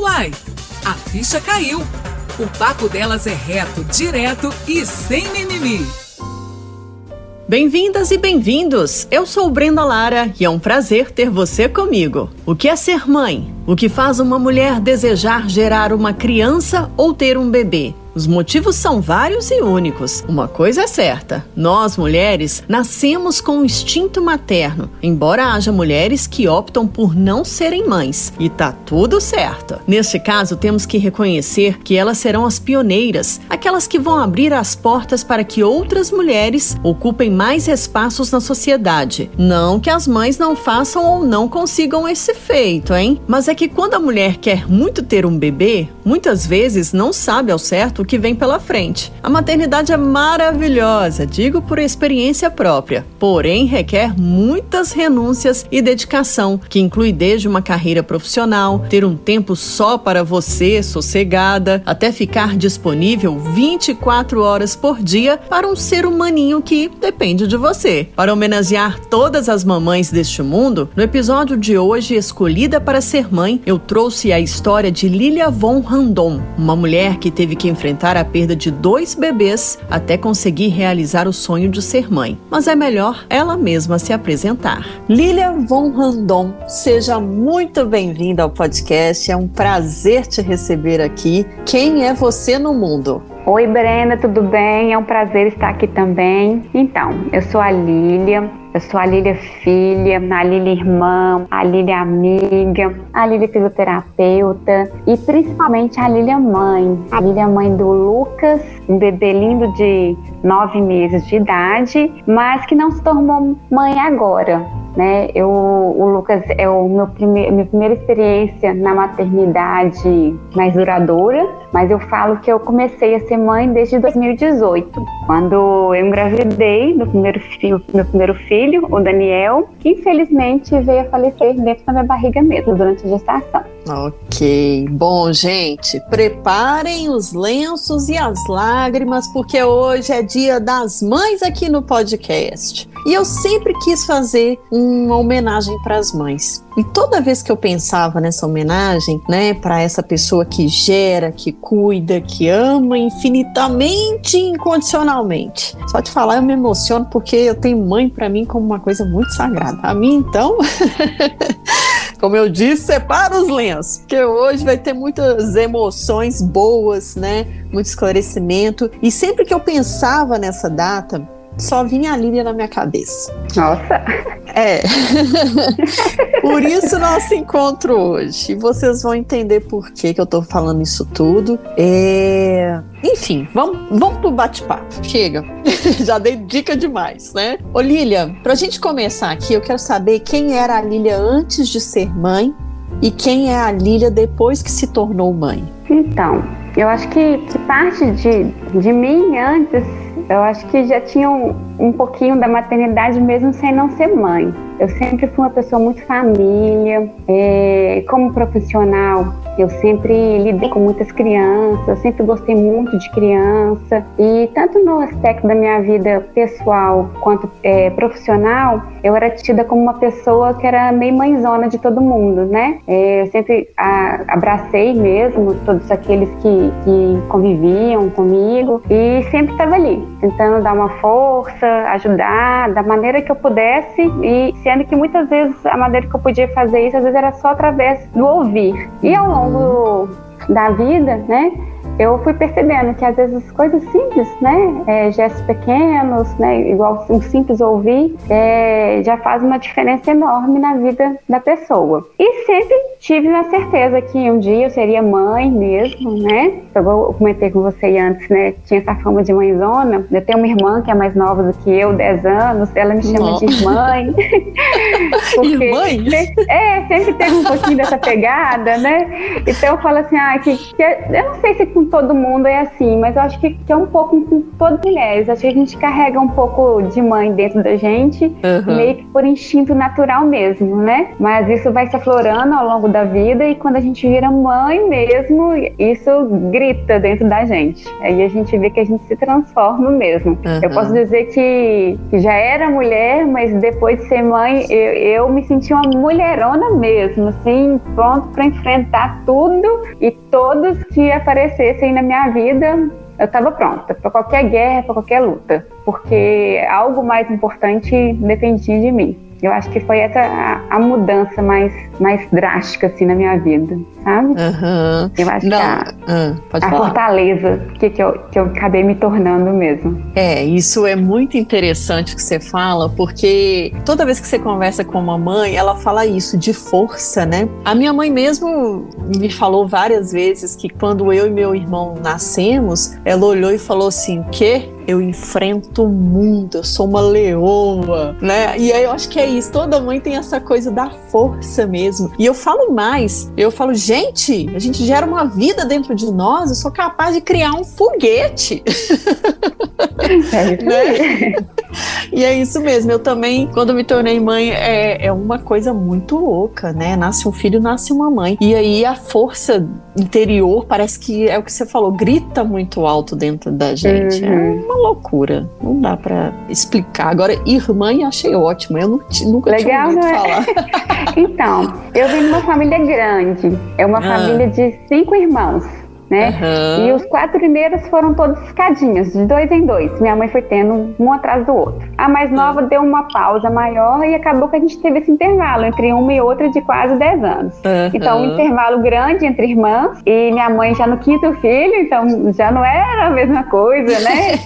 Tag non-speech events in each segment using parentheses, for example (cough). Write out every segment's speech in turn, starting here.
Uai, a ficha caiu. O papo delas é reto, direto e sem mimimi. Bem-vindas e bem-vindos! Eu sou Brenda Lara e é um prazer ter você comigo. O que é ser mãe? O que faz uma mulher desejar gerar uma criança ou ter um bebê? Os motivos são vários e únicos. Uma coisa é certa: nós, mulheres, nascemos com o instinto materno, embora haja mulheres que optam por não serem mães. E tá tudo certo. Neste caso, temos que reconhecer que elas serão as pioneiras, aquelas que vão abrir as portas para que outras mulheres ocupem mais espaços na sociedade. Não que as mães não façam ou não consigam esse feito, hein? Mas é que quando a mulher quer muito ter um bebê, muitas vezes não sabe ao certo o que vem pela frente. A maternidade é maravilhosa, digo por experiência própria, porém requer muitas renúncias e dedicação, que inclui desde uma carreira profissional, ter um tempo só para você, sossegada, até ficar disponível 24 horas por dia para um ser humaninho que depende de você. Para homenagear todas as mamães deste mundo, no episódio de hoje, Escolhida para Ser Mãe, eu trouxe a história de Lilia von Randon, uma mulher que teve que enfrentar enfrentar a perda de dois bebês até conseguir realizar o sonho de ser mãe. Mas é melhor ela mesma se apresentar. Lilia von Randon, seja muito bem-vinda ao podcast. É um prazer te receber aqui. Quem é você no mundo? Oi, Brenda, tudo bem? É um prazer estar aqui também. Então, eu sou a Lília, eu sou a Lília filha, a Lília irmã, a Lília amiga, a Lília fisioterapeuta e principalmente a Lília mãe. A Lília mãe do Lucas, um bebê lindo de nove meses de idade, mas que não se tornou mãe agora né? Eu, o Lucas é o meu prime, minha primeira experiência na maternidade mais duradoura, mas eu falo que eu comecei a ser mãe desde 2018, quando eu engravidei do primeiro filho, meu primeiro filho, o Daniel, que infelizmente veio a falecer dentro da minha barriga mesmo durante a gestação. Ok, bom gente, preparem os lenços e as lágrimas porque hoje é dia das mães aqui no podcast. E eu sempre quis fazer uma homenagem para as mães. E toda vez que eu pensava nessa homenagem, né, para essa pessoa que gera, que cuida, que ama infinitamente incondicionalmente. Só te falar, eu me emociono porque eu tenho mãe para mim como uma coisa muito sagrada. A mim, então. (laughs) como eu disse, separa os lenços, porque hoje vai ter muitas emoções boas, né? Muito esclarecimento. E sempre que eu pensava nessa data, só vinha a Lília na minha cabeça. Nossa! É. (laughs) por isso nosso encontro hoje. E vocês vão entender por que, que eu tô falando isso tudo. É... Enfim, vamos, vamos pro bate-papo. Chega. (laughs) Já dei dica demais, né? Ô, Lília, pra gente começar aqui, eu quero saber quem era a Lília antes de ser mãe e quem é a Lília depois que se tornou mãe. Então, eu acho que parte de, de mim antes eu acho que já tinha um, um pouquinho da maternidade mesmo sem não ser mãe. Eu sempre fui uma pessoa muito família, é, como profissional, eu sempre lidei com muitas crianças, sempre gostei muito de criança e tanto no aspecto da minha vida pessoal quanto é, profissional, eu era tida como uma pessoa que era meio mãezona de todo mundo, né? É, eu sempre a, abracei mesmo todos aqueles que, que conviviam comigo e sempre estava ali, tentando dar uma força, ajudar da maneira que eu pudesse e sendo que muitas vezes a maneira que eu podia fazer isso às vezes era só através do ouvir. E ao longo da vida, né? Eu fui percebendo que às vezes coisas simples, né, é, gestos pequenos, né, igual um simples ouvir, é, já faz uma diferença enorme na vida da pessoa. E sempre tive a certeza que um dia eu seria mãe mesmo, né? Eu comentei com você antes, né? Tinha essa fama de mãezona. Eu tenho uma irmã que é mais nova do que eu, 10 anos. Ela me chama Nossa. de mãe. (laughs) Porque mãe? É, sempre teve um pouquinho dessa pegada, né? Então eu falo assim, ah, que, que eu não sei se com todo mundo é assim, mas eu acho que, é um pouco com todas as mulheres. Acho que a gente carrega um pouco de mãe dentro da gente, uhum. meio que por instinto natural mesmo, né? Mas isso vai se aflorando ao longo da vida e quando a gente vira mãe mesmo, isso grita dentro da gente. Aí a gente vê que a gente se transforma mesmo. Uhum. Eu posso dizer que, que, já era mulher, mas depois de ser mãe, eu, eu me senti uma mulherona mesmo, assim, pronto para enfrentar tudo e todos que aparecessem na minha vida eu estava pronta para qualquer guerra, para qualquer luta, porque algo mais importante dependia de mim. Eu acho que foi essa a, a, mudança mais, mais drástica assim na minha vida, sabe? Uhum. Eu acho Não. que a, uhum. a fortaleza que, que, eu, que eu acabei me tornando mesmo. É, isso é muito interessante que você fala, porque toda vez que você conversa com uma mãe, ela fala isso de força, né? A minha mãe mesmo me falou várias vezes que quando eu e meu irmão nascemos, ela olhou e falou assim: "Que eu enfrento o mundo, eu sou uma leoa, né? E aí eu acho que é isso, toda mãe tem essa coisa da força mesmo. E eu falo mais, eu falo, gente, a gente gera uma vida dentro de nós, eu sou capaz de criar um foguete. (laughs) É né? (laughs) E é isso mesmo, eu também, quando me tornei mãe, é, é uma coisa muito louca, né? Nasce um filho, nasce uma mãe. E aí a força interior parece que é o que você falou, grita muito alto dentro da gente. É uhum. É uma loucura. Não dá para explicar. Agora, irmã, achei ótimo. Eu não, nunca Legal, tinha ouvido né? falar. (laughs) então, eu vim de uma família grande. É uma ah. família de cinco irmãos né? Uhum. E os quatro primeiros foram todos escadinhos, de dois em dois. Minha mãe foi tendo um atrás do outro. A mais nova uhum. deu uma pausa maior e acabou que a gente teve esse intervalo entre uma e outra de quase dez anos. Uhum. Então, um intervalo grande entre irmãs e minha mãe já no quinto filho, então já não era a mesma coisa, né?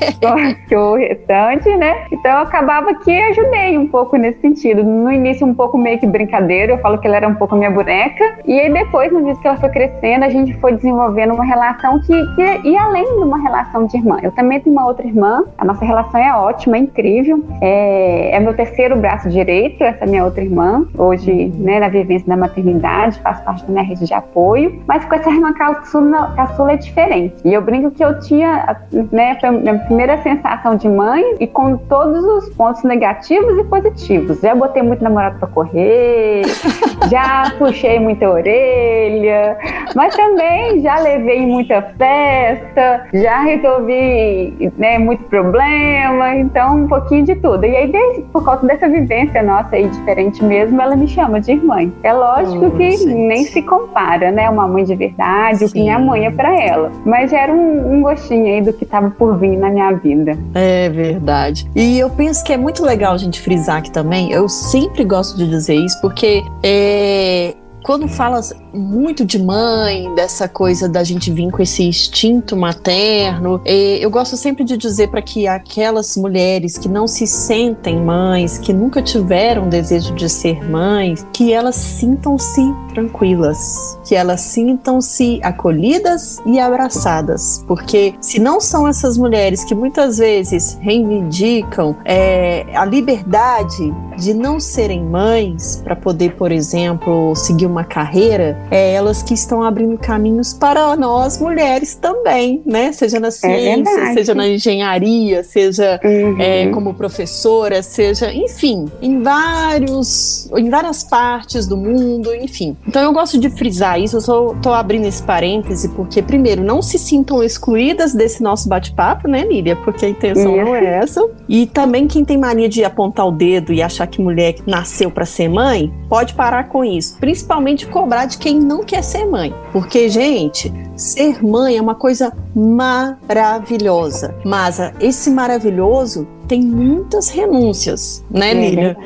que o restante, né? Então, acabava que ajudei um pouco nesse sentido. No início, um pouco meio que brincadeira, eu falo que ela era um pouco minha boneca. E aí, depois, no dia que ela foi crescendo, a gente foi desenvolvendo uma relação que, que ia além de uma relação de irmã. Eu também tenho uma outra irmã, a nossa relação é ótima, é incrível. É, é meu terceiro braço direito, essa minha outra irmã, hoje, né, na vivência da maternidade, faz parte da minha rede de apoio, mas com essa irmã caçula, caçula é diferente. E eu brinco que eu tinha, né, foi a minha primeira sensação de mãe e com todos os pontos negativos e positivos. Já botei muito namorado pra correr, (laughs) já puxei muita orelha, mas também já levei muita festa, já resolvi né, muito problema, então um pouquinho de tudo. E aí, desde, por causa dessa vivência nossa aí diferente mesmo, ela me chama de irmã. É lógico que gente. nem se compara, né? Uma mãe de verdade, Sim. o que minha mãe é pra ela. Mas era um, um gostinho aí do que tava por vir na minha vida. É verdade. E eu penso que é muito legal a gente frisar aqui também. Eu sempre gosto de dizer isso, porque é, quando fala muito de mãe, dessa coisa da gente vir com esse instinto materno, eu gosto sempre de dizer para que aquelas mulheres que não se sentem mães, que nunca tiveram desejo de ser mães, que elas sintam-se tranquilas, que elas sintam-se acolhidas e abraçadas, porque se não são essas mulheres que muitas vezes reivindicam é, a liberdade de não serem mães para poder, por exemplo, seguir uma carreira, é elas que estão abrindo caminhos para nós mulheres também, né? Seja na é ciência, é seja na engenharia, seja uhum. é, como professora, seja, enfim, em vários, em várias partes do mundo, enfim. Então eu gosto de frisar isso, eu só tô abrindo esse parêntese porque primeiro não se sintam excluídas desse nosso bate-papo, né, Lília? Porque a intenção não é essa. E também quem tem mania de apontar o dedo e achar que mulher nasceu para ser mãe, pode parar com isso. Principalmente cobrar de quem não quer ser mãe. Porque, gente, ser mãe é uma coisa maravilhosa. Mas esse maravilhoso tem muitas renúncias, né, é Lília?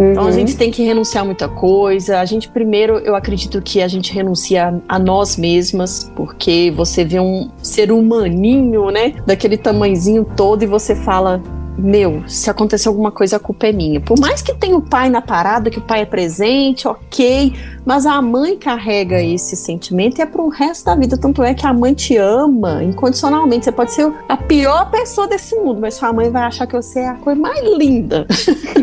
Então a uhum. gente tem que renunciar a muita coisa. A gente primeiro, eu acredito que a gente renuncia a, a nós mesmas, porque você vê um ser humaninho, né, daquele tamanhozinho todo e você fala, meu, se acontecer alguma coisa, a culpa é minha. Por mais que tenha o pai na parada, que o pai é presente, ok, mas a mãe carrega esse sentimento e é pro resto da vida. Tanto é que a mãe te ama incondicionalmente. Você pode ser a pior pessoa desse mundo, mas sua mãe vai achar que você é a coisa mais linda,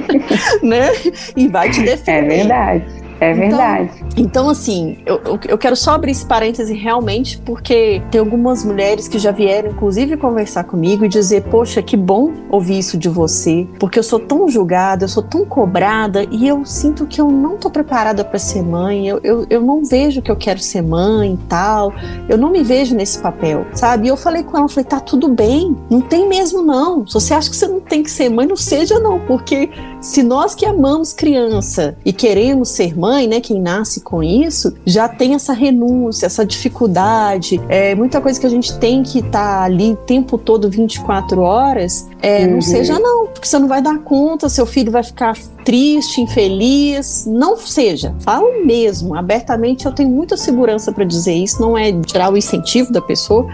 (laughs) né? E vai te defender. É verdade. É então, verdade. Então, assim, eu, eu quero só abrir esse parêntese realmente porque tem algumas mulheres que já vieram, inclusive, conversar comigo e dizer: Poxa, que bom ouvir isso de você, porque eu sou tão julgada, eu sou tão cobrada e eu sinto que eu não tô preparada para ser mãe, eu, eu, eu não vejo que eu quero ser mãe e tal, eu não me vejo nesse papel, sabe? E eu falei com ela, falei: Tá tudo bem, não tem mesmo não. Se você acha que você não tem que ser mãe, não seja não, porque se nós que amamos criança e queremos ser mãe, né, quem nasce com isso, já tem essa renúncia, essa dificuldade, é muita coisa que a gente tem que estar tá ali o tempo todo, 24 horas, é, uhum. não seja não, porque você não vai dar conta, seu filho vai ficar triste, infeliz, não seja. Falo mesmo, abertamente, eu tenho muita segurança para dizer isso, não é tirar o incentivo da pessoa,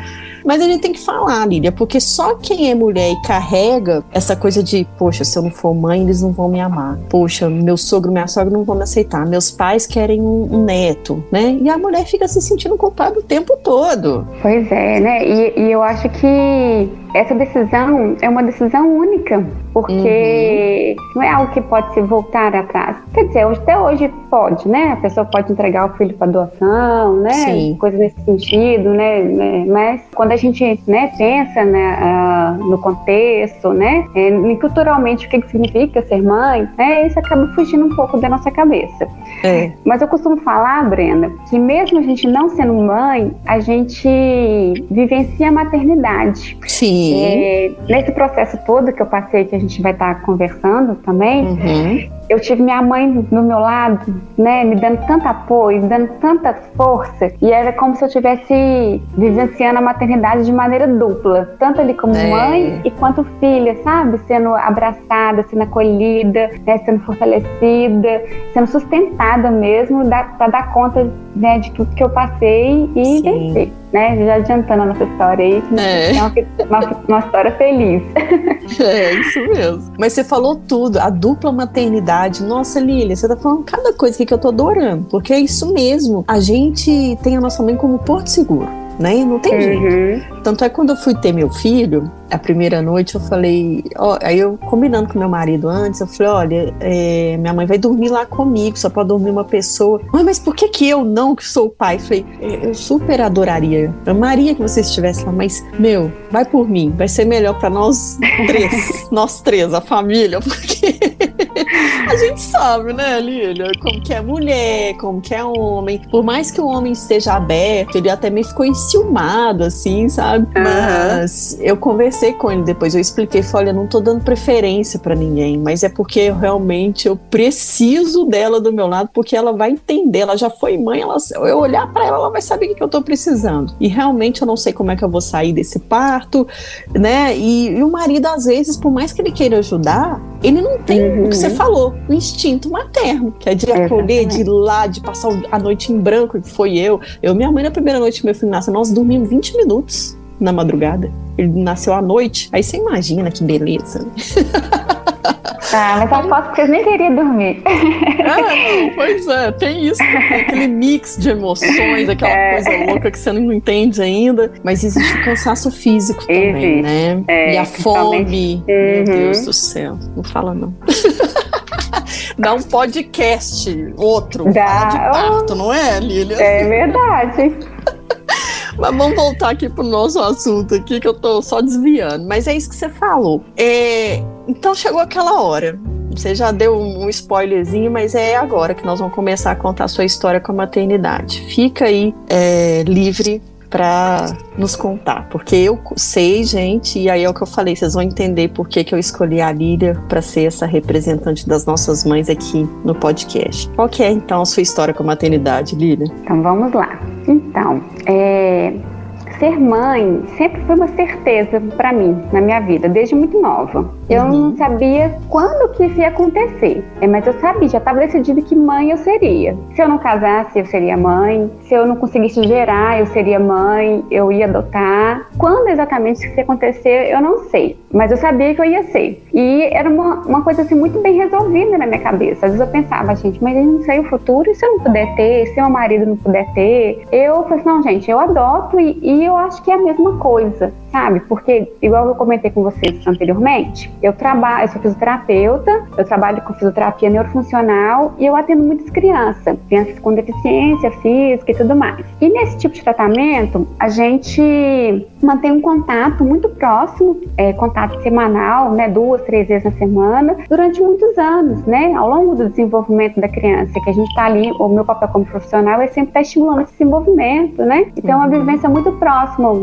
mas a gente tem que falar, Lília, porque só quem é mulher e carrega essa coisa de, poxa, se eu não for mãe, eles não vão me amar. Poxa, meu sogro, minha sogra não vão me aceitar. Meus pais querem um, neto, né? E a mulher fica se sentindo culpada o tempo todo. Pois é, né? E, e eu acho que essa decisão é uma decisão única, porque uhum. não é algo que pode se voltar atrás. Quer dizer, até hoje pode, né? A pessoa pode entregar o filho para doação, né? Sim. Coisas nesse sentido, né? né? Mas quando a gente né, pensa né, no contexto, né? É, culturalmente o que, que significa ser mãe, né? Isso acaba fugindo um pouco da nossa cabeça. É. Mas eu costumo falar, Brenda, que mesmo a gente não sendo mãe, a gente vivencia a maternidade. Sim. É, nesse processo todo que eu passei, que a gente vai estar tá conversando também, uhum. Eu tive minha mãe do meu lado, né, me dando tanto apoio, me dando tanta força, e era como se eu estivesse vivenciando a maternidade de maneira dupla, tanto ali como é. mãe e quanto filha, sabe? Sendo abraçada, sendo acolhida, né, sendo fortalecida, sendo sustentada mesmo para dar conta né, de tudo que eu passei e vencer né? Já adiantando a nossa história aí, é. é uma, uma, história feliz. (laughs) É, isso mesmo. Mas você falou tudo, a dupla maternidade. Nossa, Lília, você tá falando cada coisa aqui que eu tô adorando, porque é isso mesmo. A gente tem a nossa mãe como porto seguro né? Não tem uhum. jeito. Tanto é que quando eu fui ter meu filho, a primeira noite eu falei, ó, aí eu combinando com meu marido antes, eu falei, olha, é, minha mãe vai dormir lá comigo, só pode dormir uma pessoa. Mãe, mas por que que eu não, que sou o pai? Eu falei, é, eu super adoraria, eu amaria que você estivesse lá, mas, meu, vai por mim, vai ser melhor para nós três, (laughs) nós três, a família, porque (laughs) a gente sabe, né, Lília, como que é mulher, como que é homem. Por mais que o homem esteja aberto, ele até me ficou enciumado, assim, sabe? Uhum. Mas eu conversei com ele depois, eu expliquei, falei, olha, não tô dando preferência para ninguém, mas é porque eu, realmente eu preciso dela do meu lado, porque ela vai entender, ela já foi mãe, ela, eu olhar para ela, ela vai saber o que eu tô precisando. E realmente eu não sei como é que eu vou sair desse parto, né? E, e o marido, às vezes, por mais que ele queira ajudar, ele não tem uhum. o que você uhum. Falou, o instinto materno, que é de acolher, de ir lá, de passar a noite em branco, que foi eu. Eu, minha mãe, na primeira noite que meu filho nasceu, nós dormimos 20 minutos na madrugada. Ele nasceu à noite. Aí você imagina que beleza. Ah, mas aposto que vocês nem queriam dormir. É, pois é, tem isso, tem aquele mix de emoções, aquela é. coisa louca que você não entende ainda. Mas existe o cansaço físico também, existe. né? É, e a fome. Uhum. Meu Deus do céu, não fala não. (laughs) Dá um podcast, outro, Dá. de parto, não é, Lília? É verdade. (laughs) Mas vamos voltar aqui pro nosso assunto aqui, que eu tô só desviando. Mas é isso que você falou. É, então chegou aquela hora. Você já deu um, spoilerzinho, mas é agora que nós vamos começar a contar a sua história com a maternidade. Fica aí é, livre para nos contar, porque eu sei, gente, e aí é o que eu falei, vocês vão entender por que, que eu escolhi a Lília para ser essa representante das nossas mães aqui no podcast. Qual que é então a sua história com a maternidade, Lília? Então vamos lá. Então, é, ser mãe sempre foi uma certeza para mim na minha vida, desde muito nova. Eu uhum. não sabia quando que isso ia acontecer, é, mas eu sabia, já estava decidido que mãe eu seria. Se eu não casasse, eu seria mãe. Se eu não conseguisse gerar, eu seria mãe. Eu ia adotar. Quando exatamente isso ia acontecer, eu não sei, mas eu sabia que eu ia ser. E era uma, uma coisa assim muito bem resolvida na minha cabeça. Às vezes eu pensava, gente, mas eu não sei o futuro. E se eu não puder ter? Se meu marido não puder ter? Eu falei assim, não, gente, eu adoto e, e E eu acho que é a mesma coisa, sabe? Porque, igual eu comentei com vocês anteriormente, eu trabalho, eu sou fisioterapeuta, eu trabalho com fisioterapia neurofuncional e eu atendo muitas crianças, crianças com deficiência física e tudo mais. E nesse tipo de tratamento, a gente mantém um contato muito próximo, é, contato semanal, né, duas, três vezes na semana, durante muitos anos, né, ao longo do desenvolvimento da criança, que a gente está ali, o meu papel como profissional é sempre estar tá estimulando esse desenvolvimento, né? Então é uma uhum. vivência muito próxima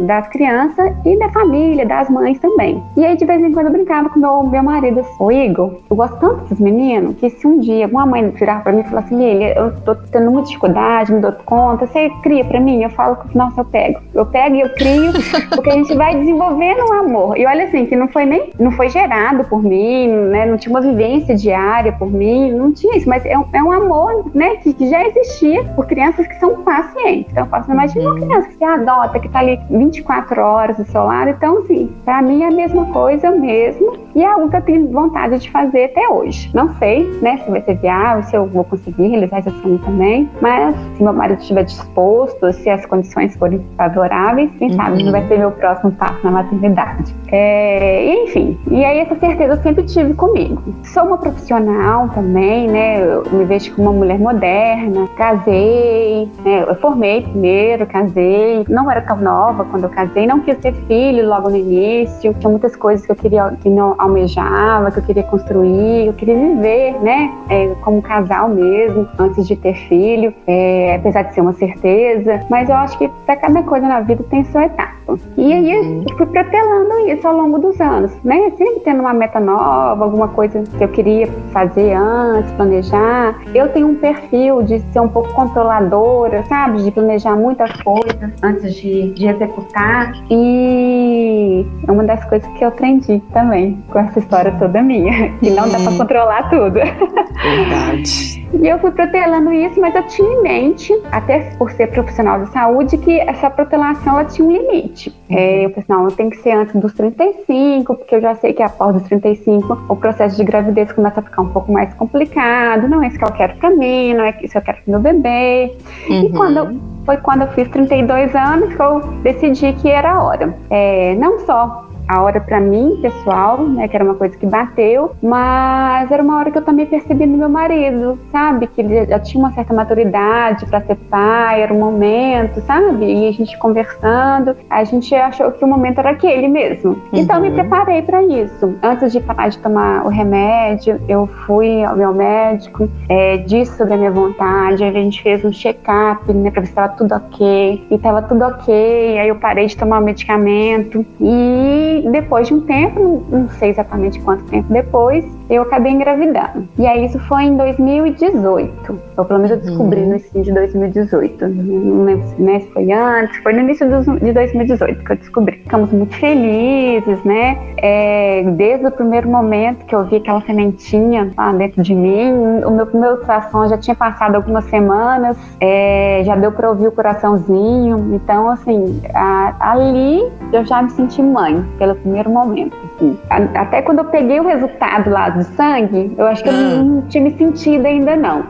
das crianças e da família, das mães também. E aí de vez em quando eu brincava com meu, meu marido, assim, ô Igor, eu gosto tanto desses meninos que se um dia alguma mãe virar para mim e falar assim, Lili, eu tô tendo muita dificuldade, me dou conta, você cria para mim? Eu falo que nossa, eu pego. Eu pego e eu crio, (laughs) porque a gente vai desenvolvendo um amor. E olha assim, que não foi nem, não foi gerado por mim, né? Não tinha uma vivência diária por mim, não tinha isso, mas é um, é um amor, né, que, que, já existia por crianças que são pacientes. Então eu faço, imagina uma uhum. criança que você adota, que tá ali 24 horas do seu lado. Então, assim, para mim é a mesma coisa mesmo. E é algo que eu tenho vontade de fazer até hoje. Não sei, né, se vai ser viável, se eu vou conseguir realizar esse sonho também, mas se meu marido estiver disposto, se as condições forem favoráveis, quem uhum. sabe não vai ser meu próximo passo na maternidade. É, enfim, e aí essa certeza eu sempre tive comigo. Sou uma profissional também, né, eu me vejo como uma mulher moderna, casei, né, eu formei primeiro, casei, não era tão nova quando eu casei, não quis ter filho logo no início, tinha muitas coisas que eu queria, que não almejava, que eu queria construir, eu queria viver, né, é, como casal mesmo, antes de ter filho, é, apesar de ser uma certeza, mas eu acho que para cada coisa na vida tem sua etapa. E aí eu fui protelando isso ao longo dos anos, né, sempre tendo uma meta nova, alguma coisa que eu queria fazer antes, planejar. Eu tenho um perfil de ser um pouco controladora, sabe, de planejar muitas coisas antes de, de executar. E é uma das coisas que eu aprendi também com essa história toda minha, que não dá para controlar tudo. Verdade. E eu fui protelando isso, mas eu tinha em mente, até por ser profissional de saúde, que essa protelação ela tinha um limite. É, eu pensei, não, tem que ser antes dos 35, porque eu já sei que após os 35 o processo de gravidez começa a ficar um pouco mais complicado. Não é isso que eu quero para mim, não é isso que eu quero pro meu bebê. Uhum. E quando foi quando eu fiz 32 anos que eu decidi que era a hora. É, não só a hora para mim, pessoal, né, que era uma coisa que bateu, mas era uma hora que eu também percebi no meu marido, sabe? Que ele já tinha uma certa maturidade para ser pai, era um momento, sabe? E a gente conversando, a gente achou que o momento era aquele mesmo. Uhum. Então me preparei para isso. Antes de parar de tomar o remédio, eu fui ao meu médico, é, disse sobre a minha vontade, a gente fez um check-up, né, para ver se estava tudo ok, e estava tudo ok. Aí eu parei de tomar o medicamento e depois de um tempo, não sei exatamente quanto tempo depois, eu acabei engravidando. E aí isso foi em 2018. Ou pelo menos eu descobri uhum. no início de 2018. Não lembro né, se foi antes, foi no início de 2018 que eu descobri. Ficamos muito felizes, né? É, desde o primeiro momento que eu vi aquela sementinha lá dentro de mim, o meu primeiro ultrassom já tinha passado algumas semanas, é, já deu para ouvir o coraçãozinho. Então, assim, a, ali eu já me senti mãe, pelo primeiro momento. Assim. Até quando eu peguei o resultado lá do sangue, eu acho que eu não tinha me sentido ainda não.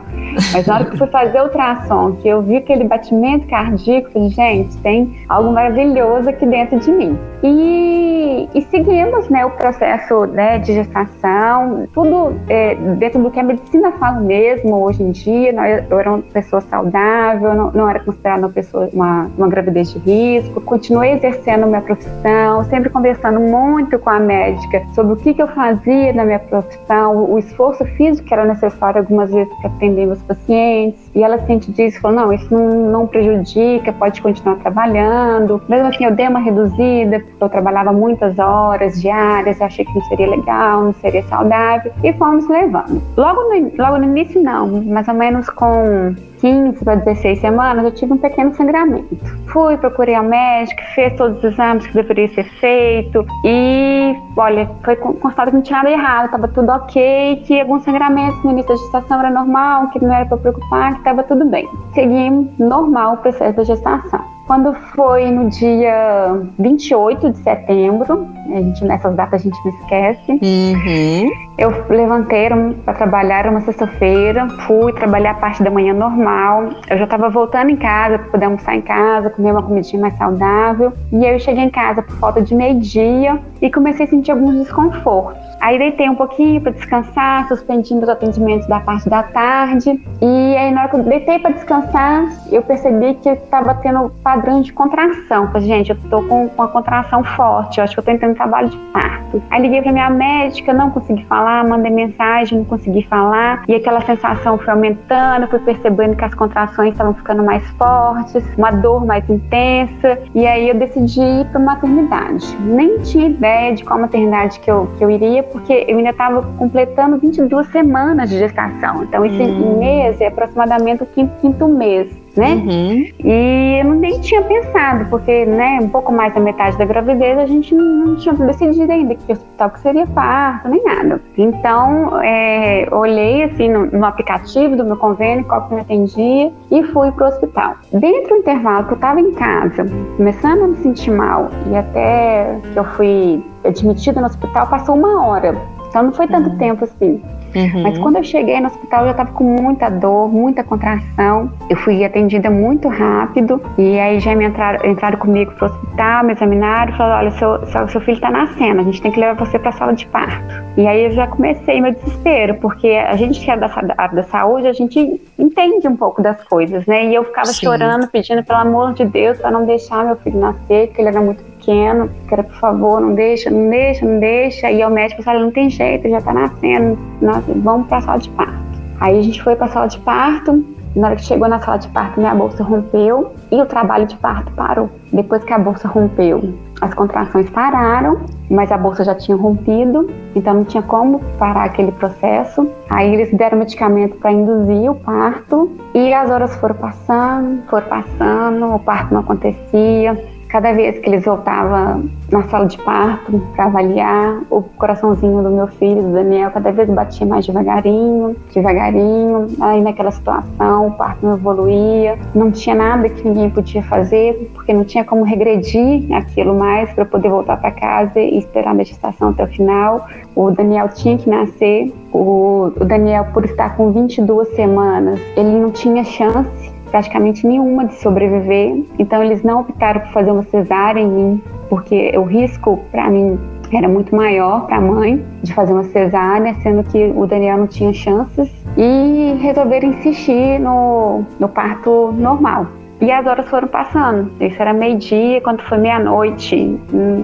Mas na hora que eu fui fazer o ultrassom, que eu vi aquele batimento cardíaco, falei, gente, tem algo maravilhoso aqui dentro de mim. E, e seguimos né, o processo né, de gestação, tudo é, dentro do que a medicina fala mesmo hoje em dia. Eu era uma pessoa saudável, não, não era considerada uma pessoa uma, uma gravidez de risco. Continuei exercendo minha profissão, sempre conversando muito com a médica sobre o que, que eu fazia na minha profissão, o esforço físico que era necessário algumas vezes para atender meus pacientes. E ela sempre disse, falou, não, isso não, não prejudica, pode continuar trabalhando. Mesmo assim, eu dei uma reduzida, eu trabalhava muitas horas diárias, eu achei que não seria legal, não seria saudável, e fomos levando. Logo no, logo no início, não, mais ou menos com 15 para 16 semanas, eu tive um pequeno sangramento. Fui, procurei ao médico, fez todos os exames que deveria ser feito e, olha, foi constatado que não tinha nada errado, estava tudo ok, que alguns sangramentos no início da gestação era normal, que não era para preocupar, que estava tudo bem. Seguimos normal o processo da gestação. Quando foi no dia 28 de setembro, a gente, nessas datas a gente não esquece. Uhum. Eu levantei para trabalhar, uma sexta-feira, fui trabalhar a parte da manhã normal. Eu já estava voltando em casa para poder almoçar em casa, comer uma comidinha mais saudável. E aí eu cheguei em casa por falta de meio-dia e comecei a sentir alguns desconfortos. Aí deitei um pouquinho para descansar, suspendindo os atendimentos da parte da tarde. E aí na hora que eu deitei para descansar, eu percebi que estava tendo padrão de contração. Falei, gente, eu tô com, uma contração forte, eu acho que eu tô entrando em trabalho de parto. Aí liguei para minha médica, não consegui falar, mandei mensagem, não consegui falar. E aquela sensação foi aumentando, fui percebendo que as contrações estavam ficando mais fortes, uma dor mais intensa. E aí eu decidi ir para maternidade. Nem tinha ideia de qual maternidade que eu, que eu iria, porque eu ainda estava completando 22 semanas de gestação. Então, esse uhum. mês é aproximadamente o quinto, quinto mês né? Uhum. E eu nem tinha pensado, porque, né, um pouco mais da metade da gravidez a gente não, tinha decidido ainda que hospital que seria parto, nem nada. Então, é, olhei assim no, no, aplicativo do meu convênio, qual que me atendia, e fui pro hospital. Dentro do intervalo que eu estava em casa, começando a me sentir mal, e até que eu fui admitida no hospital, passou uma hora. Então não foi tanto uhum. tempo assim. Uhum. Mas quando eu cheguei no hospital, eu já estava com muita dor, muita contração. Eu fui atendida muito rápido. E aí já me entraram, entraram comigo pro hospital, me examinaram e falaram: olha, seu, seu, seu filho está nascendo, a gente tem que levar você para a sala de parto. E aí eu já comecei meu desespero, porque a gente que é da, da saúde, a gente entende um pouco das coisas, né? E eu ficava Sim. chorando, pedindo pelo amor de Deus para não deixar meu filho nascer, que ele era muito pequeno, que era por favor, não deixa, não deixa, não deixa. E o médico falou: não tem jeito, já tá nascendo, nossa, vamos pra sala de parto. Aí a gente foi pra sala de parto, na hora que chegou na sala de parto, minha bolsa rompeu e o trabalho de parto parou. Depois que a bolsa rompeu, as contrações pararam, mas a bolsa já tinha rompido, então não tinha como parar aquele processo. Aí eles deram medicamento para induzir o parto e as horas foram passando, foram passando, o parto não acontecia. Cada vez que eles voltavam na sala de parto para avaliar, o coraçãozinho do meu filho, do Daniel, cada vez batia mais devagarinho, devagarinho. Aí naquela situação, o parto não evoluía, não tinha nada que ninguém podia fazer, porque não tinha como regredir aquilo mais para poder voltar para casa e esperar a gestação até o final. O Daniel tinha que nascer. O, Daniel, por estar com 22 semanas, ele não tinha chance praticamente nenhuma de sobreviver. Então eles não optaram por fazer uma cesárea em mim, porque o risco para mim era muito maior para a mãe de fazer uma cesárea, sendo que o Daniel não tinha chances, e resolveram insistir no, no parto normal. E as horas foram passando. Isso era meio-dia, quando foi meia-noite,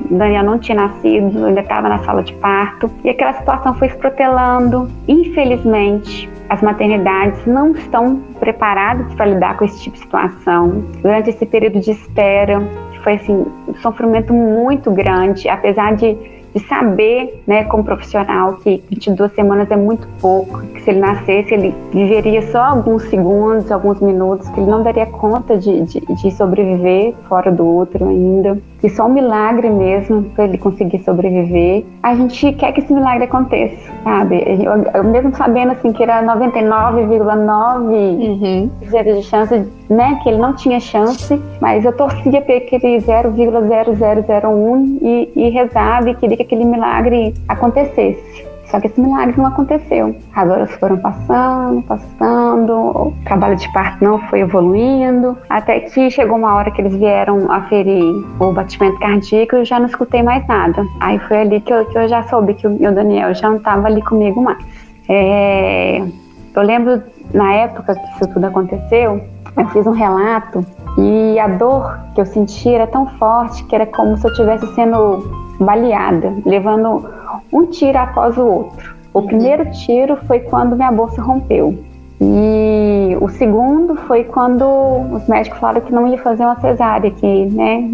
Daniel não tinha nascido, ainda estava na sala de parto. E aquela situação foi se. Infelizmente, as maternidades não estão preparadas para lidar com esse tipo de situação. Durante esse período de espera, foi assim, um sofrimento muito grande, apesar de de saber, né, como profissional, que 22 semanas é muito pouco, que se ele nascesse, ele viveria só alguns segundos, alguns minutos, que ele não daria conta de, de, de sobreviver fora do útero ainda que só um milagre mesmo para ele conseguir sobreviver. A gente quer que esse milagre aconteça, sabe? Eu, eu mesmo sabendo assim que era 99,9% uhum. de chance, né, que ele não tinha chance, mas eu torcia para aquele 0,0001 e, e rezava e queria que aquele milagre acontecesse. Só que esse milagre não aconteceu. As horas foram passando, passando, o trabalho de parto não foi evoluindo, até que chegou uma hora que eles vieram aferir o batimento cardíaco e eu já não escutei mais nada. Aí foi ali que eu, que eu já soube que o meu Daniel já não estava ali comigo mais. É, eu lembro na época que isso tudo aconteceu, eu fiz um relato e a dor que eu senti era tão forte que era como se eu estivesse sendo baleada, levando um tiro após o outro. O uhum. primeiro tiro foi quando minha bolsa rompeu. E o segundo foi quando os médicos falaram que não ia fazer uma cesárea, que né,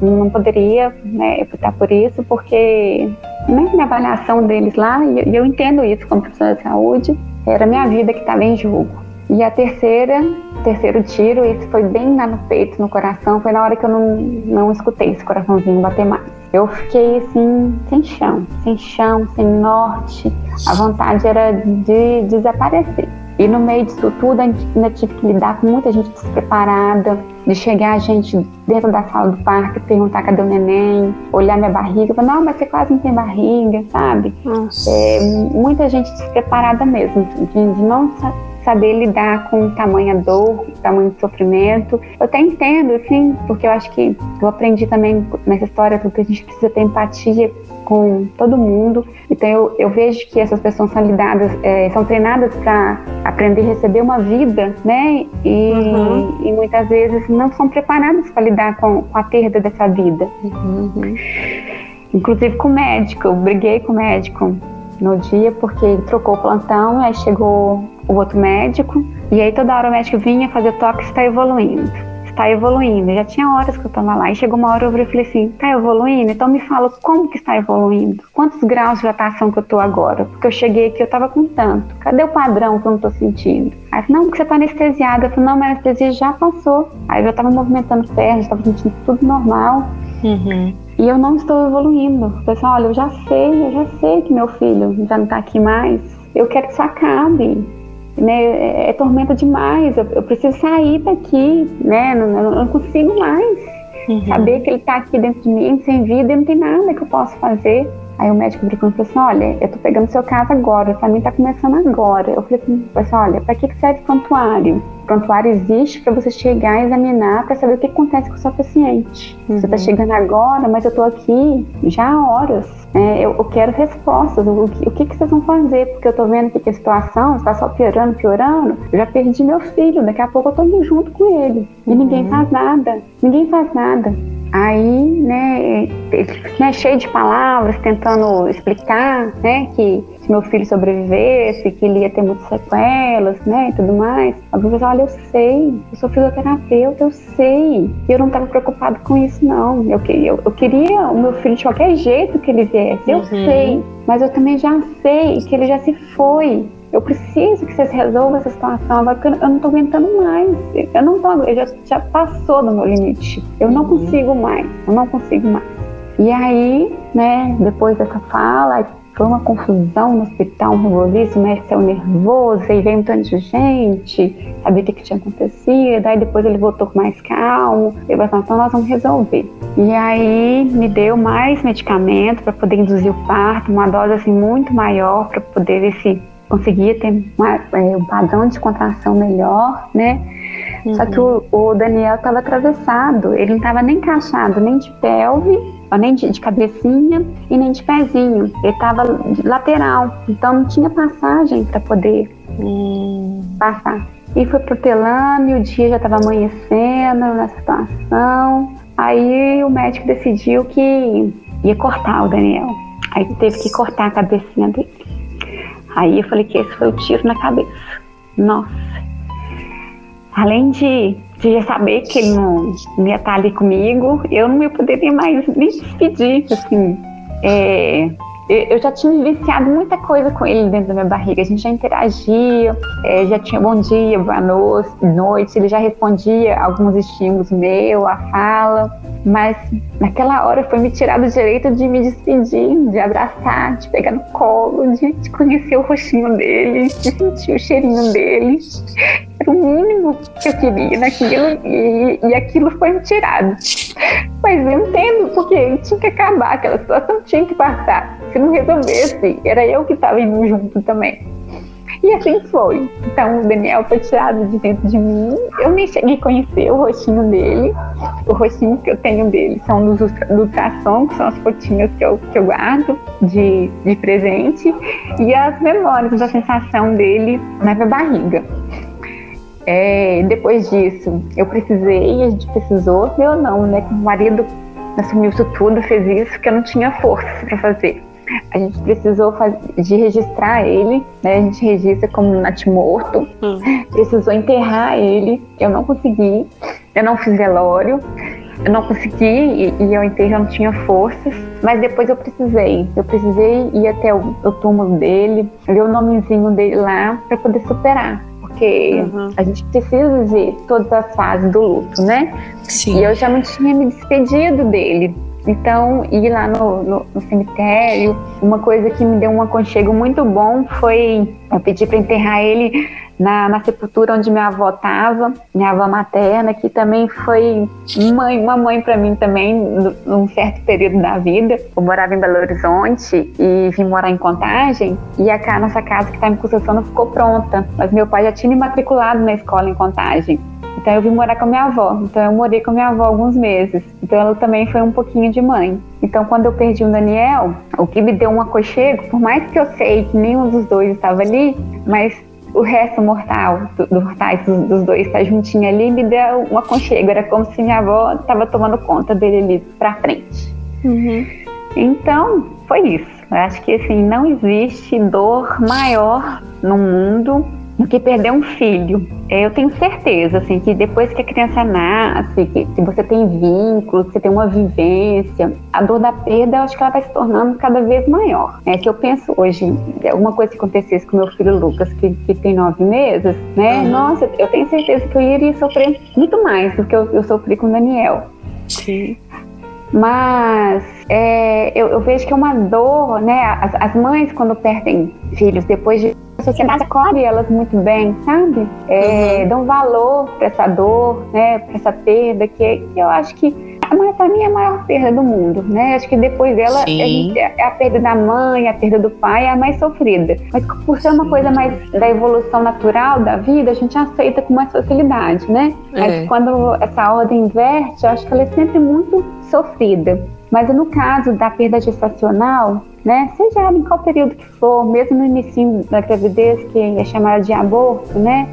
não poderia né, optar por isso, porque né, na avaliação deles lá, e eu entendo isso como profissional de saúde, era minha vida que estava em jogo. E a terceira, terceiro tiro, esse foi bem lá no peito, no coração, foi na hora que eu não, não escutei esse coraçãozinho bater mais. Eu fiquei assim, sem chão, sem chão, sem norte. A vontade era de desaparecer. E no meio disso tudo, ainda tive que lidar com muita gente despreparada, de chegar a gente dentro da sala do parque perguntar cadê o neném, olhar minha barriga, falar, não, mas você quase não tem barriga, sabe? É, muita gente despreparada mesmo, de, de não saber lidar com tamanha dor, tamanho sofrimento. Eu até entendo, assim, porque eu acho que eu aprendi também nessa história que a gente precisa ter empatia com todo mundo. Então eu, eu vejo que essas pessoas são lidadas, é, são treinadas para aprender a receber uma vida, né? E, uhum. e muitas vezes não são preparadas para lidar com, com, a perda dessa vida. Uhum. Inclusive com o médico, eu briguei com o médico no dia porque trocou o plantão, aí chegou o outro médico, e aí toda hora o médico vinha fazer toque, está evoluindo está evoluindo. Já tinha horas que eu estava lá e chegou uma hora eu falei assim, está evoluindo? Então me fala como que está evoluindo? Quantos graus de dilatação que eu estou agora? Porque eu cheguei aqui, eu estava com tanto. Cadê o padrão que eu não estou sentindo? Aí não, porque você está anestesiada. Eu falei, não, mas a anestesia já passou. Aí eu já estava movimentando pernas, estava sentindo tudo normal. Uhum. E eu não estou evoluindo. Assim, olha, eu já sei, eu já sei que meu filho já não está aqui mais. Eu quero que isso acabe né, é, é tormenta demais, eu, eu, preciso sair daqui, né, não, eu não consigo mais uhum. saber que ele está aqui dentro de mim, sem vida, e não tem nada que eu possa fazer. Aí o médico brincou e falou assim, olha, eu tô pegando seu caso agora, o mim tá começando agora. Eu falei assim, olha, para que serve prontuário? O prontuário existe para você chegar e examinar para saber o que acontece com o seu paciente. Uhum. Você tá chegando agora, mas eu tô aqui já há horas. É, eu, eu, quero respostas. O, o, que, que vocês vão fazer? Porque eu tô vendo que a situação está só piorando, piorando. Eu já perdi meu filho. Daqui a pouco eu tô indo junto com ele. E uhum. ninguém faz nada. Ninguém faz nada. Aí, né, né, cheio de palavras, tentando explicar, né, que se meu filho sobrevivesse, que ele ia ter muitas sequelas, né, e tudo mais. A professora, olha, eu sei, eu sou fisioterapeuta, eu sei. E eu não estava preocupado com isso, não. Eu, eu, eu queria o meu filho de qualquer jeito que ele viesse, eu uhum. sei. Mas eu também já sei que ele já se foi. Eu preciso que vocês resolvam essa situação agora, porque eu não estou aguentando mais. Eu não tô, eu já, já passou do meu limite. Eu não uhum. consigo mais. Eu não consigo mais. E aí, né, depois dessa fala, foi uma confusão no hospital, um rebuliço, o médico saiu nervoso, aí veio um tanto de gente, sabia o que, que tinha acontecido, aí depois ele voltou com mais calmo, ele falou, então nós vamos resolver. E aí me deu mais medicamento para poder induzir o parto, uma dose assim muito maior para poder ver se conseguia ter uma, é, um padrão de contração melhor, né? Uhum. Só que o, o Daniel estava atravessado, ele não estava nem encaixado, nem de pelve, nem de, de, cabecinha e nem de pezinho. Ele estava lateral, então não tinha passagem para poder uhum. passar. E foi protelando e o dia já estava amanhecendo na situação. Aí o médico decidiu que ia cortar o Daniel. Aí teve que cortar a cabecinha dele. Aí eu falei que esse foi o tiro na cabeça. Nossa. Além de, de saber que ele não, não ia estar ali comigo, eu não ia poder mais me despedir, assim. É, eu já tinha vivenciado muita coisa com ele dentro da minha barriga. A gente já interagia, é, já tinha bom dia, boa noite, ele já respondia alguns estímulos meus, a fala. Mas naquela hora foi me tirar do direito de me despedir, de abraçar, de pegar no colo, de, de conhecer o rostinho dele, de sentir o cheirinho dele. Era o mínimo que eu queria naquilo e, e aquilo foi me tirado. Mas eu entendo porque tinha que acabar, aquela situação tinha que passar. Se não resolvesse, era eu que estava indo junto também. E assim foi. Então o Daniel foi tirado de dentro de mim. Eu nem cheguei a conhecer o rostinho dele. O rostinho que eu tenho dele são dos do ultrassom, que são as fotinhas que eu, que eu guardo de, de presente. E as memórias da sensação dele na minha barriga. É, depois disso, eu precisei, a gente precisou, eu não, né? O marido assumiu isso tudo, fez isso, porque eu não tinha força para fazer. A gente precisou de registrar ele, né? A gente registra como natimorto. Hum. Precisou enterrar ele. Eu não consegui. Eu não fiz velório. Eu não consegui e, e ao enterro eu não tinha forças. Mas depois eu precisei. Eu precisei ir até o, o túmulo dele, ver o nomezinho dele lá para poder superar porque uhum. a gente precisa ver todas as fases do luto, né? Sim. E eu já não tinha me despedido dele. Então, ir lá no, no, no, cemitério, uma coisa que me deu um aconchego muito bom foi eu para enterrar ele na, na sepultura onde minha avó estava, minha avó materna, que também foi mãe, uma mãe para mim também, num certo período da vida. Eu morava em Belo Horizonte e vim morar em Contagem, e a nossa casa que está em construção não ficou pronta, mas meu pai já tinha me matriculado na escola em Contagem. Então eu vim morar com a minha avó. Então eu morei com a minha avó alguns meses. Então ela também foi um pouquinho de mãe. Então quando eu perdi o Daniel, o que me deu um aconchego, por mais que eu sei que nenhum dos dois estava ali, mas o resto mortal do, mortais dos, dos dois estar tá juntinho ali me deu um aconchego. Era como se minha avó estava tomando conta dele ali para frente. Uhum. Então foi isso. Eu acho que assim não existe dor maior no mundo do que perder um filho. Eu tenho certeza, assim, que depois que a criança nasce, que, que você tem vínculo, que você tem uma vivência, a dor da perda, eu acho que ela vai se tornando cada vez maior. É que eu penso hoje, alguma coisa que acontecesse com meu filho Lucas, que, que tem nove meses, né? Uhum. Nossa, eu tenho certeza que eu iria sofrer muito mais do que eu, eu sofri com o Daniel. Sim. Mas é, eu, eu, vejo que é uma dor, né? As, as mães, quando perdem filhos, depois de a sociedade acolhe elas muito bem, sabe? É, uhum. Dão valor para essa dor, né? Para essa perda, que, que eu acho que para mim é a maior perda do mundo, né? Acho que depois dela é a perda da mãe, a perda do pai é a mais sofrida. Mas por ser uma Sim. coisa mais da evolução natural da vida, a gente aceita com mais facilidade, né? É. Mas quando essa ordem inverte, eu acho que ela é sempre muito sofrida. Mas no caso da perda gestacional, né, seja em qual período que for, mesmo no início da gravidez, que é chamada de aborto, né,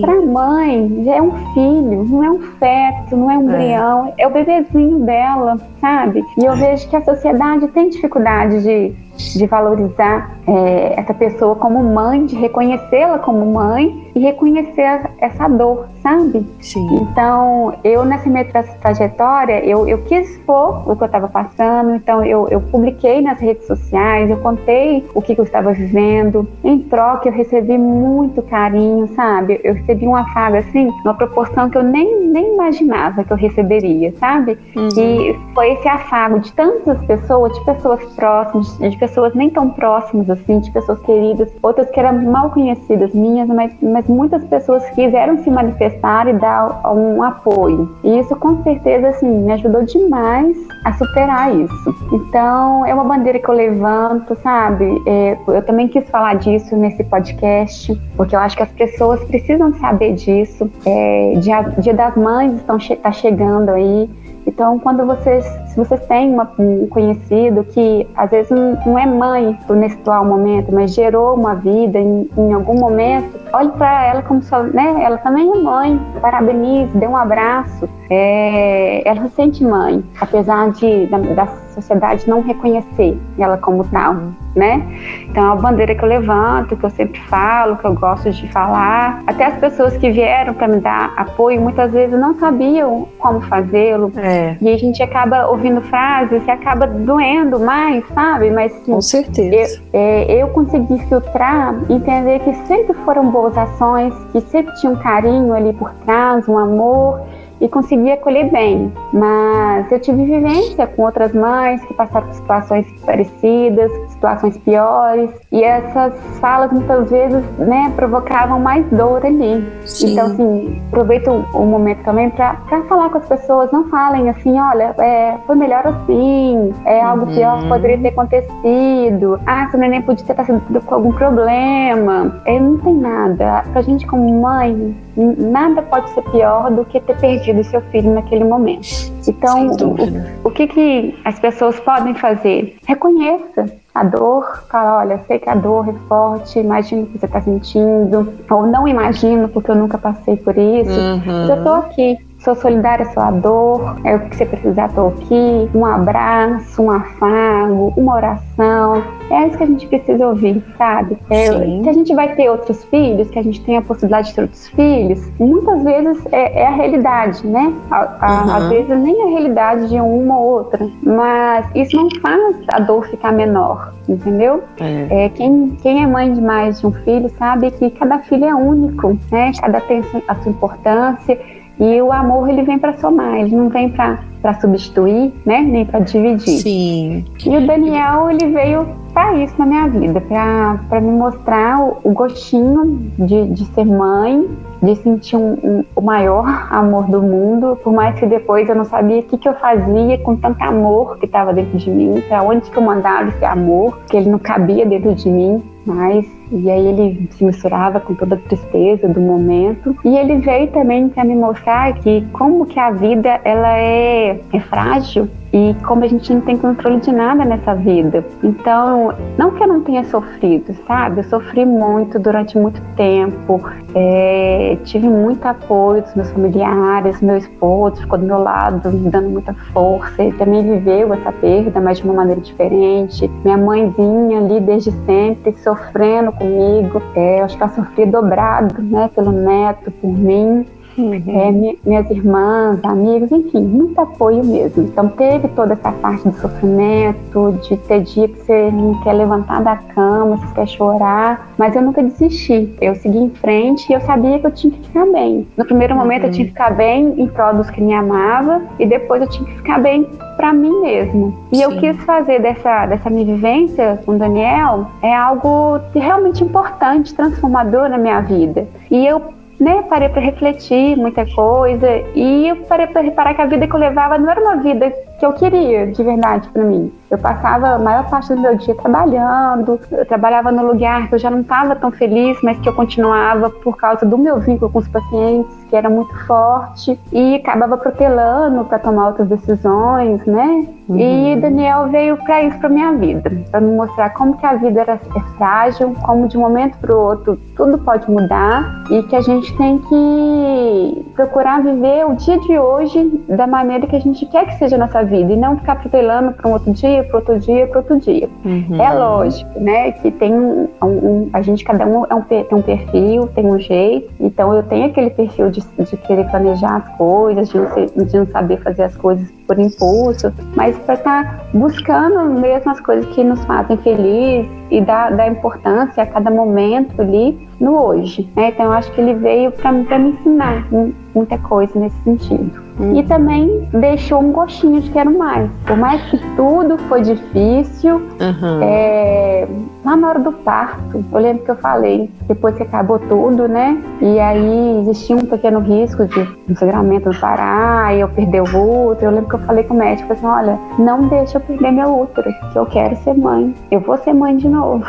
para a mãe já é um filho, não é um feto, não é um é. embrião, é. é o bebezinho dela, sabe? E eu é. vejo que a sociedade tem dificuldade de de valorizar é, essa pessoa como mãe, de reconhecê-la como mãe e reconhecer essa dor, sabe? Sim. Então, eu nessa minha tra trajetória, eu, eu quis expor o que eu estava passando, então eu, eu publiquei nas redes sociais, eu contei o que, que eu estava vivendo. Em troca, eu recebi muito carinho, sabe? Eu recebi um afago, assim, numa proporção que eu nem, nem imaginava que eu receberia, sabe? Uhum. E foi esse afago de tantas pessoas, de pessoas próximas, de pessoas nem tão próximas assim, de pessoas queridas, outras que eram mal conhecidas minhas, mas, mas muitas pessoas quiseram se manifestar e dar um apoio. E isso com certeza assim me ajudou demais a superar isso. Então é uma bandeira que eu levanto, sabe? É, eu também quis falar disso nesse podcast, porque eu acho que as pessoas precisam saber disso. É, dia, dia das Mães estão che tá chegando aí. Então, quando vocês, se vocês têm uma, um conhecido que às vezes não, não é mãe nesse atual momento, mas gerou uma vida em, em algum momento, olhe para ela como só, né? Ela também é mãe, parabenize, dê um abraço. É, ela se sente mãe, apesar de da, da sociedade não reconhecer ela como tal, né? Então é uma bandeira que eu levanto, que eu sempre falo, que eu gosto de falar. Até as pessoas que vieram para me dar apoio muitas vezes não sabiam como fazê-lo. É. E a gente acaba ouvindo frases e acaba doendo mais, sabe? Mas sim, com certeza. Eu, é, eu consegui filtrar, entender que sempre foram boas ações, que sempre tinha um carinho ali por trás, um amor e consegui acolher bem. Mas eu tive vivência com outras mães que passaram por situações parecidas, situações piores, e essas falas muitas vezes né, provocavam mais dor ali. Sim. Então, assim, aproveito o um momento também para falar com as pessoas, não falem assim, olha, é, foi melhor assim, é algo uhum. pior que poderia ter acontecido, ah, seu neném podia ter passado com algum problema. É, não tem nada. Pra gente como mãe, nada pode ser pior do que ter perdido seu filho naquele momento. Então, o, o, que, que as pessoas podem fazer? Reconheça a dor, fala, olha, sei que a dor é forte, imagino o que você está sentindo, ou não imagino porque eu nunca passei por isso, uhum. mas eu estou aqui, Sou solidária à sua dor, é o que você precisar, estou aqui. Um abraço, um afago, uma oração. É isso que a gente precisa ouvir, sabe? É, que a gente vai ter outros filhos, que a gente tem a possibilidade de ter outros filhos, muitas vezes é, é a realidade, né? A, a, uhum. Às vezes nem a realidade de uma ou outra, mas isso não faz a dor ficar menor, entendeu? É. é quem, quem é mãe de mais de um filho sabe que cada filho é único, né? Cada tem a sua importância E o amor ele vem para somar, ele não vem para para substituir, né, nem para dividir. Sim. E o Daniel ele veio para isso na minha vida, para me mostrar o, o gostinho de, de ser mãe, de sentir um, um, o maior (laughs) amor do mundo, por mais que depois eu não sabia o que, que eu fazia com tanto amor que estava dentro de mim, para onde que eu mandava esse amor, que ele não cabia dentro de mim mais. E aí ele se misturava com toda a tristeza do momento. E ele veio também para me mostrar que como que a vida ela é, é frágil e como a gente não tem controle de nada nessa vida. Então, não que eu não tenha sofrido, sabe? Eu sofri muito durante muito tempo, é, tive muito apoio dos meus familiares, meu esposo ficou do meu lado, me dando muita força. Ele também viveu essa perda, mas de uma maneira diferente. Minha mãezinha ali desde sempre sofrendo comigo, é, acho que ela sofria dobrado, né, pelo neto, por mim. Uhum. É, minhas irmãs, amigos, enfim, muito apoio mesmo. Então teve toda essa parte do sofrimento, de ter dia que você não quer levantar da cama, você quer chorar, mas eu nunca desisti. Eu segui em frente e eu sabia que eu tinha que ficar bem. No primeiro momento uhum. eu tinha que ficar bem em prol dos que me amavam e depois eu tinha que ficar bem para mim mesmo. E Sim. eu quis fazer dessa, dessa minha vivência com Daniel é algo realmente importante, transformador na minha vida. E eu né, parei para refletir muita coisa e eu parei para reparar que a vida que eu levava não era uma vida que eu queria de verdade para mim. Eu passava a maior parte do meu dia trabalhando, eu trabalhava no lugar que eu já não estava tão feliz, mas que eu continuava por causa do meu vínculo com os pacientes, que era muito forte, e acabava protelando para tomar outras decisões, né? Uhum. E Daniel veio para isso para minha vida, para me mostrar como que a vida era é frágil, como de um momento para o outro tudo pode mudar e que a gente tem que procurar viver o dia de hoje da maneira que a gente quer que seja a nossa vida e não ficar protelando para um outro dia, para outro dia, para outro dia. Uhum. É lógico, né, que tem um, um, a gente cada um é um, tem um perfil, tem um jeito. Então eu tenho aquele perfil de, de querer planejar as coisas, de não, ser, de não saber fazer as coisas por impulso, mas para estar tá buscando mesmo as coisas que nos fazem feliz e dar, dar importância a cada momento ali no hoje. Né? Então eu acho que ele veio para me ensinar muita coisa nesse sentido. Uhum. E também deixou um gostinho de quero mais. Por mais que tudo foi difícil, uhum. é, lá na hora do parto, eu lembro que eu falei, depois que acabou tudo, né? E aí existia um pequeno risco de um sangramento no Pará, e eu perder o útero. Eu lembro que eu falei com o médico assim: olha, não deixa eu perder meu útero, que eu quero ser mãe. Eu vou ser mãe de novo.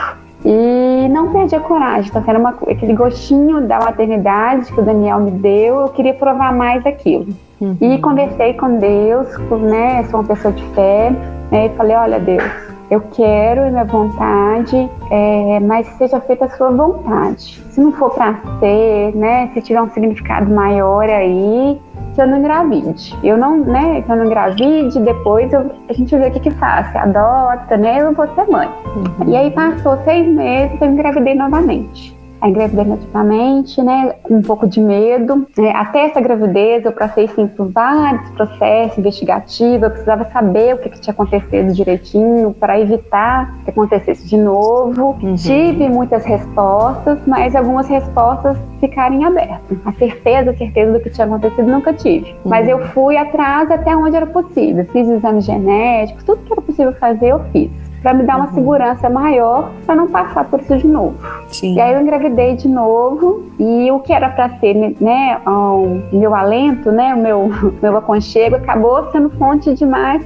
E não perdi a coragem, tá sendo uma, aquele gostinho da maternidade que o Daniel me deu, eu queria provar mais aquilo. Uhum. E conversei com Deus, né, sou uma pessoa de fé, né, e falei, olha Deus, eu quero e minha vontade, é, mas seja feita a sua vontade. Se não for para ser, né, se tiver um significado maior aí, que eu não engravide. Eu não, né, que eu não engravide, depois eu, a gente vê o que que faz, se adota, né, eu vou ser mãe. Uhum. E aí passou seis meses, eu engravidei novamente a engravidei novamente, né, com um pouco de medo. É, até essa gravidez eu passei sim, por vários processos investigativos, eu precisava saber o que, que tinha acontecido direitinho para evitar que acontecesse de novo. Uhum. Tive muitas respostas, mas algumas respostas ficaram em aberto. A certeza, a certeza do que tinha acontecido nunca tive. Uhum. Mas eu fui atrás até onde era possível. Fiz exames genéticos, tudo que era possível fazer eu fiz para me dar uma uhum. segurança maior para não passar por isso de novo. Sim. E aí eu engravidei de novo e o que era para ser, né, o meu alento, né, o meu (laughs) meu aconchego acabou sendo fonte de mais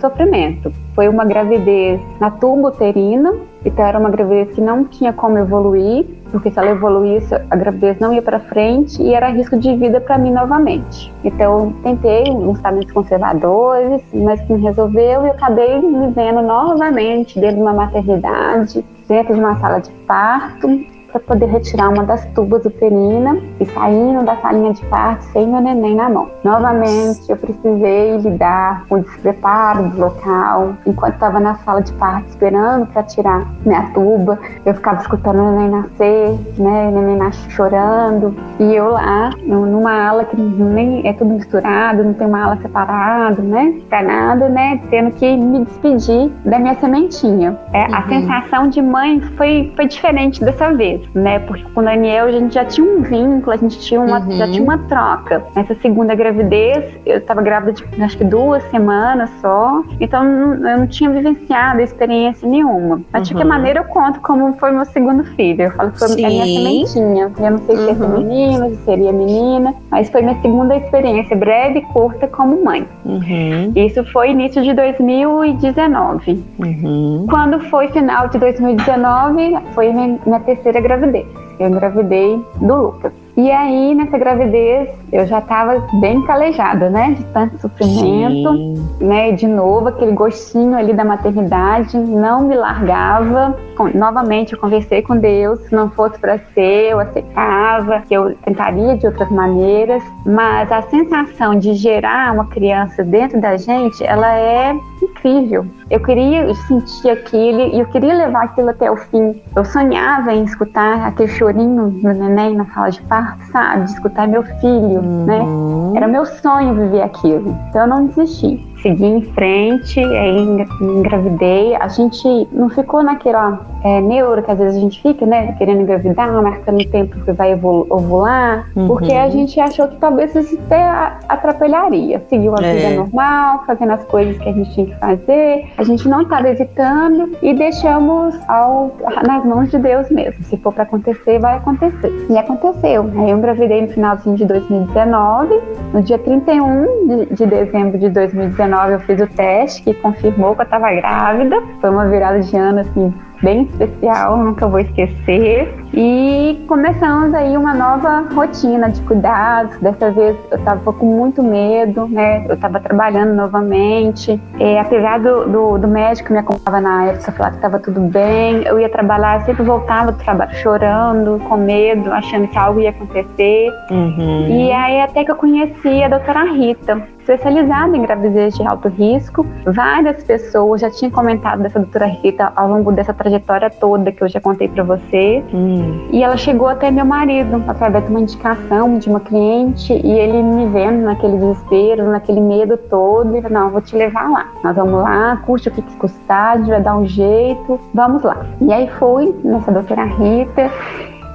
sofrimento. Foi uma gravidez na tuba uterina, então era uma gravidez que não tinha como evoluir porque se ela evoluísse, a gravidez não ia para frente e era risco de vida para mim novamente. Então, tentei uns tratamentos conservadores, mas me resolveu e acabei me vendo novamente dentro de uma maternidade, dentro de uma sala de parto, para poder retirar uma das tubas uterina e saindo da salinha de parto sem meu neném na mão. Novamente, eu precisei lidar com o despreparo do local. Enquanto estava na sala de parto esperando para tirar minha tuba, eu ficava escutando o neném nascer, né, o neném chorando, e eu lá numa ala que nem é tudo misturado, não tem uma ala separada, né, pra nada, né, tendo que me despedir da minha sementinha. É, uhum. A sensação de mãe foi, foi diferente dessa vez né? Porque com o Daniel a gente já tinha um vínculo, a gente tinha uma, uhum. já tinha uma troca. Nessa segunda gravidez, eu estava grávida de acho que duas semanas só, então eu não tinha vivenciado experiência nenhuma. Mas uhum. de qualquer maneira eu conto como foi meu segundo filho. Eu falo que foi Sim. a minha sementinha. Eu não sei se uhum. ia ser menino, se seria menina, mas foi minha segunda experiência, breve e curta, como mãe. Uhum. Isso foi início de 2019. Uhum. Quando foi final de 2019, foi minha, minha terceira gravidez. Eu engravidei do Lucas. E aí, nessa gravidez, eu já estava bem calejada, né? De tanto sofrimento, Sim. né? De novo, aquele gostinho ali da maternidade não me largava. Novamente, eu conversei com Deus. Se não fosse para ser, eu aceitava, que eu tentaria de outras maneiras. Mas a sensação de gerar uma criança dentro da gente, ela é incrível. Eu queria sentir aquilo e eu queria levar aquilo até o fim. Eu sonhava em escutar aquele chorinho do neném na sala de parto, sabe? De escutar meu filho, né? uhum. né? Era meu sonho viver aquilo. Então eu não desisti segui em frente, aí engravidei. A gente não ficou naquela é, neuro que às vezes a gente fica, né? Querendo engravidar, marcando o tempo que vai ovular, uhum. porque a gente achou que talvez isso até atrapalharia. Seguiu a é. vida normal, fazendo as coisas que a gente tinha que fazer. A gente não estava evitando e deixamos ao, nas mãos de Deus mesmo. Se for para acontecer, vai acontecer. E aconteceu. Aí eu engravidei no finalzinho de 2019, no dia 31 de, de dezembro de 2019 eu fiz o teste que confirmou que eu estava grávida. Foi uma virada de ano assim bem especial, nunca vou esquecer. E começamos aí uma nova rotina de cuidados. Dessa vez eu estava com muito medo, né? Eu estava trabalhando novamente. E, apesar do, do, do, médico que me acompanhava na época falar que estava tudo bem, eu ia trabalhar, sempre voltava do trabalho chorando, com medo, achando que algo ia acontecer. Uhum. E aí até que eu conheci a doutora Rita, especializada em gravidez de alto risco. Várias pessoas já tinham comentado dessa doutora Rita ao longo dessa trajetória toda que eu já contei para você. Hum. E ela chegou até meu marido através de uma indicação de uma cliente e ele me vendo naquele desespero, naquele medo todo, e não, vou te levar lá. Nós vamos lá, custe o que custar, a gente vai dar um jeito, vamos lá. E aí fui nessa doutora Rita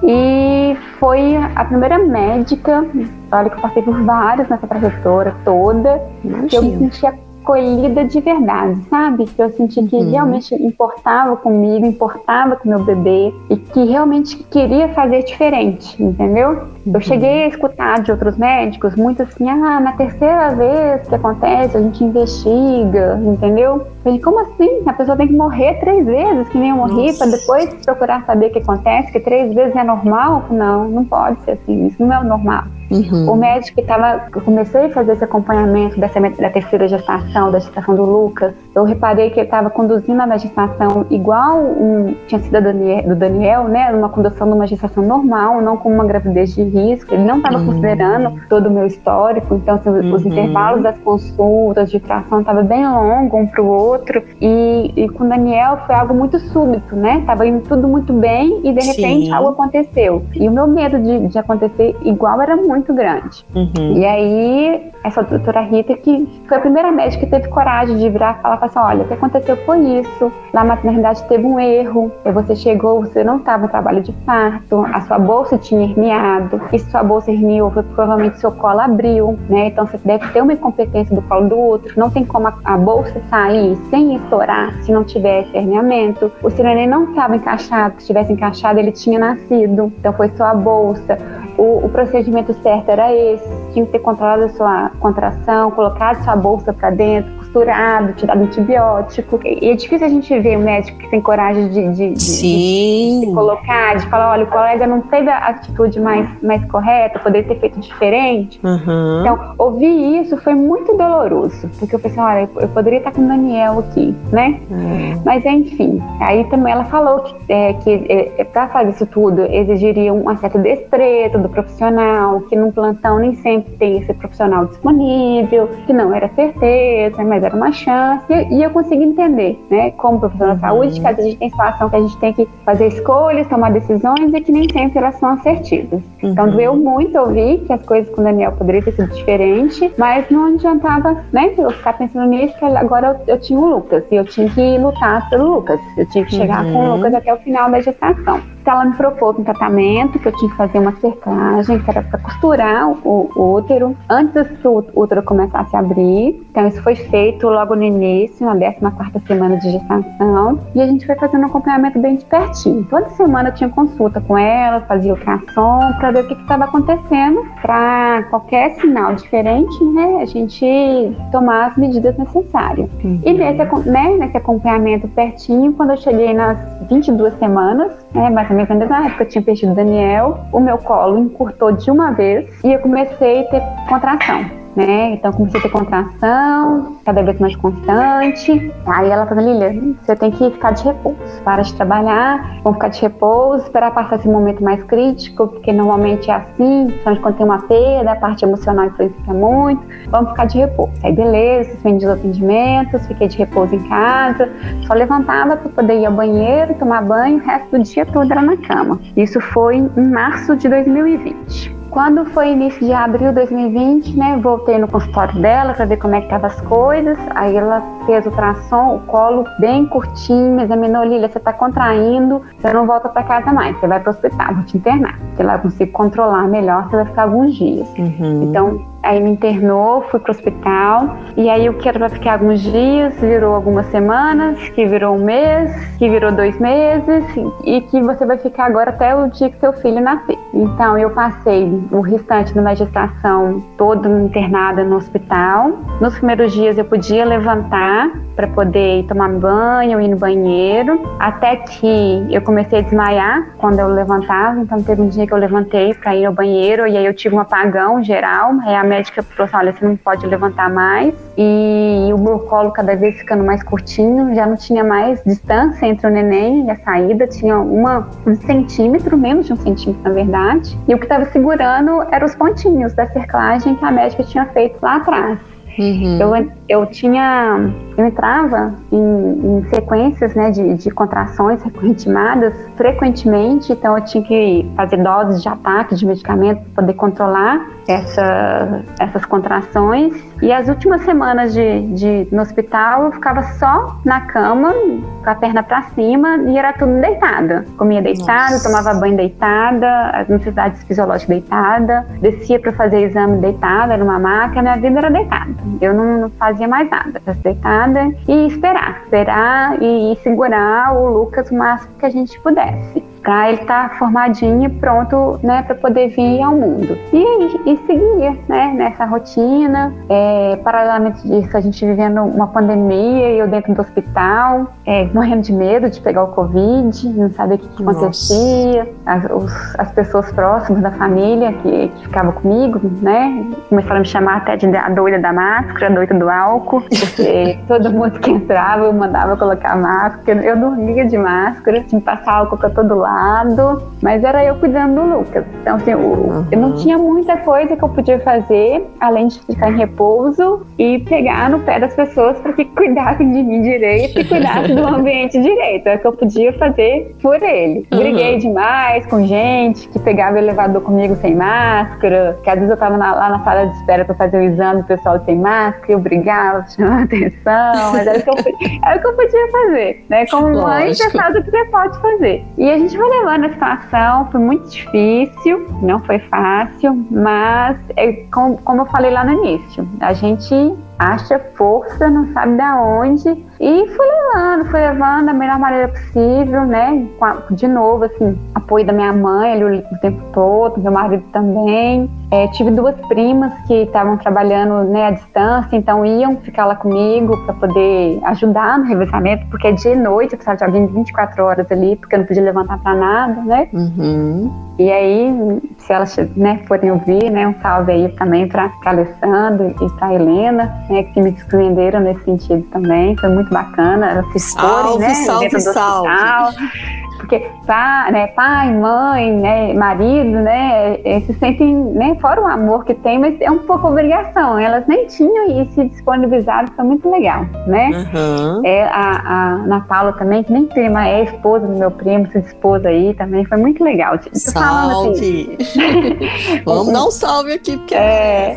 e foi a primeira médica, olha que eu passei por várias nessa trajetória toda, Imagina. que eu me sentia acolhida de verdade, sabe? Que eu senti que uhum. realmente importava comigo, importava com meu bebê e que realmente queria fazer diferente, entendeu? Uhum. Eu cheguei a escutar de outros médicos muito assim, ah, na terceira vez que acontece, a gente investiga, entendeu? Eu falei, como assim? A pessoa tem que morrer três vezes, que nem eu morri, para depois procurar saber o que acontece, que três vezes é normal? Não, não pode ser assim, isso não é o normal. Uhum. O médico que estava. Comecei a fazer esse acompanhamento dessa, da terceira gestação, da gestação do Lucas. Eu reparei que ele estava conduzindo a gestação igual um, tinha sido Daniel, do Daniel, né? Uma condução de uma gestação normal, não como uma gravidez de risco. Ele não estava uhum. considerando todo o meu histórico, então assim, uhum. os intervalos das consultas de tração estavam bem longos um para o outro. E, e, com o Daniel foi algo muito súbito, né? Tava indo tudo muito bem e de repente Sim. algo aconteceu. E o meu medo de, de acontecer igual era muito muito grande. Uhum. E aí, essa doutora Rita, que foi a primeira médica que teve coragem de virar e falar assim: olha, o que aconteceu foi isso. Na maternidade teve um erro. Você chegou, você não estava no trabalho de parto, a sua bolsa tinha herniado. E se sua bolsa herniou, foi provavelmente seu colo abriu, né? Então você deve ter uma incompetência do colo do outro. Não tem como a, a bolsa sair sem estourar se não tivesse herniamento. O seu neném não estava encaixado, se tivesse encaixado, ele tinha nascido. Então foi sua bolsa o, o, procedimento certo era esse, tinha que ter controlado a sua contração, colocado sua bolsa para dentro, costurado, te dado antibiótico. E é difícil a gente ver um médico que tem coragem de, de, de, de, de colocar, de falar, olha, o colega não teve a atitude mais, mais correta, poderia ter feito diferente. Uhum. Então, ouvir isso foi muito doloroso, porque eu pensei, olha, eu poderia estar com o Daniel aqui, né? Uhum. Mas enfim, aí também ela falou que, é, que é, é para fazer isso tudo exigiria uma certa destreza do profissional, que num plantão nem sempre tem esse profissional disponível, que não era certeza, mas era uma chance. E eu consegui entender, né, como profissional uhum. da saúde, que às vezes a gente tem situação que a gente tem que fazer escolhas, tomar decisões e que nem sempre elas são assertivas. Então, uhum. Então doeu muito ouvir que as coisas com o Daniel poderiam ter sido diferentes, mas não adiantava, né, eu ficar pensando nisso, que agora eu, eu tinha o Lucas e eu tinha que lutar pelo Lucas. Eu tinha que chegar uhum. com o uhum. Lucas até o final da gestação. Ela me propôs um tratamento que eu tinha que fazer uma cerclagem, que era para costurar o, o, útero antes que o útero começasse a abrir. Então, isso foi feito logo no início, na 14 semana de gestação. E a gente foi fazendo um acompanhamento bem de pertinho. Toda semana eu tinha consulta com ela, fazia ultrassom para ver o que estava acontecendo, para qualquer sinal diferente, né, a gente tomar as medidas necessárias. Uhum. E nesse, né, nesse acompanhamento pertinho, quando eu cheguei nas 22 semanas, né, mais ou na época eu tinha perdido o Daniel, o meu colo encurtou de uma vez e eu comecei a ter contração né? Então comecei a ter contração, cada vez mais constante. Aí ela falou, Lilia, você tem que ficar de repouso. Para de trabalhar, vamos ficar de repouso, esperar passar esse momento mais crítico, porque normalmente é assim, principalmente quando tem uma perda, a parte emocional influencia muito. Vamos ficar de repouso. Aí beleza, suspendi os atendimentos, fiquei de repouso em casa, só levantava para poder ir ao banheiro, tomar banho, o resto do dia todo era na cama. Isso foi em março de 2020. Quando foi início de abril de 2020, né, voltei no consultório dela para ver como é que estavam as coisas. Aí ela fez o ultrassom, o colo bem curtinho, examinou, Lilia, você está contraindo, você não volta para casa mais, você vai para o hospital, vou te internar. Porque lá eu consigo controlar melhor, você vai ficar alguns dias. Uhum. Então, Aí me internou, fui pro hospital. E aí o que era pra ficar alguns dias virou algumas semanas, que virou um mês, que virou dois meses, e que você vai ficar agora até o dia que seu filho nascer. Então eu passei o restante da minha gestação todo internada no hospital. Nos primeiros dias eu podia levantar para poder tomar banho, ir no banheiro, até que eu comecei a desmaiar quando eu levantava. Então teve um dia que eu levantei para ir ao banheiro e aí eu tive um apagão geral. Aí a médica falou assim: olha, você não pode levantar mais. E o meu colo cada vez ficando mais curtinho, já não tinha mais distância entre o neném e a saída, tinha uma, um centímetro, menos de um centímetro na verdade. E o que estava segurando eram os pontinhos da cerclagem que a médica tinha feito lá atrás. Uhum. Eu, eu tinha, eu entrava em, em sequências né, de, de contrações (laughs) ritmadas frequentemente, então eu tinha que fazer doses de ataque de medicamento para poder controlar essa, essas contrações. E as últimas semanas de, de, no hospital eu ficava só na cama, com a perna para cima e era tudo deitada. Comia deitada, Nossa. tomava banho deitada, as necessidades fisiológicas deitada, descia para fazer exame deitada numa máquina, minha vida era deitada. Eu não, não fazia mais nada, era deitada e esperar, esperar e segurar o Lucas o máximo que a gente pudesse para ele estar tá formadinho e pronto, né, para poder vir ao mundo. E, e seguia, né, nessa rotina. É, paralelamente disso, a gente vivendo uma pandemia e eu dentro do hospital, é, morrendo de medo de pegar o Covid, não sabia o que, que acontecia. As, os, as, pessoas próximas da família que, que ficavam comigo, né, começaram a me chamar até de a doida da máscara, a doida do álcool, porque (laughs) todo mundo que entrava eu mandava colocar máscara. Eu dormia de máscara, tinha que passar álcool para todo lado lado, mas era eu cuidando do Lucas. Então, assim, uhum. eu não tinha muita coisa que eu podia fazer, além de ficar em repouso e pegar no pé das pessoas para que (laughs) cuidassem de mim direito e cuidassem do ambiente direito. É o que eu podia fazer por ele. Briguei demais com gente que pegava o elevador comigo sem máscara, que às vezes eu tava na, lá na sala de espera para fazer o exame, o pessoal sem máscara, eu brigava, chamava atenção, mas era o que eu, (laughs) era o que eu podia fazer, né? Como mãe, você faz o que você pode fazer. E a gente vai levando a situação, foi muito difícil, não foi fácil, mas é, como, como eu falei lá no início, a gente acha força, não sabe da onde, e fui levando, fui levando da melhor maneira possível, né? De novo, assim, apoio da minha mãe ali o tempo todo, meu marido também. É, tive duas primas que estavam trabalhando né, à distância, então iam ficar lá comigo para poder ajudar no revezamento, porque dia e noite eu precisava de alguém de 24 horas ali, porque eu não podia levantar para nada, né? Uhum. E aí, se elas né, forem ouvir, né, um salve aí também para Alessandro e para Helena, né, que me surpreenderam nesse sentido também. Foi muito bacana elas se exporem, né, salve, dentro do salve. Porque pai, né, pai, mãe, né, marido, né, se sentem, né, fora o amor que tem, mas é um pouco obrigação. Elas nem tinham e se disponibilizaram, foi muito legal, né? Uhum. É, a, a Ana Paula também, que nem prima, é esposa do meu primo, se dispôs aí também, foi muito legal. salve! Assim, (laughs) Vamos dar um salve aqui, porque... É,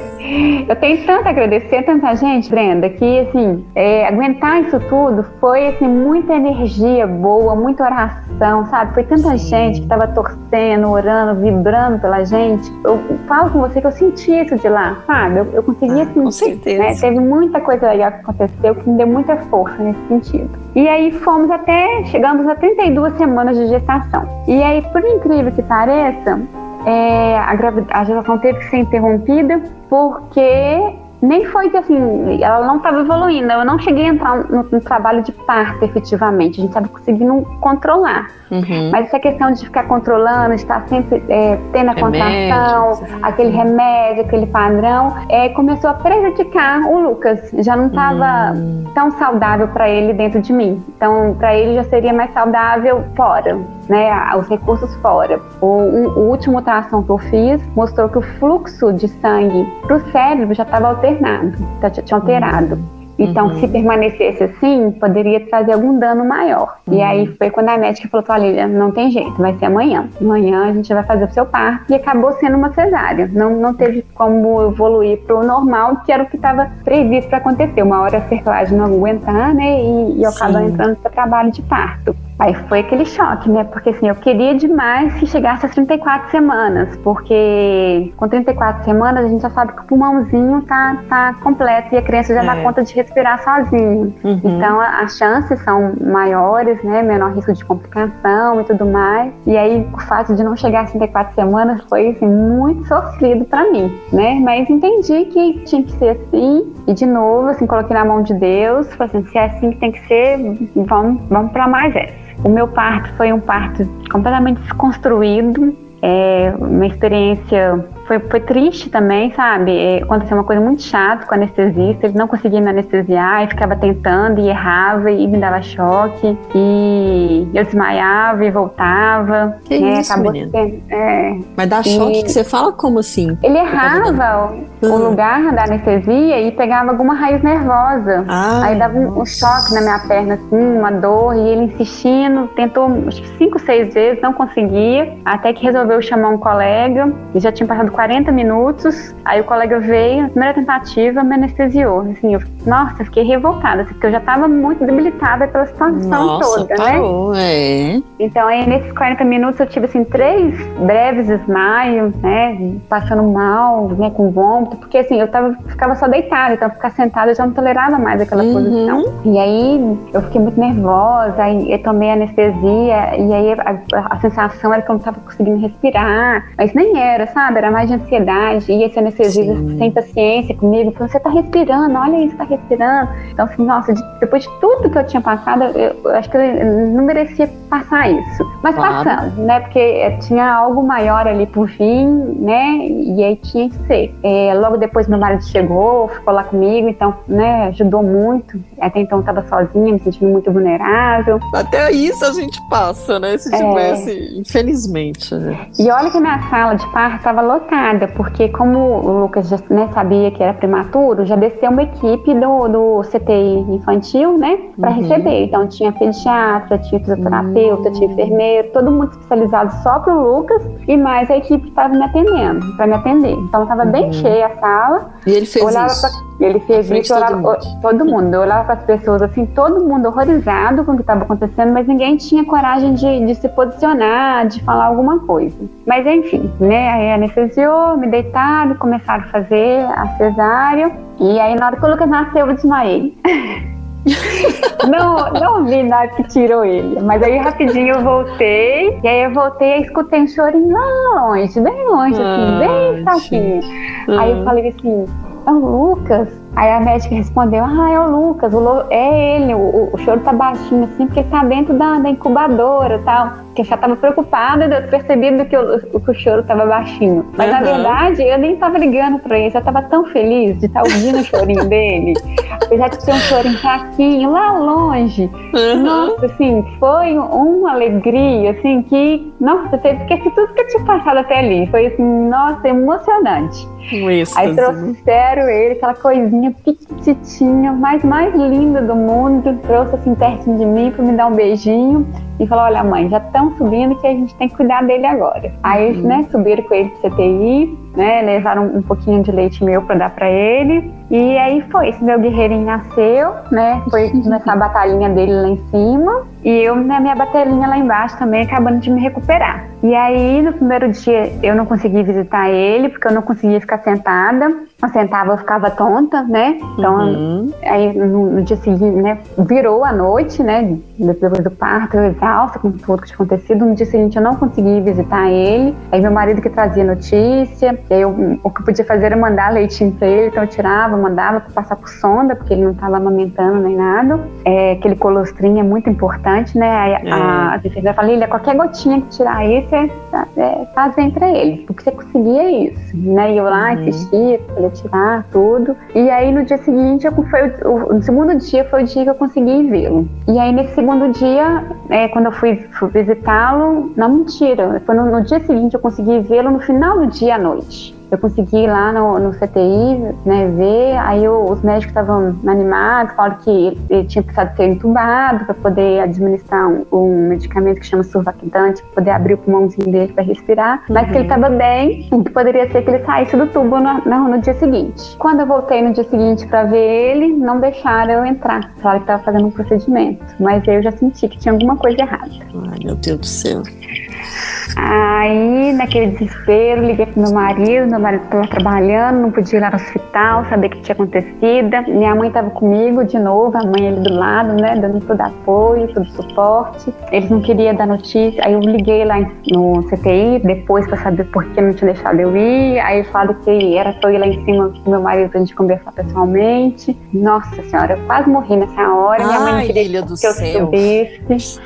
eu tenho tanto a agradecer, tanta gente, Brenda, que, assim, é, aguentar isso tudo foi, assim, muita energia boa, muita oração, coração, sabe? Foi tanta Sim. gente que estava torcendo, orando, vibrando pela gente. Eu falo com você que eu senti isso de lá, sabe? Eu, eu conseguia ah, sentir. Com certeza. Né? Teve muita coisa legal que aconteceu que me deu muita força nesse sentido. E aí fomos até, chegamos a 32 semanas de gestação. E aí, por incrível que pareça, é, a, a gestação teve que ser interrompida porque nem foi que assim, ela não estava evoluindo. Eu não cheguei a entrar no, no, trabalho de parto efetivamente. A gente estava conseguindo controlar. Uhum. Mas essa questão de ficar controlando, de estar sempre é, tendo a contração, aquele remédio, aquele padrão, é, começou a prejudicar o Lucas. Já não estava uhum. tão saudável para ele dentro de mim. Então, para ele já seria mais saudável fora né, os recursos fora. O, o, último ultrassom que eu fiz mostrou que o fluxo de sangue para o cérebro já estava alternado, já tinha alterado. Uhum. Então, uhum. se permanecesse assim, poderia trazer algum dano maior. Uhum. E aí foi quando a médica falou: olha, não tem jeito, vai ser amanhã. Amanhã a gente vai fazer o seu parto. E acabou sendo uma cesárea. Não, não teve como evoluir para o normal, que era o que estava previsto para acontecer. Uma hora a cerclagem não aguentar, né? E, e eu acabo entrando para trabalho de parto. Aí foi aquele choque, né? Porque assim, eu queria demais que chegasse às 34 semanas, porque com 34 semanas a gente já sabe que o pulmãozinho tá, tá completo e a criança já é. dá conta de respirar sozinho. Uhum. Então as chances são maiores, né? Menor risco de complicação e tudo mais. E aí o fato de não chegar às 34 semanas foi assim, muito sofrido para mim, né? Mas entendi que tinha que ser assim. E de novo, assim, coloquei na mão de Deus, falei assim, se é assim que tem que ser, vamos, vamos para mais essa. O meu parto foi um parto completamente desconstruído, é uma experiência foi, foi triste também, sabe? É, aconteceu uma coisa muito chata com o anestesista, ele não conseguia me anestesiar, e ficava tentando e errava e me dava choque. E eu desmaiava e voltava. Que é, isso, acabou é, Mas dá choque que você fala como assim? Ele errava o, o uhum. lugar da anestesia e pegava alguma raiz nervosa. Ah, Aí dava um, um, choque na minha perna, assim, uma dor, e ele insistindo, tentou acho que cinco, seis vezes, não conseguia, até que resolveu chamar um colega, e já tinha passado 40 minutos. Aí o colega veio, primeira tentativa, me anestesiou. Assim, eu, nossa, fiquei revoltada, assim, porque eu já estava muito debilitada pela situação nossa, toda, parou, né? É. Então aí nesses 40 minutos eu tive assim três breves desmaios, né, passando mal, né, com vômito, porque assim, eu tava, ficava só deitada, então ficar sentada eu já não tolerava mais aquela uhum. posição. E aí eu fiquei muito nervosa, aí eu tomei anestesia, e aí a, a, a sensação era que eu não estava conseguindo respirar, mas nem era, sabe? Era mais de ansiedade, e esse anestesista sem paciência comigo, falou, você tá respirando, olha isso, tá respirando. Então, assim, nossa, de, depois de tudo que eu tinha passado, eu, acho que eu não merecia passar isso. Mas claro. passando, né, porque eh, tinha algo maior ali por fim, né, e aí tinha que ser. É, logo depois meu marido chegou, ficou lá comigo, então, né, ajudou muito. Até então eu tava sozinha, me sentindo muito vulnerável. Até isso a gente passa, né, se é. tivesse, é... infelizmente. Né? E olha que a minha sala de parto estava lotada porque como o Lucas já né, sabia que era prematuro, já desceu uma equipe do, do CTI infantil, né, para uhum. receber. Então tinha pediatra, tinha fisioterapeuta, uhum. tinha enfermeiro, todo mundo especializado só para o Lucas e mais a equipe que estava me atendendo, para me atender. Então estava uhum. bem cheia a sala. E ele fez olhava isso. Pra, ele fez isso, todo, mundo. todo mundo. Eu olhava para as pessoas assim, todo mundo horrorizado com o que estava acontecendo, mas ninguém tinha coragem de, de se posicionar, de falar alguma coisa. Mas enfim, né, aí anestesiou me deitaram, começaram a fazer a cesárea. E aí, na hora que o Lucas nasceu, eu desmaiei. (laughs) não, não vi nada que tirou ele. Mas aí rapidinho eu voltei. E aí eu voltei e escutei um chorinho lá longe, bem longe, assim, bem fraquinho. Aí eu falei assim, Lucas? Aí a médica respondeu: Ah, é o Lucas, o é ele, o, o, choro tá baixinho assim, porque ele tá dentro da, da incubadora e tal. Que eu já tava preocupada de eu percebido que o, que o choro tava baixinho. Mas uhum. na verdade, eu nem tava ligando pra ele, eu tava tão feliz de estar tá ouvindo o chorinho (laughs) dele. Apesar de ter um chorinho fraquinho lá longe. Uhum. Nossa, assim, foi uma alegria, assim, que, nossa, eu esqueci tudo que eu tinha passado até ali. Foi assim, nossa, emocionante. Isso, Aí trouxeram ele, aquela coisinha menininha pequitinha, mais mais linda do mundo, trouxe assim pertinho de mim para me dar um beijinho. e falou: Olha, mãe, já estão subindo que a gente tem que cuidar dele agora. Aí eles, uhum. né, subiram com ele pro CTI, né, levaram um pouquinho de leite meu para dar para ele. E aí foi, esse meu guerreirinho nasceu, né? Foi começar a batalhinha dele lá em cima. E eu na minha batalhinha lá embaixo também, acabando de me recuperar. E aí, no primeiro dia, eu não consegui visitar ele, porque eu não conseguia ficar sentada. Eu sentava, eu ficava tonta, né? Então, uhum. aí no, no, dia seguinte, né? Virou a noite, né? Depois do parto, eu exausta com tudo que tinha acontecido. No dia seguinte, eu não consegui visitar ele. Aí, meu marido que trazia notícia. E aí, eu, o que eu podia fazer era mandar leitinho pra ele. Então, eu tirava, mandava pra passar por sonda, porque ele não estava amamentando nem nada. É, aquele colostrinho é muito importante, né? Aí, é. a, a Lilia, qualquer gotinha que tirar aí, você é, faz bem pra ele. Porque você conseguia isso, né? E eu lá uhum. insistia, falei, tirar tudo. E aí no dia seguinte, eu, foi o, o, segundo dia foi o dia que eu consegui vê-lo. E aí nesse segundo dia, é, quando eu fui, fui visitá-lo, não mentira, foi no, no dia seguinte eu consegui vê-lo no final do dia à noite eu consegui ir lá no, no CTI, né, ver, aí eu, os médicos estavam animados, falaram que ele, tinha precisado ser entubado para poder administrar um, um, medicamento que chama surfactante, para poder abrir o pulmãozinho dele para respirar, mas uhum. que ele estava uhum. bem e que poderia ser que ele saísse do tubo no, no, no dia seguinte. Quando eu voltei no dia seguinte para ver ele, não deixaram eu entrar, falaram que estava fazendo um procedimento, mas eu já senti que tinha alguma coisa errada. Ai, meu Deus do céu. Aí, naquele desespero, liguei pro meu marido, meu marido estava trabalhando, não podia ir lá no hospital, saber o que tinha acontecido. Minha mãe estava comigo de novo, a mãe ali do lado, né, dando todo apoio, todo suporte. Eles não queriam dar notícia, aí eu liguei lá no CTI depois para saber por que não tinha deixado eu ir. Aí falaram que era pra eu ir lá em cima com meu marido pra gente conversar pessoalmente. Nossa senhora, eu quase morri nessa hora. Ai, minha mãe não queria que eu céu. subisse.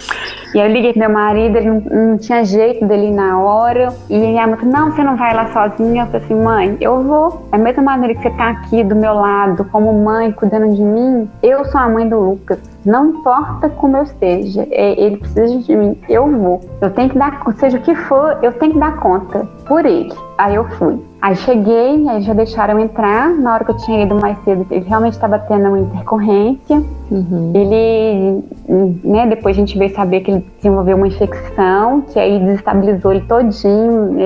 E aí eu liguei pro meu marido, ele não, não tinha jeito dele na hora. E minha mãe falou, não, você não vai lá sozinha. Eu falei assim, mãe, eu vou. Da mesma maneira que você tá aqui do meu lado, como mãe, cuidando de mim, eu sou a mãe do Lucas. Não importa como eu esteja, é, ele precisa de mim, eu vou. Eu tenho que dar, seja o que for, eu tenho que dar conta por ele. Aí eu fui. Aí cheguei, aí já deixaram entrar. Na hora que eu tinha ido mais cedo, ele realmente estava tendo uma intercorrência. Uhum. Ele, né, depois a gente veio saber que ele desenvolveu uma infecção, que aí desestabilizou ele todinho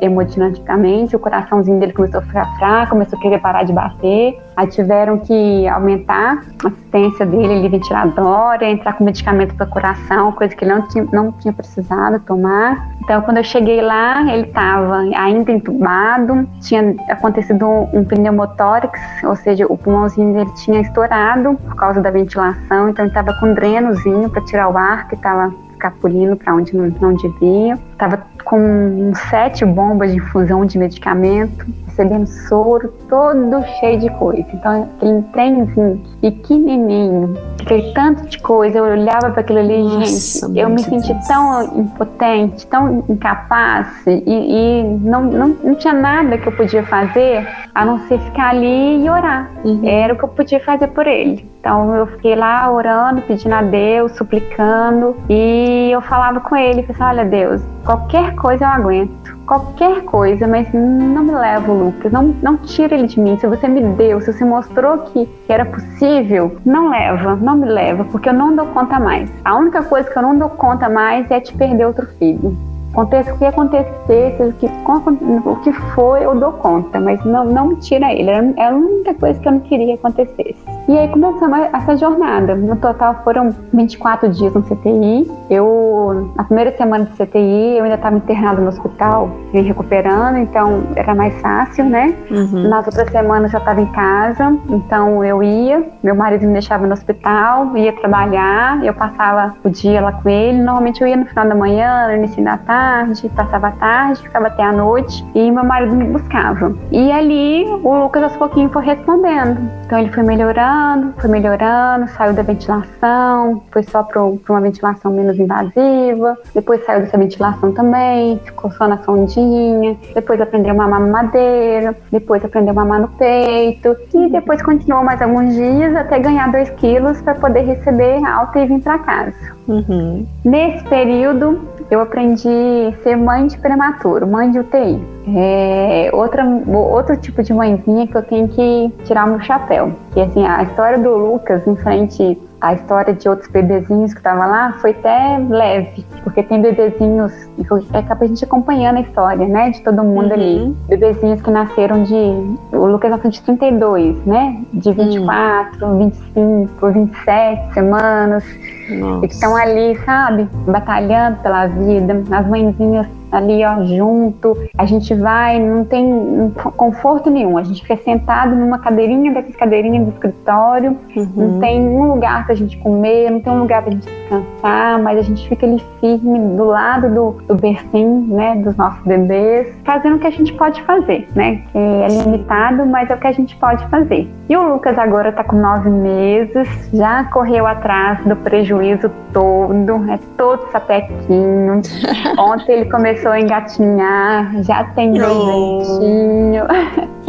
hemodinamicamente. O coraçãozinho dele começou a ficar fraco, começou a querer parar de bater. Aí tiveram que aumentar a assistência dele, ele ventilador, entrar com medicamento para coração, coisa que ele não tinha, não tinha precisado tomar. Então, quando eu cheguei lá, ele estava ainda entubado, tinha acontecido um, um pneumotórax, ou seja, o pulmãozinho dele tinha estourado por causa da ventilação, então ele estava com um drenozinho para tirar o ar que estava escapulindo para onde não, não devia. Estava com sete bombas de infusão de medicamento recebendo soro, todo cheio de coisa. Então, aquele trenzinho pequenininho, que fez tanto de coisa, eu olhava para aquilo ali, Nossa, gente, eu me senti Deus. tão impotente, tão incapaz, e, e, não, não, não tinha nada que eu podia fazer a não ser ficar ali e orar. Uhum. Era o que eu podia fazer por ele. Então eu fiquei lá orando, pedindo a Deus, suplicando, e eu falava com ele, falei assim, olha Deus, qualquer coisa eu aguento qualquer coisa, mas não me leva o Lucas, não, não tira ele de mim. Se você me deu, se você mostrou que era possível, não leva, não me leva, porque eu não dou conta mais. A única coisa que eu não dou conta mais é te perder outro filho. Aconteça o que acontecer, o que, o que for, eu dou conta, mas não, não me tira ele. Era a única coisa que eu não queria que acontecesse. E aí começou essa jornada. No total foram 24 dias no CTI. Eu, na primeira semana de CTI, eu ainda estava internada no hospital, me recuperando, então era mais fácil, né? Uhum. Nas outras semanas eu estava em casa, então eu ia, meu marido me deixava no hospital, ia trabalhar, eu passava o dia lá com ele. Normalmente eu ia no final da manhã, no início da tarde tarde, passava a tarde, ficava até a noite e meu marido me buscava. E ali o Lucas aos pouquinhos foi respondendo. Então ele foi melhorando, foi melhorando, saiu da ventilação, foi só para uma ventilação menos invasiva, depois saiu dessa ventilação também, ficou só na sondinha, depois aprendeu a mamar madeira, depois aprendeu a mamar no peito e depois continuou mais alguns dias até ganhar 2 quilos para poder receber alta e vir para casa. Uhum. Nesse período, eu aprendi a ser mãe de prematuro, mãe de UTI. é outra, outro tipo de mãezinha que eu tenho que tirar o meu chapéu. Que assim, a história do Lucas em frente a história de outros bebezinhos que estavam lá foi até leve, porque tem bebezinhos, é capaz a gente acompanhando a história, né, de todo mundo uhum. ali. Bebezinhos que nasceram de, o Lucas nasceu de 32, né, de 24, uhum. 25, 27 semanas, Nossa. e que estão ali, sabe, batalhando pela vida, as mãezinhas ali, ó, junto. A gente vai, não tem conforto nenhum. A gente fica sentado numa cadeirinha dessas cadeirinhas do escritório, uhum. não tem um lugar pra gente comer, não tem um lugar pra gente descansar, mas a gente fica ali firme do lado do, do bercinho, né, dos nossos bebês, fazendo o que a gente pode fazer, né? Que é limitado, mas é o que a gente pode fazer. E o Lucas agora tá com nove meses, já correu atrás do prejuízo todo, é todo sapequinho. (laughs) Ontem ele começou a engatinhar, já tem dentinho. (laughs)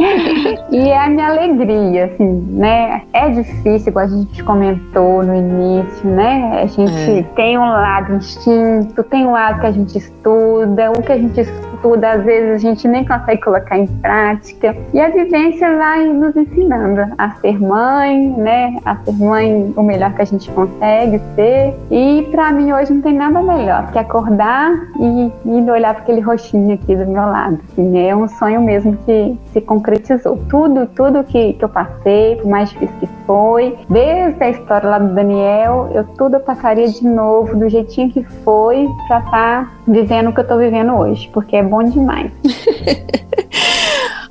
e é a minha alegria, assim, né? É difícil, igual a gente comentou no início, né? A gente é. tem um lado instinto, tem um lado que a gente estuda, o que a gente estuda, às vezes a gente nem consegue colocar em prática. E a vivência vai nos ensinando a ser mãe, né? A ser mãe o melhor que a gente consegue ser. E para mim hoje não tem nada melhor que acordar e, e olhar para aquele roxinho aqui do meu lado. Assim, é um sonho mesmo que se concretizou. Tudo, tudo que, que eu passei, por mais difícil que foi, desde a história lá do Daniel, eu tudo eu passaria de novo, do jeitinho que foi, para estar tá vivendo o que eu tô vivendo hoje, porque é bom demais. (laughs)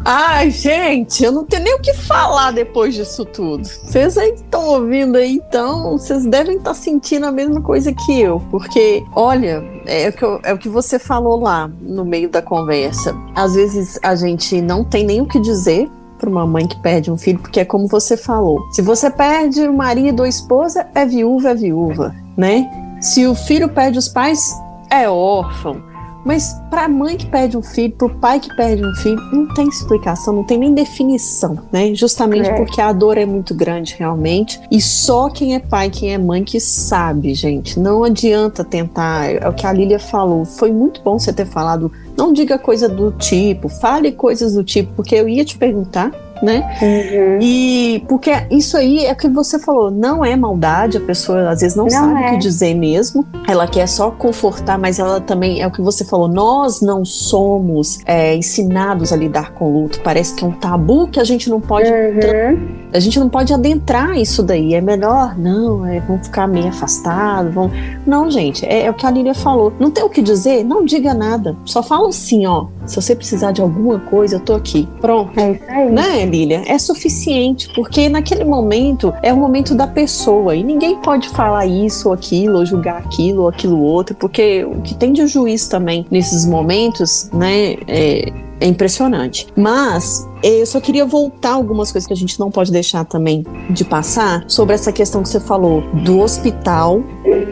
Ai, gente, eu não tenho nem o que falar depois disso tudo. Vocês aí estão ouvindo aí, então, vocês devem estar tá sentindo a mesma coisa que eu. Porque, olha, é o, que eu, é o que você falou lá no meio da conversa. Às vezes a gente não tem nem o que dizer para uma mãe que perde um filho, porque é como você falou. Se você perde o marido ou esposa, é viúva, é viúva, né? Se o filho perde os pais, é órfão. Mas para a mãe que perde um filho, para o pai que perde um filho, não tem explicação, não tem nem definição, né? Justamente é. porque a dor é muito grande realmente. E só quem é pai, quem é mãe que sabe, gente. Não adianta tentar. É o que a Lília falou. Foi muito bom você ter falado. Não diga coisa do tipo, fale coisas do tipo, porque eu ia te perguntar né? Uhum. E porque isso aí é o que você falou, não é maldade, a pessoa às vezes não, não sabe é. o que dizer mesmo, ela quer só confortar, mas ela também é o que você falou, nós não somos é, ensinados a lidar com luto, parece que é um tabu que a gente não pode, uhum. a gente não pode adentrar isso daí, é melhor, não, é, vamos ficar meio afastado, vamos... não, gente, é, é o que a Lília falou, não tem o que dizer, não diga nada, só fala assim, ó, se você precisar de alguma coisa, eu tô aqui, pronto, é isso aí. né? Lília, é suficiente, porque naquele momento é o momento da pessoa e ninguém pode falar isso ou aquilo, ou julgar aquilo ou aquilo outro, porque o que tem de juiz também nesses momentos, né, é, é impressionante. Mas eu só queria voltar algumas coisas que a gente não pode deixar também de passar sobre essa questão que você falou do hospital,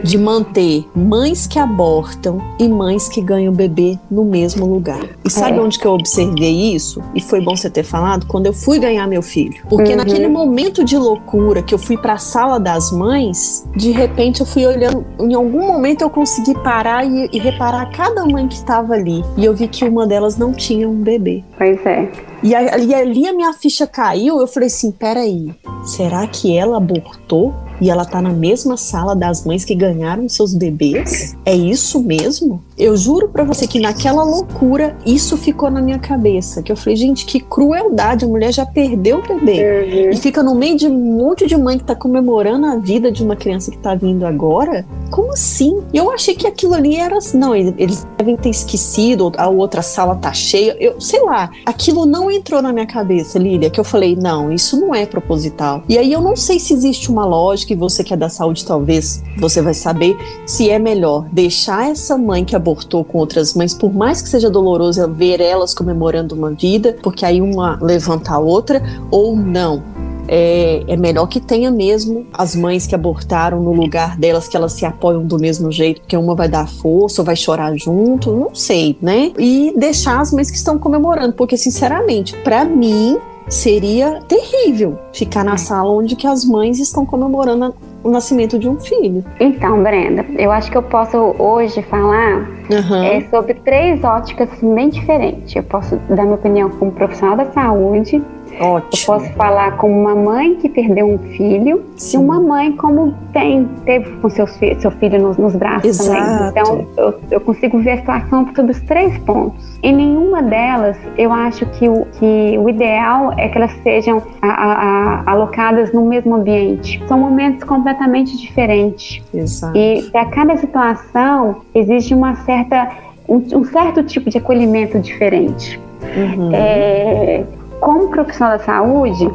de manter mães que abortam e mães que ganham bebê no mesmo lugar. E sabe é. onde que eu observei isso? E foi bom você ter falado quando eu fui ganhar meu filho. Porque uhum. naquele momento de loucura que eu fui para a sala das mães, de repente eu fui olhando, em algum momento eu consegui parar e, e reparar cada mãe que estava ali. E eu vi que uma delas não tinha um bebê. Pois é. E ali, ali a minha ficha caiu, eu falei assim, peraí, será que ela abortou? E ela tá na mesma sala das mães que ganharam seus bebês? É isso mesmo? Eu juro para você que naquela loucura isso ficou na minha cabeça, que eu falei, gente, que crueldade, a mulher já perdeu o bebê uhum. e fica no meio de um monte de mãe que tá comemorando a vida de uma criança que tá vindo agora. Como assim? Eu achei que aquilo ali era, não, eles devem ter esquecido, a outra sala tá cheia. Eu sei lá, aquilo não entrou na minha cabeça, Lília, que eu falei, não, isso não é proposital. E aí eu não sei se existe uma lógica e você que é da saúde talvez você vai saber se é melhor deixar essa mãe que abortou com outras mães, por mais que seja doloroso ver elas comemorando uma vida, porque aí uma levanta a outra, ou não. É, é, melhor que tenha mesmo as mães que abortaram no lugar delas, que elas se apoiam do mesmo jeito, porque uma vai dar força ou vai chorar junto, não sei, né? E deixar as mães que estão comemorando, porque sinceramente, para mim, seria terrível ficar na sala onde que as mães estão comemorando o nascimento de um filho. Então, Brenda, eu acho que eu posso hoje falar uhum. é, sobre três óticas bem diferentes. Eu posso dar minha opinião como profissional da saúde, Ótimo. Eu posso falar como uma mãe que perdeu um filho Sim. e uma mãe como tem, teve com seu, seu filho nos, nos braços Exato. também. Então, eu, eu consigo ver a situação sobre os três pontos. Em nenhuma delas, eu acho que o, que o ideal é que elas sejam a, a, a, alocadas no mesmo ambiente. São momentos completamente diferentes. Exato. E para cada situação, existe uma certa, um, um certo tipo de acolhimento diferente. Uhum. É, como profissional da saúde,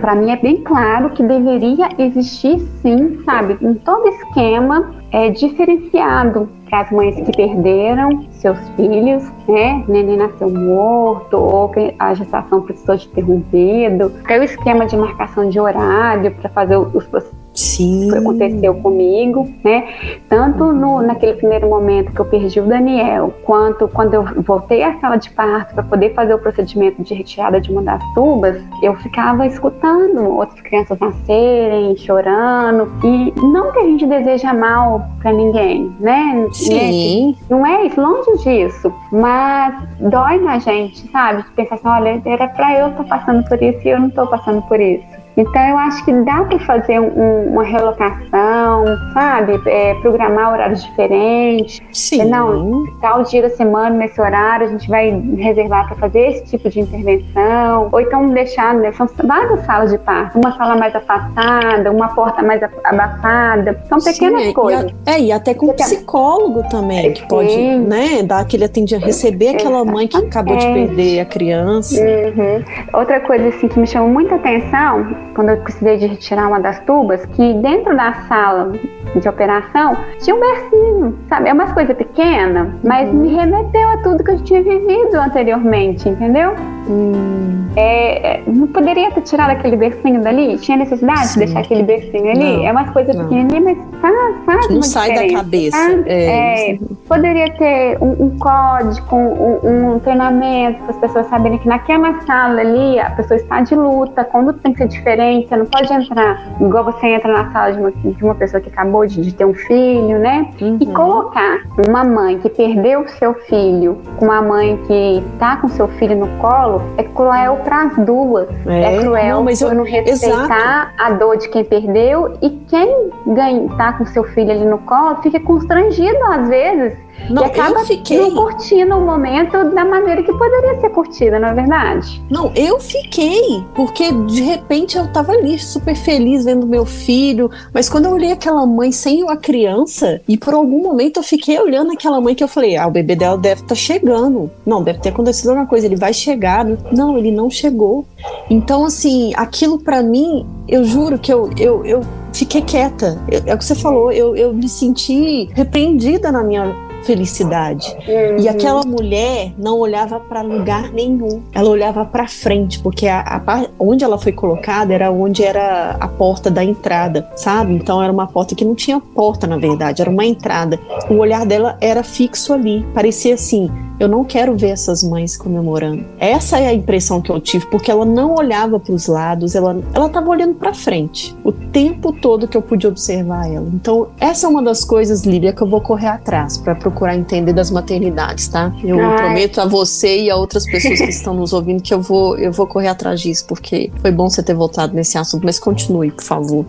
para mim é bem claro que deveria existir sim, sabe, em todo esquema é, diferenciado para as mães que perderam seus filhos, né? Neném nasceu morto ou que a gestação precisou de interrompido. Tem o esquema de marcação de horário para fazer os Sim. que aconteceu comigo, né? Tanto no, naquele primeiro momento que eu perdi o Daniel, quanto quando eu voltei à sala de parto para poder fazer o procedimento de retirada de uma das tubas, eu ficava escutando outras crianças nascerem, chorando. E não que a gente deseja mal para ninguém, né? Sim. Não é isso, longe disso. Mas dói na gente, sabe? Pensar assim, olha, era para eu estar passando por isso e eu não estou passando por isso. Então eu acho que dá para fazer um, uma relocação, sabe? É, programar horários diferentes. Sim. É, não, tal dia da semana, nesse horário, a gente vai reservar para fazer esse tipo de intervenção. Ou então deixar, né, são várias salas de parto, uma sala mais afastada, uma porta mais abafada. São pequenas Sim, coisas. E a, é, e até com psicólogo também, é, que pode né, dar aquele atendimento, receber aquela mãe que acabou de perder a criança. Uhum. Outra coisa assim que me chamou muita atenção quando eu precisei de retirar uma das tubas, que dentro da sala de operação tinha um bercinho, sabe? É umas coisas pequenas, mas uhum. me remeteu a tudo que eu tinha vivido anteriormente, entendeu? Hum. É, é não poderia ter tirado aquele bercinho dali? Tinha necessidade Sim. de deixar aquele bercinho ali? Não, é umas coisas pequenininhas, mas faz, faz Não sai diferença, da cabeça. É, é, poderia ter um, um código, um, um treinamento para as pessoas saberem que naquela sala ali a pessoa está de luta, quando tem que ser diferente, você não pode entrar igual você entra na sala de uma, de uma pessoa que acabou de, de ter um filho, né? Uhum. E colocar uma mãe que perdeu o seu filho com uma mãe que está com seu filho no colo é cruel para as duas. É, é cruel não, mas eu, não respeitar exato. a dor de quem perdeu e quem ganha, tá com seu filho ali no colo fica constrangido às vezes não, e acaba eu fiquei... não curtindo o momento da maneira que poderia ser curtida, não é verdade? Não, eu fiquei, porque de repente eu tava ali super feliz vendo meu filho, mas quando eu olhei aquela mãe sem a criança, e por algum momento eu fiquei olhando aquela mãe que eu falei, ah, o bebê dela deve estar tá chegando. Não, deve ter acontecido alguma coisa, ele vai chegar. Não, ele não chegou. Então, assim, aquilo para mim, eu juro que eu, eu, eu fiquei quieta. É o que você falou, eu, eu me senti repreendida na minha felicidade. Uhum. E aquela mulher não olhava para lugar nenhum. Ela olhava para frente, porque a, a, onde ela foi colocada era onde era a porta da entrada, sabe? Então era uma porta que não tinha porta, na verdade, era uma entrada. O olhar dela era fixo ali. Parecia assim: eu não quero ver essas mães comemorando. Essa é a impressão que eu tive, porque ela não olhava para os lados, ela ela estava olhando para frente o tempo todo que eu pude observar ela. Então, essa é uma das coisas, Lívia, que eu vou correr atrás para procurar entender das maternidades, tá? Eu Ai. prometo a você e a outras pessoas que estão nos ouvindo que eu vou eu vou correr atrás disso, porque foi bom você ter voltado nesse assunto, mas continue, por favor.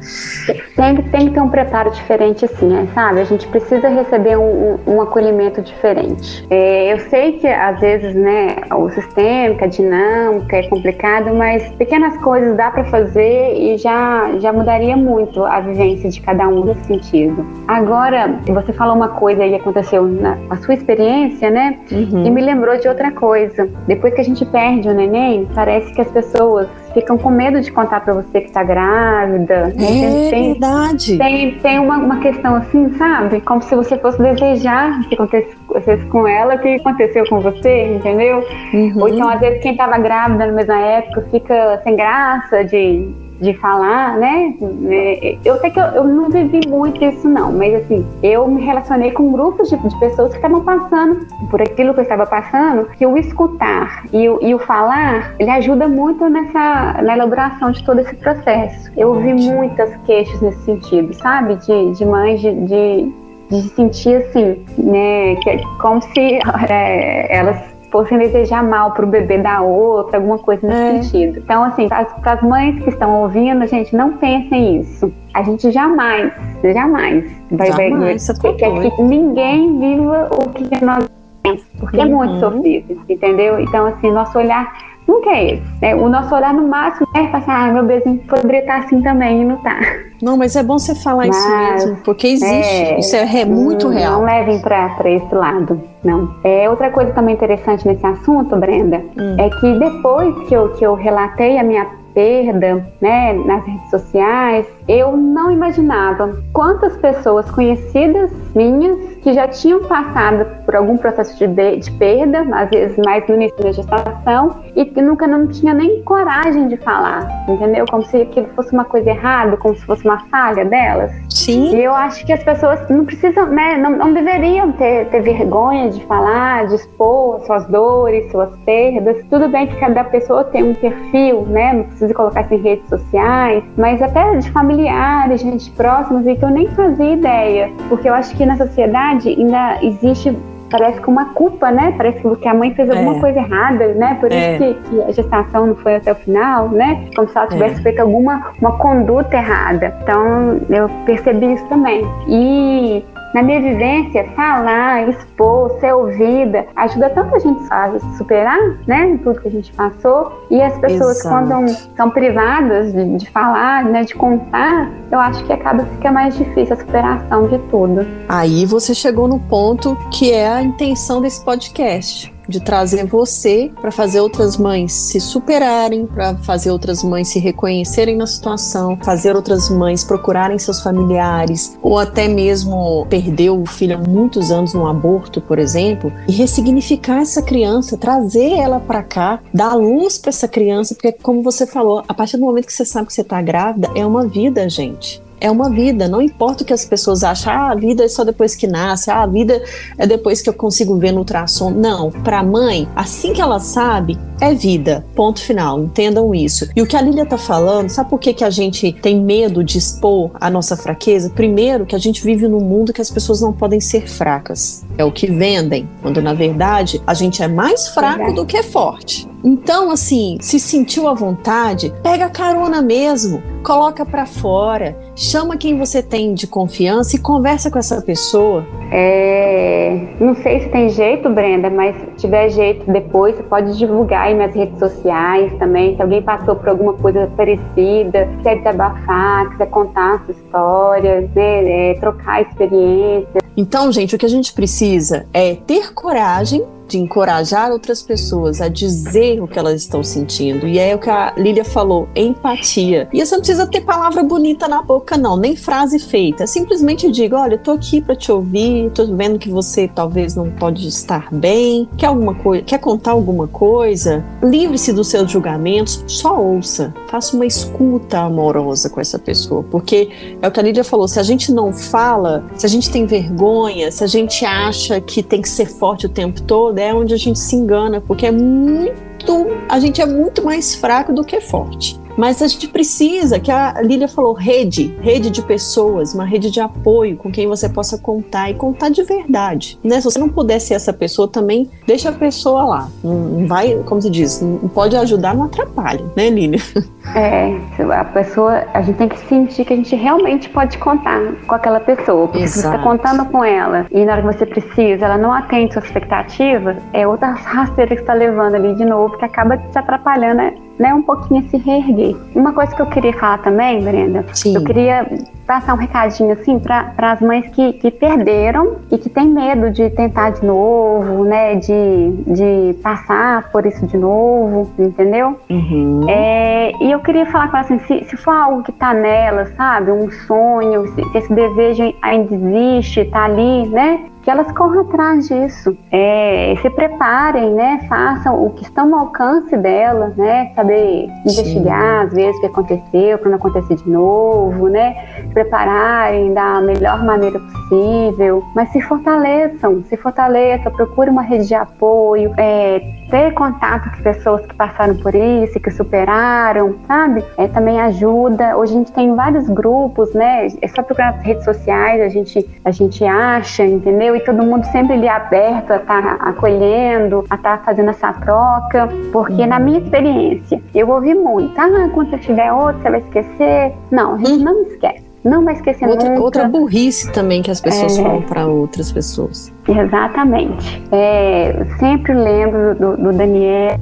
Tem, tem que ter um preparo diferente, assim, né? sabe? A gente precisa receber um, um, um acolhimento diferente. É, eu sei que às vezes, né, o sistêmico, a dinâmica é complicado, mas pequenas coisas dá para fazer e já, já mudaria muito a vivência de cada um nesse sentido. Agora, você falou uma coisa que aconteceu na a sua experiência, né? Uhum. E me lembrou de outra coisa. Depois que a gente perde o neném, parece que as pessoas ficam com medo de contar para você que tá grávida. É tem, verdade. Tem, tem uma, uma questão assim, sabe? Como se você fosse desejar que acontecesse com ela o que aconteceu com você, entendeu? Uhum. Ou então, às vezes, quem tava grávida na mesma época fica sem graça de de falar, né? É, eu sei que eu, eu, não vivi muito isso, não, mas assim, eu me relacionei com grupos de, de pessoas que estavam passando por aquilo que eu estava passando, que o escutar e o, e o falar, ele ajuda muito nessa na elaboração de todo esse processo. Eu ouvi muitas queixas nesse sentido, sabe? De, de mães de, de de sentir assim, né, que é como se (laughs) é, elas fossem desejar mal pro bebê da outra, alguma coisa nesse é. sentido. Então, assim, para as mães que estão ouvindo, gente, não pensem isso. A gente jamais, jamais vai, jamais, vai, quer que ninguém viva o que nós temos, porque uhum. é muito uhum. sofrido, entendeu? Então, assim, nosso olhar nunca é esse. Né? O nosso olhar no máximo é passar, ah, meu bebezinho poderia estar assim também e não tá. Não, mas é bom você falar mas, isso mesmo, porque existe. É, isso é muito não, real. Não levem para esse lado, não. É, outra coisa também interessante nesse assunto, Brenda, hum. é que depois que eu, que eu relatei a minha perda, né, nas redes sociais, eu não imaginava quantas pessoas conhecidas minhas que já tinham passado por algum processo de, de, perda, às vezes mais no início da gestação, e que nunca não tinha nem coragem de falar, entendeu? Como se aquilo fosse uma coisa errada, como se fosse uma falha delas. Sim. E eu acho que as pessoas não precisam, né, não, não deveriam ter, ter vergonha de falar, de expor suas dores, suas perdas. Tudo bem que cada pessoa tem um perfil, né, não precisa colocar isso em redes sociais, mas até de familiares, gente próximos, e que eu nem fazia ideia, porque eu acho que na sociedade ainda existe parece que uma culpa, né? Parece que a mãe fez alguma é. coisa errada, né? Por é. isso que, que, a gestação não foi até o final, né? Como se ela tivesse é. feito alguma uma conduta errada. Então eu percebi isso também. E na minha vivência, falar, expor, ser ouvida, ajuda tanto a gente a superar, né, tudo que a gente passou. E as pessoas, Exato. quando são privadas de, de, falar, né, de contar, eu acho que acaba fica mais difícil a superação de tudo. Aí você chegou no ponto que é a intenção desse podcast de trazer você para fazer outras mães se superarem, para fazer outras mães se reconhecerem na situação, fazer outras mães procurarem seus familiares, ou até mesmo perdeu o filho há muitos anos no aborto, por exemplo, e ressignificar essa criança, trazer ela para cá, dar luz para essa criança, porque como você falou, a partir do momento que você sabe que você está grávida, é uma vida, gente é uma vida. Não importa o que as pessoas acham, ah, a vida é só depois que nasce, ah, a vida é depois que eu consigo ver no ultrassom. Não, para a mãe, assim que ela sabe, é vida. Ponto final. Entendam isso. E o que a Lilia tá falando, sabe por que, que a gente tem medo de expor a nossa fraqueza? Primeiro, que a gente vive num mundo que as pessoas não podem ser fracas. É o que vendem, quando na verdade a gente é mais fraco do que forte. Então, assim, se sentiu à vontade, pega carona mesmo, coloca para fora, chama quem você tem de confiança e conversa com essa pessoa. É, não sei se tem jeito, Brenda, mas se tiver jeito depois, você pode divulgar aí nas redes sociais também. Se alguém passou por alguma coisa parecida, quiser desabafar, quiser contar a sua história, né, é, trocar experiência. Então, gente, o que a gente precisa é ter coragem de encorajar outras pessoas a dizer o que elas estão sentindo. E é o que a Lília falou, empatia. E você não precisa ter palavra bonita na boca, não, nem frase feita. Simplesmente diga: olha, eu tô aqui para te ouvir, tô vendo que você talvez não pode estar bem, quer alguma coisa, quer contar alguma coisa? Livre-se dos seus julgamentos, só ouça. Faça uma escuta amorosa com essa pessoa. Porque é o que a Lília falou: se a gente não fala, se a gente tem vergonha, se a gente acha que tem que ser forte o tempo todo, é onde a gente se engana, porque é muito, a gente é muito mais fraco do que forte. Mas a gente precisa, que a Lília falou, rede, rede de pessoas, uma rede de apoio com quem você possa contar e contar de verdade. Né? Se você não puder ser essa pessoa, também deixa a pessoa lá. Não vai, como se diz, não pode ajudar, não atrapalha, né, Lília? (laughs) É, a pessoa, a gente tem que sentir que a gente realmente pode contar com aquela pessoa. Porque Exato. se você está contando com ela e na hora que você precisa, ela não atende sua expectativa, é outra rasteira que está levando ali de novo, que acaba te atrapalhando né? um pouquinho se reerguer. Uma coisa que eu queria falar também, Brenda, Sim. eu queria passar um recadinho assim para as mães que, que perderam e que têm medo de tentar de novo, né, de, de passar por isso de novo, entendeu? Uhum. É, e eu queria falar com ela assim, se, se for algo que tá nela, sabe, um sonho, se, se esse desejo ainda existe, tá ali, né, que elas corram atrás disso, é, se preparem, né? Façam o que estão no alcance delas, né? Saber investigar, às vezes, o que aconteceu, para não acontecer de novo, né? Se prepararem da melhor maneira possível, mas se fortaleçam, se fortaleçam, procure uma rede de apoio, é, ter contato com pessoas que passaram por isso, que superaram, sabe? É, também ajuda. Hoje a gente tem vários grupos, né? É só procurar nas redes sociais, a gente, a gente acha, entendeu? E todo mundo sempre ali aberto a estar tá acolhendo, a estar tá fazendo essa troca, porque na minha experiência, eu ouvi muito, ah, quando você tiver outro, você vai esquecer. Não, a gente não esquece não vai esquecer outra, nunca. Outra burrice também que as pessoas é, falam para outras pessoas. Exatamente. É, sempre lembro do, do, Daniel.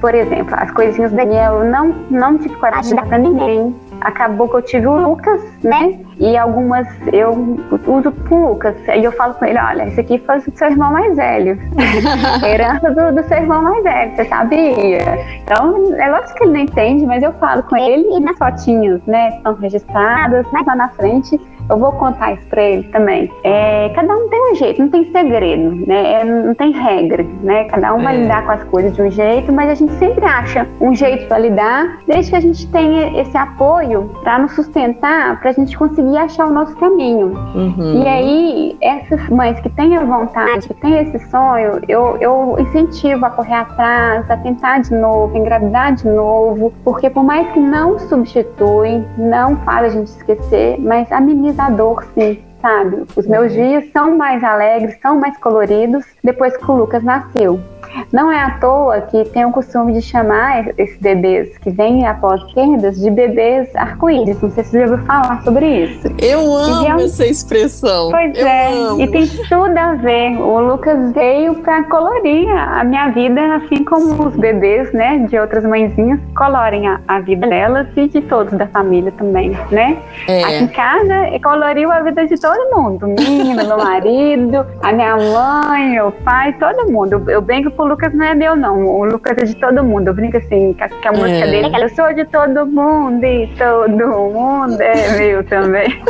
Por exemplo, as coisinhas do Daniel não, não tive coragem de dar para ninguém acabou que eu tive o Lucas, né? E algumas eu uso pro Lucas. E eu falo com ele: olha, isso aqui foi do seu irmão mais velho. (laughs) Herança do, do, seu irmão mais velho, você sabia? Então, é lógico que ele não entende, mas eu falo com ele e nas fotinhas, né? Estão registradas, lá na frente eu vou contar isso para ele também. É, cada um tem um jeito, não tem segredo, né? É, não tem regra, né? Cada um é. vai lidar com as coisas de um jeito, mas a gente sempre acha um jeito para lidar, desde que a gente tenha esse apoio para nos sustentar, para a gente conseguir achar o nosso caminho. Uhum. E aí, essas mães que têm a vontade, que têm esse sonho, eu, eu incentivo a correr atrás, a tentar de novo, engravidar de novo, porque por mais que não substitui, não faz a gente esquecer, mas ameniza dor, sim, sabe? Os meus uhum. dias são mais alegres, são mais coloridos depois que o Lucas nasceu. Não é à toa que tem o costume de chamar esses bebês que vêm após perdas de bebês arco-íris. Não sei se você já ouviu falar sobre isso. Eu amo é essa expressão. Pois Eu é, amo. e tem tudo a ver. O Lucas veio para colorir a minha vida, assim como os bebês, né, de outras mãezinhas colorem a, a vida delas e de todos da família também, né? É. Aqui em casa, coloriu a vida de todo mundo. Menino, meu marido, a minha mãe, o pai, todo mundo. Eu brinco pro Lucas não é meu, não. O Lucas é de todo mundo. Eu brinco assim, com a, música é. dele. Eu sou de todo mundo e todo mundo é meu também.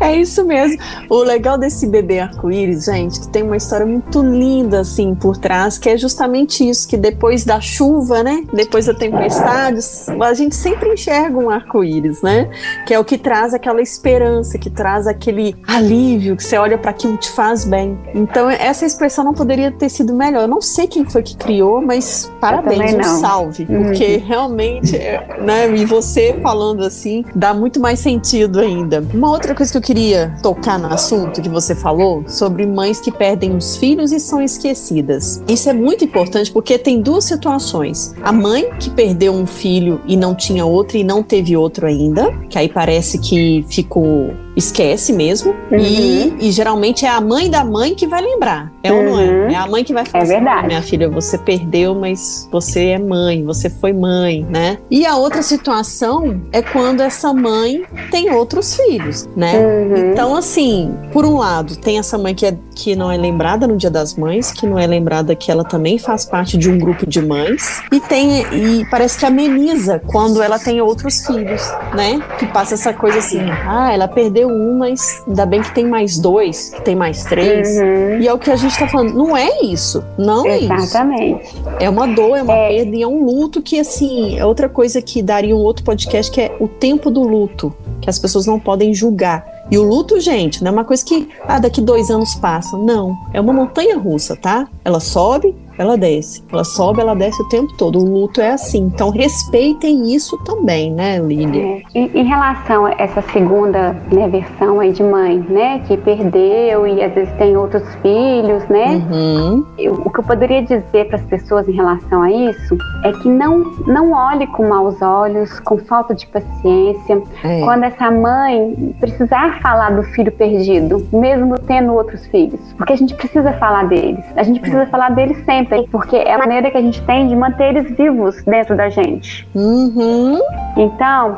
É isso mesmo. O legal desse bebê arco-íris, gente, que tem uma história muito linda assim por trás, que é justamente isso, que depois da chuva, né, depois da tempestade, a gente sempre enxerga um arco-íris, né? Que é o que traz aquela esperança, que traz aquele alívio, que você olha para aquilo te faz bem. Então, essa expressão não poderia ter sido melhor. Eu não sei quem foi que criou, mas parabéns, um salve, uhum. porque realmente, né, e você falando assim, dá muito mais sentido ainda. Uma outra coisa que eu queria tocar no assunto que você falou sobre mães que perdem os filhos e são esquecidas. Isso é muito importante porque tem duas situações. A mãe que perdeu um filho e não tinha outro e não teve outro ainda, que aí parece que ficou esquece mesmo. Uhum. E, e, geralmente é a mãe da mãe que vai lembrar. É uhum. ou não é? Uhum. É a mãe que vai falar é assim, verdade. minha filha, você perdeu, mas você é mãe, você foi mãe, né? E a outra situação é quando essa mãe tem outros filhos, né? Uhum. Então, assim, por um lado, tem essa mãe que, é, que não é lembrada no Dia das Mães, que não é lembrada que ela também faz parte de um grupo de mães. E tem, e parece que ameniza quando ela tem outros filhos, né? Que passa essa coisa assim, ah, ela perdeu um, mas ainda bem que tem mais dois, que tem mais três. Uhum. E é o que a gente tá falando. Não é isso. Não Exatamente. é isso. Exatamente. É uma dor, é uma é. perda e é um luto que, assim, é outra coisa que daria um outro podcast que é o tempo do luto. Que as pessoas não podem julgar. E o luto, gente, não é uma coisa que, ah, daqui dois anos passa. Não. É uma montanha russa, tá? Ela sobe, ela desce. Ela sobe, ela desce o tempo todo. O luto é assim. Então respeitem isso também, né, Lília? É. Em, em, relação a essa segunda né, versão aí de mãe, né, que perdeu e às vezes tem outros filhos, né? Uhum. Eu, o que eu poderia dizer para as pessoas em relação a isso é que não, não olhe com maus olhos, com falta de paciência, é. quando essa mãe precisar falar do filho perdido, mesmo tendo outros filhos. Porque a gente precisa falar deles. A gente precisa é. falar deles sempre sempre, porque é a maneira que a gente tem de manter eles vivos dentro da gente. Uhum. Então,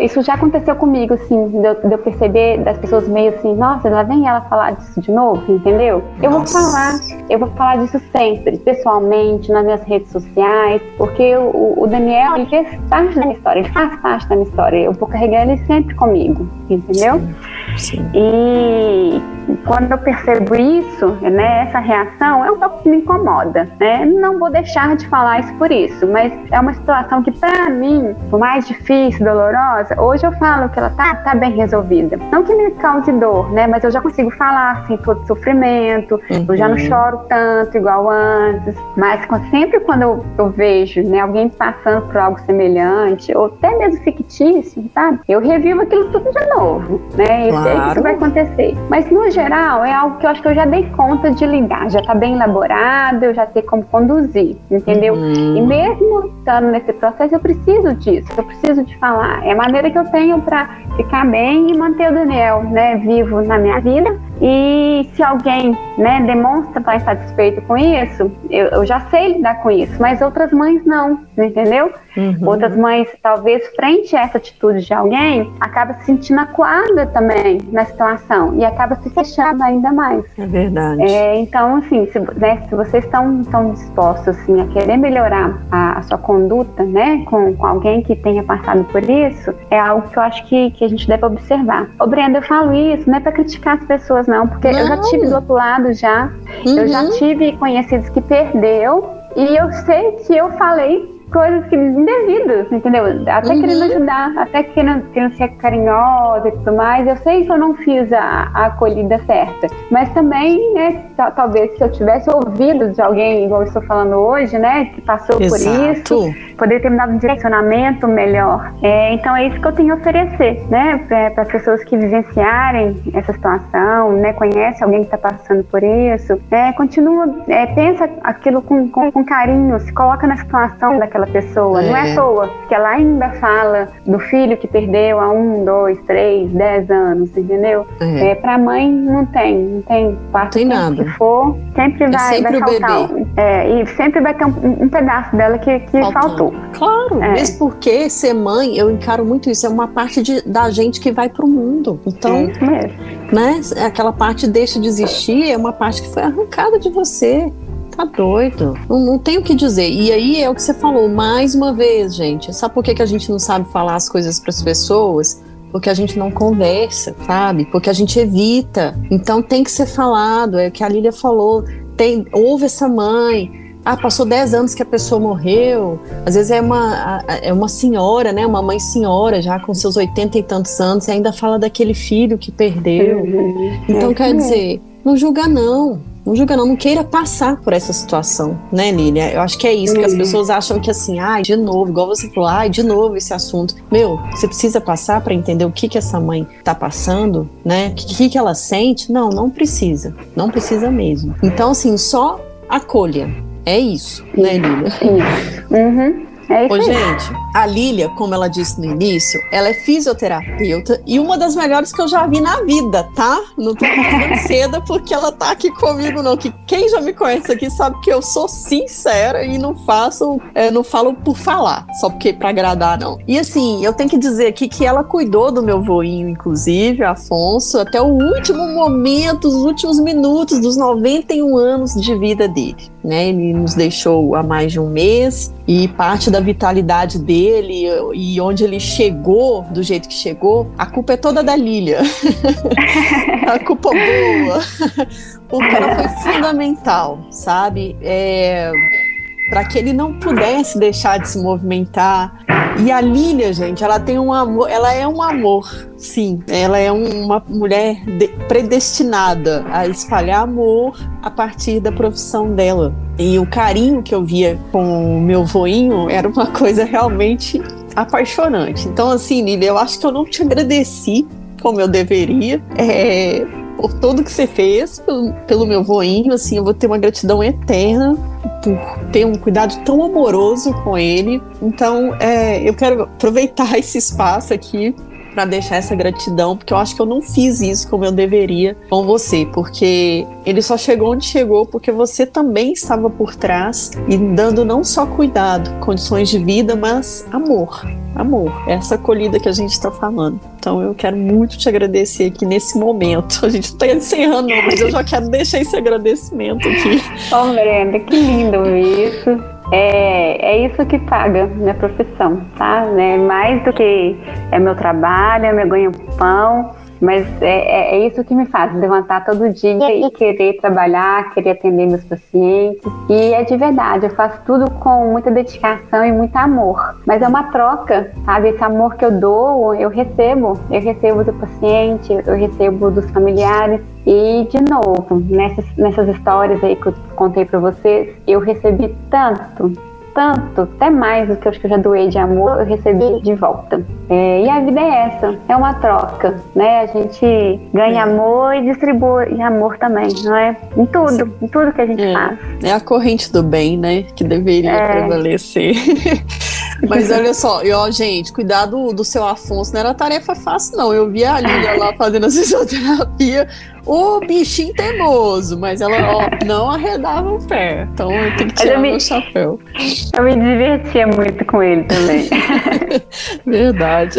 isso já aconteceu comigo, assim, de eu, eu, perceber das pessoas meio assim, nossa, lá vem ela falar disso de novo, entendeu? Eu nossa. vou falar, eu vou falar disso sempre, pessoalmente, nas minhas redes sociais, porque o, o Daniel, ele fez parte da minha história, ele faz parte da minha história, eu vou carregar ele sempre comigo, entendeu? Sim. Sim. E quando eu percebo isso, né, essa reação, é um pouco que me incomoda, né? Não vou deixar de falar isso por isso, mas é uma situação que para mim, por mais difícil, dolorosa, hoje eu falo que ela tá, tá bem resolvida. Não que me cause dor, né, mas eu já consigo falar sem todo sofrimento, uhum. eu já não uhum. choro tanto igual antes, mas sempre quando eu, eu vejo, né, alguém passando por algo semelhante, ou até mesmo fictício, sabe? Eu revivo aquilo tudo de novo, né? Claro. Isso vai acontecer. Mas no geral é algo que eu acho que eu já dei conta de lidar, já tá bem elaborado, eu já sei como conduzir, entendeu? Uhum. E mesmo estando nesse processo, eu preciso disso, eu preciso de falar. É a maneira que eu tenho para ficar bem e manter o Daniel, né, vivo na minha vida e se alguém né, demonstra estar insatisfeito com isso, eu, eu, já sei lidar com isso, mas outras mães não, entendeu? Uhum. Outras mães, talvez, frente a essa atitude de alguém, acaba se sentindo acuada também na situação e acaba se fechando ainda mais. É verdade. É, então, assim, se, né, se vocês estão, estão dispostos assim, a querer melhorar a, a sua conduta né, com, com, alguém que tenha passado por isso, é algo que eu acho que, que a gente deve observar. Ô, Brenda, eu falo isso não é para criticar as pessoas pessoas, não, porque não. eu já tive do outro lado já. Uhum. Eu já uhum. tive conhecidos que perdeu e eu sei que eu falei coisas que indevidas, entendeu? Até uhum. querendo ajudar, até querendo, querendo ser carinhosa e tudo mais. Eu sei que eu não fiz a, a acolhida certa, mas também, né, talvez se eu tivesse ouvido de alguém, igual eu estou falando hoje, né, que passou Exato. por isso, poderia ter me dado um direcionamento melhor. É, então é isso que eu tenho a oferecer, né, para as pessoas que vivenciarem essa situação, né, conhece alguém que está passando por isso, é, continua, é, pensa aquilo com, com, com carinho, se coloca na situação daquela daquela pessoa. É. Não é à toa que ela ainda fala do filho que perdeu há um, dois, três, dez anos, entendeu? É. é pra mãe não tem, não tem parte tem nada. que for, sempre é vai, sempre vai faltar. É, e sempre vai ter um, um pedaço dela que, que faltou. Claro, é. mesmo porque ser mãe, eu encaro muito isso, é uma parte de, da gente que vai pro mundo. Então, é mesmo. né? Aquela parte deixa de existir, é uma parte que foi arrancada de você. Tá doido. Não, não tem o que dizer. E aí é o que você falou, mais uma vez, gente. Sabe por que, que a gente não sabe falar as coisas para as pessoas? Porque a gente não conversa, sabe? Porque a gente evita. Então tem que ser falado. É o que a Lília falou. Tem, ouve essa mãe. Ah, passou 10 anos que a pessoa morreu. Às vezes é uma, é uma senhora, né? Uma mãe senhora, já com seus 80 e tantos anos, e ainda fala daquele filho que perdeu. Uhum. Então, quer dizer, não julga não não julga não, não queira passar por essa situação, né, Lília? Eu acho que é isso, que as uhum. pessoas acham que assim, ai, de novo, igual você falou, ai, de novo esse assunto. Meu, você precisa passar para entender o que que essa mãe tá passando, né? O que que ela sente? Não, não precisa. Não precisa mesmo. Então, assim, só acolha. É isso, né, Lília? Uhum. É Ô, gente, a Lília, como ela disse no início, ela é fisioterapeuta e uma das melhores que eu já vi na vida, tá? Não tô falando cedo (laughs) porque ela tá aqui comigo, não. Que quem já me conhece aqui sabe que eu sou sincera e não faço, é, não falo por falar, só porque pra agradar, não. E assim, eu tenho que dizer aqui que ela cuidou do meu voinho, inclusive, Afonso, até o último momento, os últimos minutos dos 91 anos de vida dele. Né? Ele nos deixou há mais de um mês e parte da vitalidade dele e onde ele chegou do jeito que chegou, a culpa é toda da Lilia. (laughs) a culpa boa. Porque ela foi fundamental, sabe? É, para que ele não pudesse deixar de se movimentar. E a Lilia, gente, ela tem um amor, ela é um amor, sim. Ela é uma mulher predestinada a espalhar amor a partir da profissão dela. E o carinho que eu via com o meu voinho era uma coisa realmente apaixonante. Então, assim, Lilia, eu acho que eu não te agradeci como eu deveria. É, por tudo que você fez, pelo, pelo meu voinho, assim, eu vou ter uma gratidão eterna por ter um cuidado tão amoroso com ele. Então, é, eu quero aproveitar (laughs) esse espaço aqui para deixar essa gratidão, porque eu acho que eu não fiz isso como eu deveria com você, porque ele só chegou onde chegou porque você também estava por trás e dando não só cuidado, condições de vida, mas amor. Amor, essa acolhida que a gente está falando. Então eu quero muito te agradecer aqui nesse momento. (laughs) A gente está encerrando, mas eu já quero deixar esse agradecimento aqui. Oh, Brenda, que lindo isso. É, é isso que paga minha profissão, tá? É mais do que é meu trabalho, é meu ganho-pão, Mas é, é, é isso que me faz levantar todo dia e querer trabalhar, querer atender meus pacientes. E é de verdade, eu faço tudo com muita dedicação e muito amor. Mas é uma troca, sabe? Esse amor que eu dou, eu recebo. Eu recebo do paciente, eu recebo dos familiares. E, de novo, nessas, nessas histórias aí que eu contei para vocês, eu recebi tanto, tanto, até mais do que eu acho que eu já doei de amor, eu recebi de volta. É, e a vida é essa, é uma troca, né? A gente ganha é. amor e distribui amor também, não é? Em tudo, em tudo que a gente é. faz. É a corrente do bem, né? Que deveria é. prevalecer. (laughs) Mas olha só, e ó, gente, cuidado do seu Afonso, não era tarefa fácil, não. Eu vi a Lília lá fazendo (laughs) a fisioterapia, o bichinho teimoso, mas ela ó, não arredava o pé. Então eu tenho que tirar me, meu chapéu. Eu me divertia muito com ele também. (laughs) Verdade.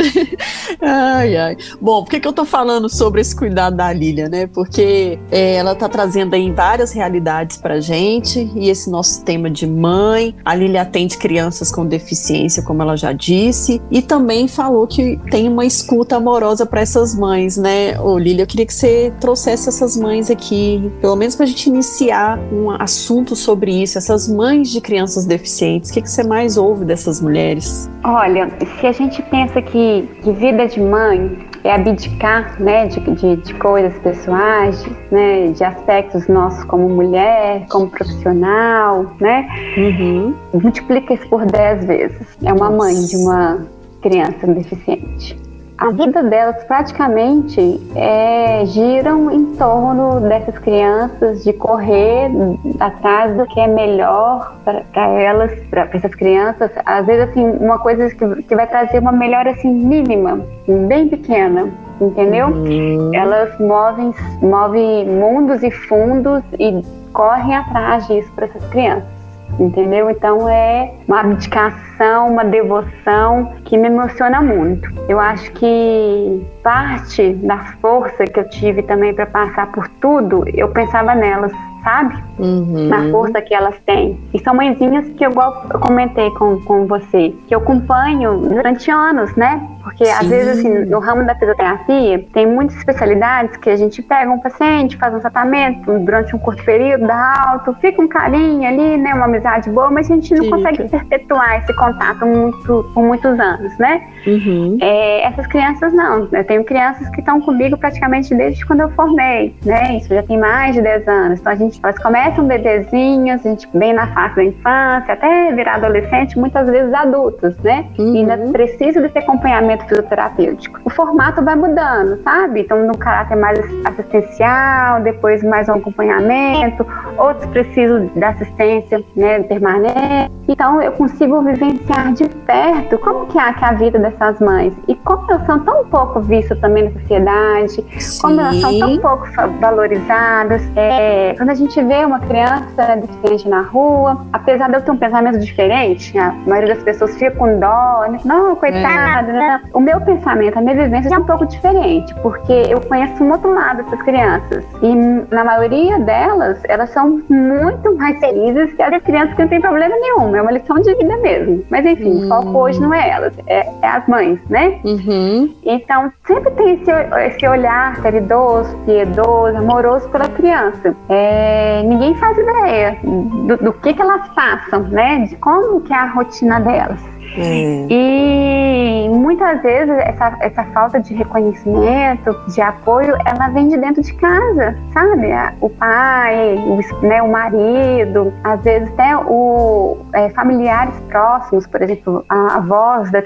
Ai, ai. Bom, por que, que eu tô falando sobre esse cuidado da Lília, né? Porque é, ela tá trazendo aí várias realidades pra gente e esse nosso tema de mãe. A Lília atende crianças com deficiência, como ela já disse, e também falou que tem uma escuta amorosa para essas mães, né? Ô, Lília, eu queria que você trouxesse trouxe essas mães aqui, pelo menos para a gente iniciar um assunto sobre isso, essas mães de crianças deficientes. O que, que você mais ouve dessas mulheres? Olha, se a gente pensa que, que vida de mãe é abdicar né, de, de, de, coisas pessoais, né, de aspectos nossos como mulher, como profissional, né? Uhum. Multiplica isso por 10 vezes. É uma Nossa. mãe de uma criança deficiente a vida delas praticamente é, giram em torno dessas crianças, de correr atrás do que é melhor para elas, para essas crianças. Às vezes, assim, uma coisa que, que vai trazer uma melhora assim, mínima, bem pequena, entendeu? Uhum. Elas movem, movem mundos e fundos e correm atrás disso para essas crianças entendeu? Então é uma abdicação, uma devoção que me emociona muito. Eu acho que parte da força que eu tive também para passar por tudo, eu pensava nelas sabe? Uhum. Na força que elas têm. E são mãezinhas que, igual eu comentei com, com você, que eu acompanho durante anos, né? Porque Sim. às vezes, assim, no ramo da fisioterapia, tem muitas especialidades que a gente pega um paciente, faz um tratamento durante um curto período, dá alto, fica um carinho ali, né? Uma amizade boa, mas a gente não fica. consegue perpetuar esse contato muito, por muitos anos, né? Uhum. É, essas crianças não. Eu tenho crianças que estão comigo praticamente desde quando eu formei, né? Isso já tem mais de 10 anos. Então a gente elas começam bebezinhas, a gente bem na fase da infância, até virar adolescente, muitas vezes adultos, né? Uhum. E ainda precisa desse acompanhamento fisioterapêutico. O formato vai mudando, sabe? Então, no caráter mais assistencial, depois mais um acompanhamento, outros precisam da assistência né, permanente. Então, eu consigo vivenciar de perto como que é, que é a vida dessas mães e como elas são tão pouco vistas também na sociedade, Sim. como elas são tão pouco valorizadas. É, quando a gente vê uma criança deficiente na rua, apesar de eu ter um pensamento diferente, a maioria das pessoas fica com dó, né? não, coitada, é. né? O meu pensamento, a minha vivência é um pouco diferente, porque eu conheço um outro lado dessas crianças. E na maioria delas, elas são muito mais felizes que as crianças que não têm problema nenhum. É uma lição de vida mesmo. Mas enfim, uhum. o foco hum. hoje não é elas, é, é as mães, né? Uhum. Então, sempre tem esse, esse olhar caridoso, piedoso, amoroso pela criança. É, ninguém faz ideia do, do, que, que elas passam, né? De como que é a rotina delas. É. E muitas vezes essa, essa falta de reconhecimento, de apoio, ela vem de dentro de casa, sabe? O pai, o, né, o marido, às vezes até o, é, familiares próximos, por exemplo, a avós das,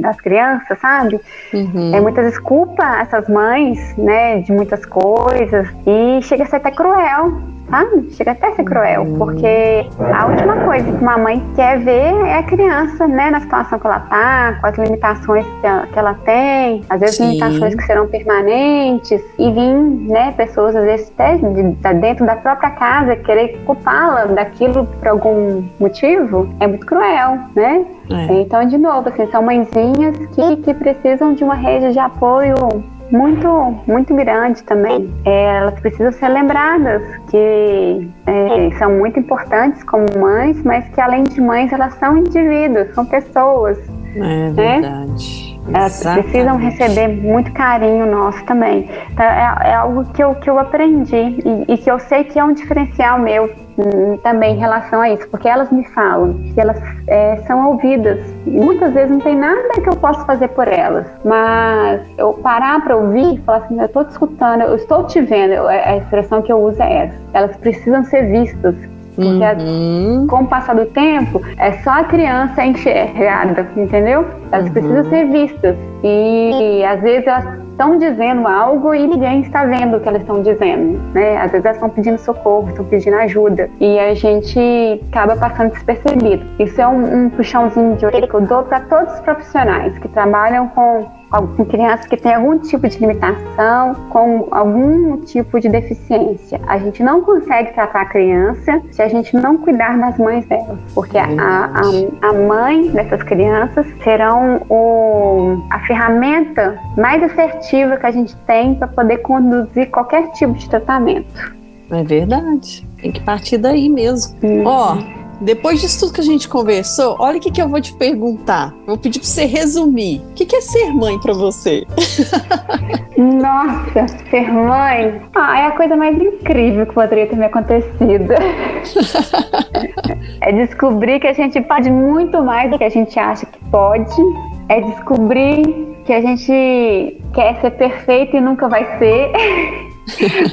das crianças, sabe? Uhum. É, muitas vezes culpa essas mães, né, de muitas coisas e chega a ser até cruel, sabe? Chega até a ser cruel, uhum. porque a última coisa que uma mãe quer ver é a criança, né, na situação que ela tá, com as limitações que ela, que ela tem, às vezes Sim. limitações que serão permanentes, e vir, né, pessoas, às vezes até de, de dentro da própria casa, querer culpá-la daquilo por algum motivo, é muito cruel, né? É. Então, de novo, assim, são mãezinhas que, que precisam de uma rede de apoio muito, muito grande também. É, elas precisam ser lembradas que é, são muito importantes como mães, mas que além de mães, elas são indivíduos, são pessoas. É né? Elas Exatamente. precisam receber muito carinho nosso também. Então, é, é, algo que eu, que eu aprendi e, e, que eu sei que é um diferencial meu hum, também em relação a isso, porque elas me falam que elas é, são ouvidas e muitas vezes não tem nada que eu possa fazer por elas, mas eu parar para ouvir e falar assim: eu estou te escutando, eu estou te vendo, a expressão que eu uso é essa. Elas precisam ser vistas, porque uhum. com o passar do tempo, é só a criança enxergada, entendeu? Elas uhum. precisam ser vistas. E às vezes elas estão dizendo algo e ninguém está vendo o que elas estão dizendo, né? Às vezes elas estão pedindo socorro, estão pedindo ajuda e a gente acaba passando despercebido. Isso é um, um puxãozinho de orelha que eu dou para todos os profissionais que trabalham com com crianças que têm algum tipo de limitação, com algum tipo de deficiência. A gente não consegue tratar a criança se a gente não cuidar das mães delas, porque a, a, a mãe dessas crianças serão o, a ferramenta mais assertiva que a gente tem para poder conduzir qualquer tipo de tratamento. É verdade. Tem que partir daí mesmo. Ó, uhum. oh, depois disso tudo que a gente conversou, olha o que, que eu vou te perguntar. Vou pedir para você resumir. O que, que é ser mãe para você? (laughs) Nossa, ser mãe? Ah, é a coisa mais incrível que poderia ter me acontecido. (laughs) é descobrir que a gente pode muito mais do que a gente acha que pode. É descobrir que a gente quer ser perfeito e nunca vai ser. (laughs)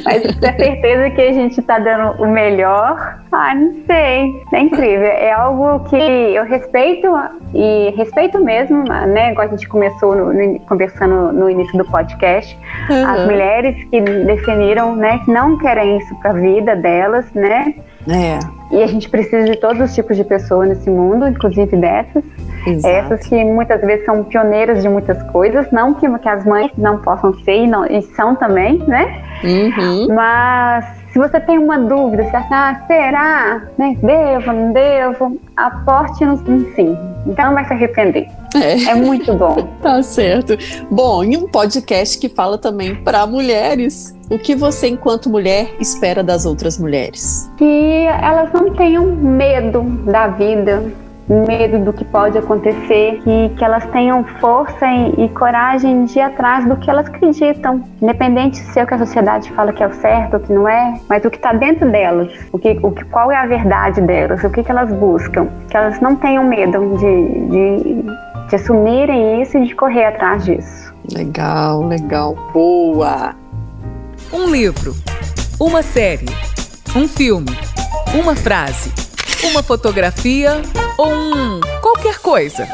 Mas ter certeza que a gente está dando o melhor. Ah, não sei. É incrível. É algo que eu respeito e respeito mesmo, né? Igual a gente começou no, no, conversando no início do podcast, uhum. as mulheres que definiram, né, que não querem isso para a vida delas, né? É. E a gente precisa de todos os tipos de pessoas nesse mundo, inclusive dessas. Exato. Essas que muitas vezes são pioneiras de muitas coisas, não que, que as mães não possam ser e, não, e são também, né? Uhum. Mas se você tem uma dúvida, se acha, ah, será? Né? Devo, não devo? Aporte no sim. Então não vai se arrepender. É. é muito bom. (laughs) tá certo. Bom, em um podcast que fala também para mulheres, o que você, enquanto mulher, espera das outras mulheres? Que elas não tenham medo da vida, medo do que pode acontecer, que, que elas tenham força e, e, coragem de ir atrás do que elas acreditam, independente se é o que a sociedade fala que é o certo ou que não é, mas o que está dentro delas, o que, o que, qual é a verdade delas, o que, que elas buscam, que elas não tenham medo de, de, de assumirem isso e de correr atrás disso. Legal, legal, boa. Um livro, uma série, um filme, uma frase, uma fotografia ou um qualquer coisa.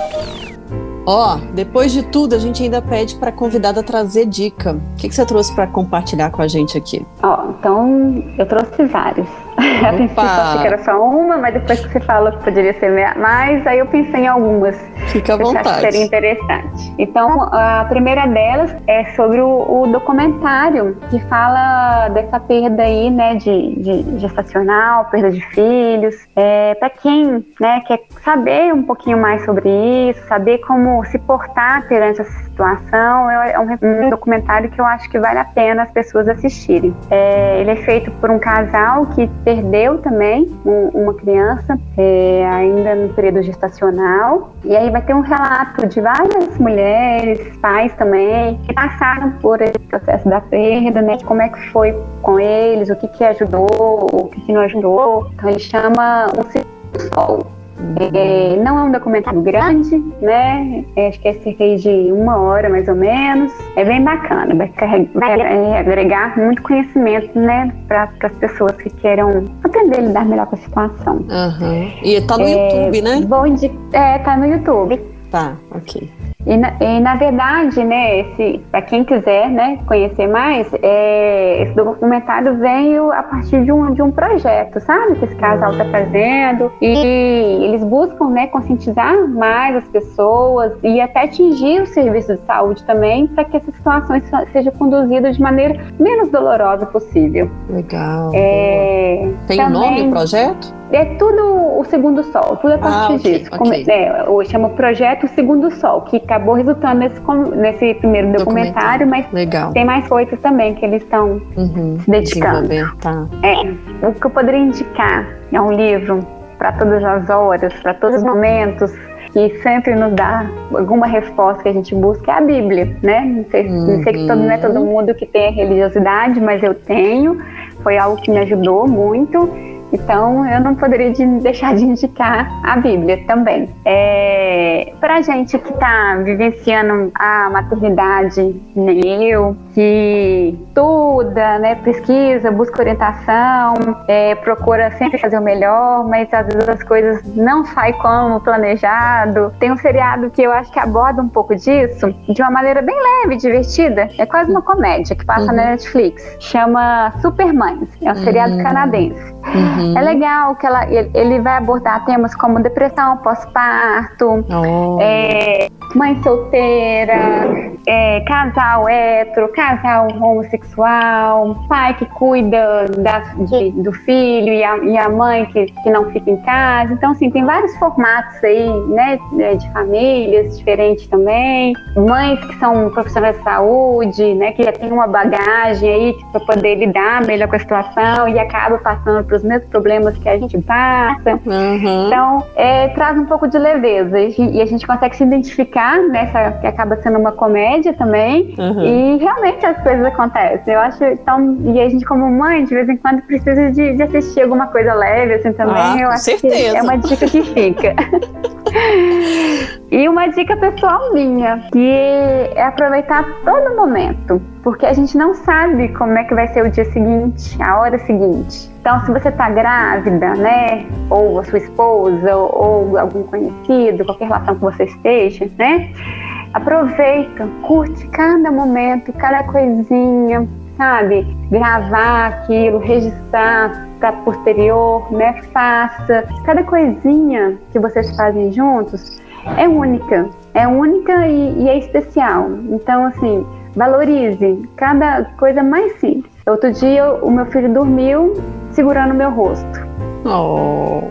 Ó, oh, depois de tudo, a gente ainda pede para a convidada trazer dica. O que, que você trouxe para compartilhar com a gente aqui? Ó, oh, então eu trouxe vários. (laughs) A princípio achei que era só uma, mas depois que você falou que poderia ser mais, aí eu pensei em algumas. Fica à vontade. Que seria interessante. Então, a primeira delas é sobre o, o documentário que fala dessa perda aí, né, de, de gestacional, perda de filhos. É, para quem, né, quer saber um pouquinho mais sobre isso, saber como se portar perante essa situação, é um, um documentário que eu acho que vale a pena as pessoas assistirem. É, ele é feito por um casal que perdeu também um, uma criança, é, ainda no período gestacional. E aí vai ter um relato de várias mulheres, pais também, que passaram por esse processo da perda, né? Como é que foi com eles, o que que ajudou, o que que não ajudou. Então ele chama Segundo Sol. É, não é um documentário grande, né? É, acho que é cerca de uma hora mais ou menos. É bem bacana, vai, vai é, agregar muito conhecimento, né, para as pessoas que queiram aprender a lidar melhor com a situação. Uhum. E tá no é, YouTube, né? Bom de, é, tá no YouTube. Tá, ok. E na, e na verdade, né, para quem quiser né, conhecer mais, é, esse documentário veio a partir de um, de um projeto, sabe? Que esse casal está fazendo. E eles buscam né, conscientizar mais as pessoas e até atingir o serviço de saúde também, para que essas situações sejam conduzidas de maneira menos dolorosa possível. Legal. É, Tem também, nome o projeto? É tudo o Segundo Sol, tudo a partir ah, okay, disso. Okay. Como, é, chama Projeto Segundo Sol, que acabou resultando nesse, nesse primeiro documentário, mas Legal. tem mais coisas também que eles estão uhum, se dedicando. Tá. É, o que eu poderia indicar é um livro para todas as horas, para todos os momentos, que sempre nos dá alguma resposta que a gente busca é a Bíblia, né? Não sei, uhum. não sei que todo, não é todo mundo que tem a religiosidade, mas eu tenho. Foi algo que me ajudou muito. Então, eu não poderia de deixar de indicar a Bíblia também. É, Para gente que está vivenciando a maternidade, nem eu, que estuda, né, pesquisa, busca orientação, é, procura sempre fazer o melhor, mas às vezes as coisas não saem como planejado. Tem um seriado que eu acho que aborda um pouco disso de uma maneira bem leve, divertida. É quase uma comédia que passa uhum. na Netflix. Chama Supermães. É um seriado uhum. canadense. Uhum. É legal que ela, ele vai abordar temas como depressão pós-parto, oh. é, mãe solteira, é, casal hétero, casal homossexual, pai que cuida da, de, do filho e a, e a mãe que, que não fica em casa. Então, assim, tem vários formatos aí, né, de famílias diferentes também. Mães que são profissionais de saúde, né, que já tem uma bagagem aí para poder lidar melhor com a situação e acaba passando para os mesmos problemas que a gente passa. Uhum. Então, é, traz um pouco de leveza e a gente consegue se identificar nessa que acaba sendo uma comédia também. Uhum. E realmente as coisas acontecem. Eu acho, então, e a gente como mãe, de vez em quando precisa de, de assistir alguma coisa leve assim também. Ah, eu acho certeza. que é uma dica que fica. (laughs) e uma dica pessoal minha, que é aproveitar todo momento porque a gente não sabe como é que vai ser o dia seguinte, a hora seguinte. Então, se você está grávida, né, ou a sua esposa, ou, ou algum conhecido, qualquer relação que você esteja, né, aproveita, curte cada momento, cada coisinha, sabe? Gravar aquilo, registrar para posterior, né? Faça. Cada coisinha que vocês fazem juntos é única, é única e, e é especial. Então, assim, Valorize cada coisa mais simples. Outro dia, o meu filho dormiu segurando meu rosto. Oh.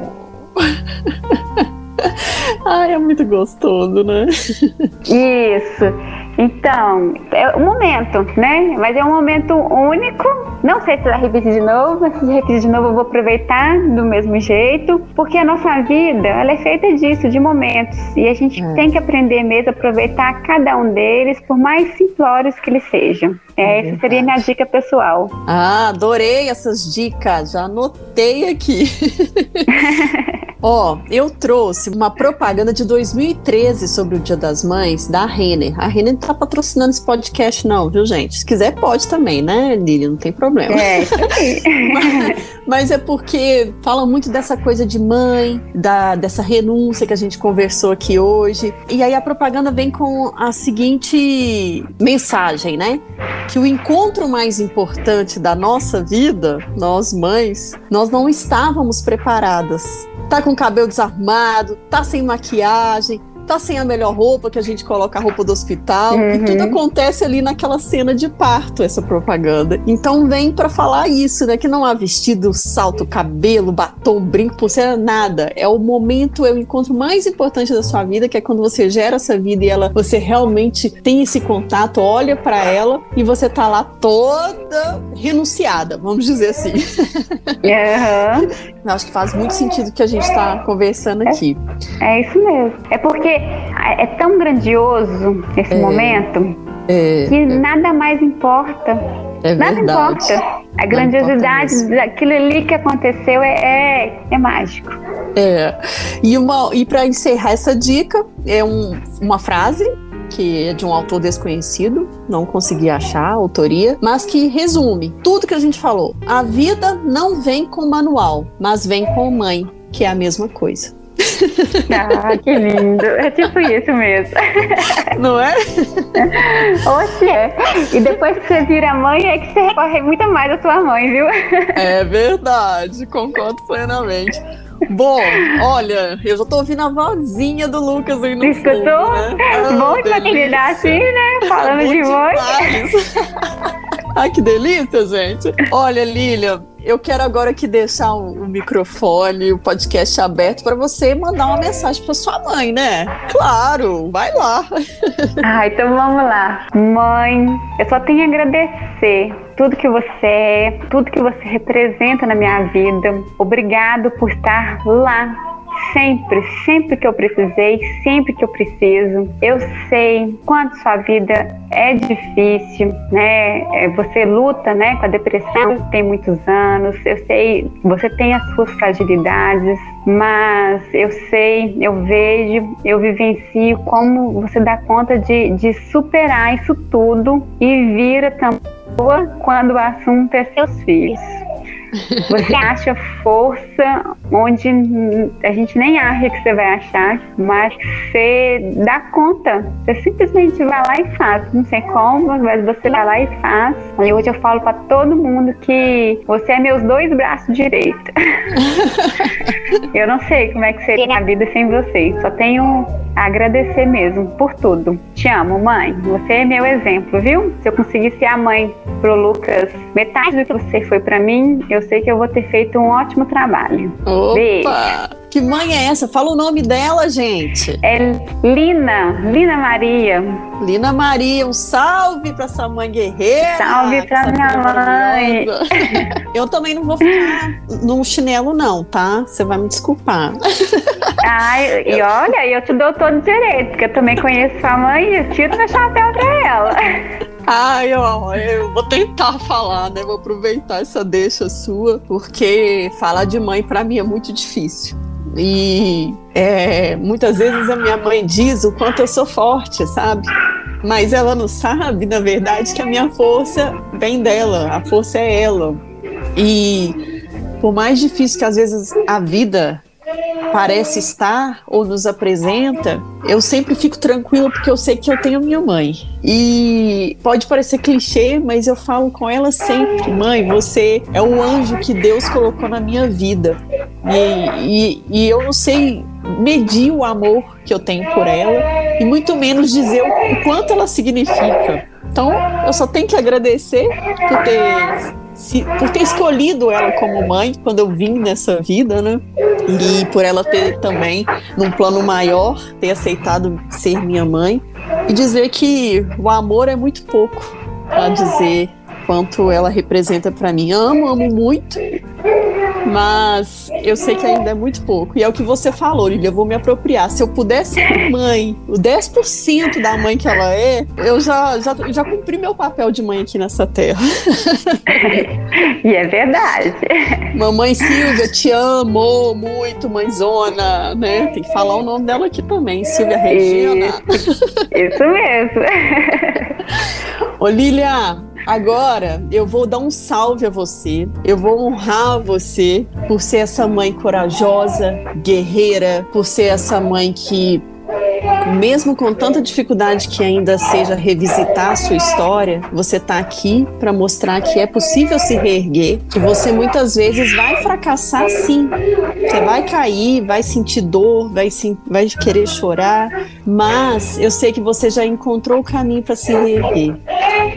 (laughs) Ai, é muito gostoso, né? Isso. Então, é um momento, né? Mas é um momento único. Não sei se vai repetir de novo, mas se repetir de novo eu vou aproveitar do mesmo jeito, porque a nossa vida, ela é feita disso, de momentos. E a gente é. tem que aprender mesmo a aproveitar cada um deles, por mais simplórios que eles sejam. É, é essa seria minha dica pessoal. Ah, adorei essas dicas, já anotei aqui. (laughs) Ó, oh, eu trouxe uma propaganda de 2013 sobre o Dia das Mães da Renner. A Renner não tá patrocinando esse podcast, não, viu, gente? Se quiser, pode também, né, Lili? Não tem problema. É, (laughs) mas, mas é porque fala muito dessa coisa de mãe, da, dessa renúncia que a gente conversou aqui hoje. E aí a propaganda vem com a seguinte mensagem, né? Que o encontro mais importante da nossa vida, nós mães, nós não estávamos preparadas tá com o cabelo desarmado, tá sem maquiagem, tá sem a melhor roupa, que a gente coloca a roupa do hospital, uhum. e tudo acontece ali naquela cena de parto, essa propaganda. Então vem para falar isso, né? Que não há vestido, salto, cabelo, batom, brinco, pulseira, nada. É o momento, é o encontro mais importante da sua vida, que é quando você gera essa vida e ela, você realmente tem esse contato, olha para ela e você tá lá toda renunciada, vamos dizer assim. (laughs) Uhum. Eu acho que faz muito sentido que a gente está conversando aqui. É, é isso mesmo. É porque é tão grandioso esse é, momento é, que nada mais importa. É nada importa. A grandiosidade daquilo ali que aconteceu é, é, é mágico. É. E, uma, e para encerrar essa dica, é um, uma frase que é de um autor desconhecido, não consegui achar a autoria, mas que resume tudo que a gente falou. A vida não vem com manual, mas vem com mãe, que é a mesma coisa. Ah, que lindo. É tipo isso mesmo. Não é? Oxe, é. E depois que você vira mãe, é que você recorre muito mais à sua mãe, viu? É verdade, concordo plenamente. Bom, olha, eu já tô ouvindo a vozinha do Lucas aí no Escutou? fundo, né? Ah, Bom de maternidade assim, né? Falando de voz. Ai, que delícia, gente. Olha, Lilian, eu quero agora que deixar o, o microfone, o podcast aberto para você mandar uma mensagem para sua mãe, né? Claro, vai lá. Ah, então vamos lá. Mãe, eu só tenho a agradecer tudo que você é, tudo que você representa na minha vida. Obrigado por estar lá sempre, sempre que eu precisei, sempre que eu preciso. Eu sei quanto sua vida é difícil, né? É, você luta, né, com a depressão tem muitos anos. Eu sei, você tem as suas fragilidades, mas eu sei, eu vejo, eu vivencio como você dá conta de, de superar isso tudo e vira também quando o assunto é seus filhos. Você (laughs) acha força onde a gente nem acha que você vai achar, mas você dá conta. Você simplesmente vai lá e faz. Não sei como, mas você vai lá e faz. E hoje eu falo para todo mundo que você é meus dois braços direitos. (laughs) eu não sei como é que seria a vida sem vocês. Só tenho a agradecer mesmo por tudo. Te amo, mãe. Você é meu exemplo, viu? Se eu conseguir ser a mãe pro Lucas metade do que você foi para mim, eu sei que eu vou ter feito um ótimo trabalho. Opa! Beijo. Que mãe é essa? Fala o nome dela, gente. É Lina, Lina Maria. Lina Maria, um salve para essa mãe guerreira. Salve para minha mãe. Eu também não vou ficar num chinelo não, tá? Você vai me desculpar. Ai, e olha, eu te dou todo direito, porque eu também conheço sua mãe e tiro meu chapéu pra ela. Ai, ó, eu vou tentar falar, né? Vou aproveitar essa deixa sua, porque falar de mãe para mim é muito difícil. E é, muitas vezes a minha mãe diz o quanto eu sou forte, sabe? Mas ela não sabe, na verdade, que a minha força vem dela, a força é ela. E por mais difícil que às vezes a vida parece estar ou nos apresenta, eu sempre fico tranquila porque eu sei que eu tenho minha mãe. E pode parecer clichê, mas eu falo com ela sempre: mãe, você é o anjo que Deus colocou na minha vida. E, e, e eu não sei medir o amor que eu tenho por ela e muito menos dizer o, quanto ela significa. Então, eu só tenho que agradecer por ter se, por ter escolhido ela como mãe quando eu vim nessa vida, né? E por ela ter também, num plano maior, ter aceitado ser minha mãe. E dizer que o amor é muito pouco para dizer quanto ela representa para mim. Amo, amo muito, mas eu sei que ainda é muito pouco. E é o que você falou, Lilia, eu vou me apropriar. Se eu pudesse ser mãe, o 10% da mãe que ela é, eu já, já, já cumpri meu papel de mãe aqui nessa terra. (laughs) e é verdade. Mamãe Silvia, te amo muito, mãezona, né? Tem que falar o nome dela aqui também, Silvia Regina. Isso, isso mesmo. Ô, Lilia, Agora eu vou dar um salve a você, eu vou honrar você por ser essa mãe corajosa, guerreira, por ser essa mãe que mesmo com tanta dificuldade que ainda seja revisitar a sua história, você está aqui para mostrar que é possível se reerguer, que você muitas vezes vai fracassar sim. Você vai cair, vai sentir dor, vai, vai querer chorar, mas eu sei que você já encontrou o caminho para se reerguer.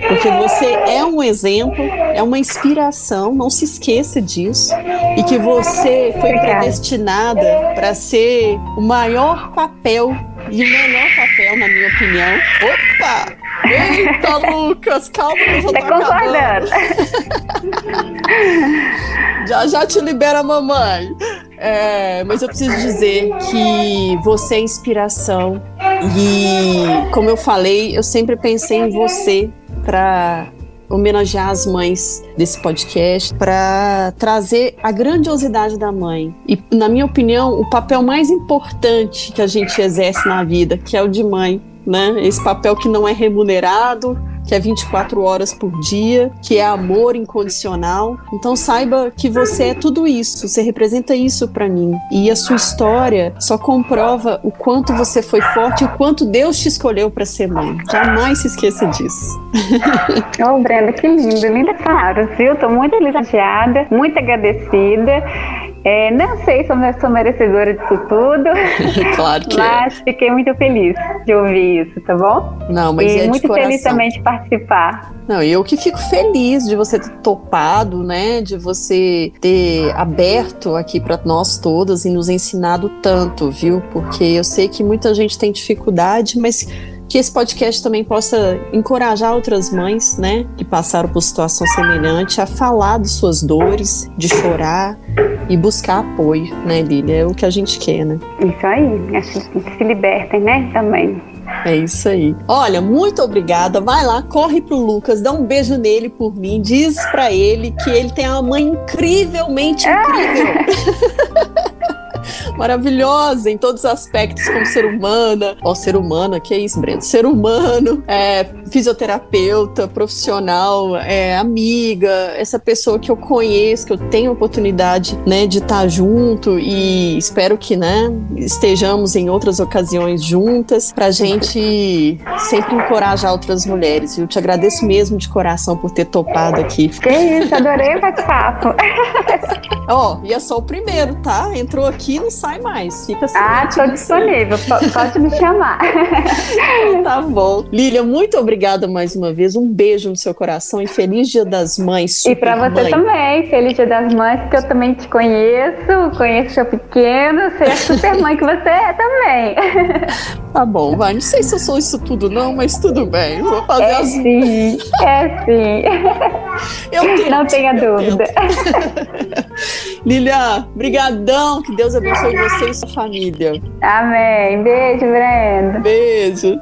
Porque você é um exemplo, é uma inspiração, não se esqueça disso. E que você foi predestinada para ser o maior papel e o melhor papel, na minha opinião. Opa! Eita, Lucas, calma que eu já tô tá acabando. (laughs) já já te libera, mamãe. É, mas eu preciso dizer que você é inspiração. E, como eu falei, eu sempre pensei em você para homenagear as mães desse podcast, para trazer a grandiosidade da mãe. E, na minha opinião, o papel mais importante que a gente exerce na vida, que é o de mãe. Né? Esse papel que não é remunerado, que é 24 horas por dia, que é amor incondicional. Então saiba que você é tudo isso, você representa isso para mim. E a sua história só comprova o quanto você foi forte e o quanto Deus te escolheu para ser mãe. Jamais se esqueça disso. (laughs) oh, Brenda, que lindo, linda palavras, viu? Tô muito lisonjeada, muito agradecida. É, não sei se eu sou merecedora disso tudo. (laughs) claro que Mas é. fiquei muito feliz de ouvir isso, tá bom? Não, mas e é muito feliz também de participar. Não, eu que fico feliz de você ter topado, né? De você ter aberto aqui para nós todas e nos ensinado tanto, viu? Porque eu sei que muita gente tem dificuldade, mas que esse podcast também possa encorajar outras mães, né, que passaram por situação semelhante a falar de suas dores, de chorar e buscar apoio, né, Lília? É o que a gente quer, né? Isso aí, acho que se libertem, né, também. É isso aí. Olha, muito obrigada. Vai lá, corre pro Lucas, dá um beijo nele por mim, diz para ele que ele tem uma mãe incrivelmente incrível. (laughs) maravilhosa em todos os aspectos, como ser humana. Ó, ser humana, que é isso, Breno? Ser humano, é, fisioterapeuta, profissional, é, amiga, essa pessoa que eu conheço, que eu tenho oportunidade, né, de estar junto e espero que, né, estejamos em outras ocasiões juntas pra gente sempre encorajar outras mulheres. Eu te agradeço mesmo de coração por ter topado aqui. Que isso, adorei o bate-papo. Ó, e é só o primeiro, tá? Entrou aqui e não sai mais. Fica assim. Ah, tô disponível. Pode me chamar. (laughs) tá bom. Lília, muito obrigada mais uma vez. Um beijo no seu coração e feliz Dia das Mães. E pra você mãe. também. Feliz Dia das Mães, porque eu também te conheço, conheço seu pequeno, sei a super mãe que você é também. (laughs) Tá bom, vai. Não sei se eu sou isso tudo, não, mas tudo bem. Vou fazer é as. Sim, é sim. Eu tento, não tenha dúvida. (laughs) Lilia, brigadão. Que Deus abençoe você e sua família. Amém. Beijo, Brenda. Beijo.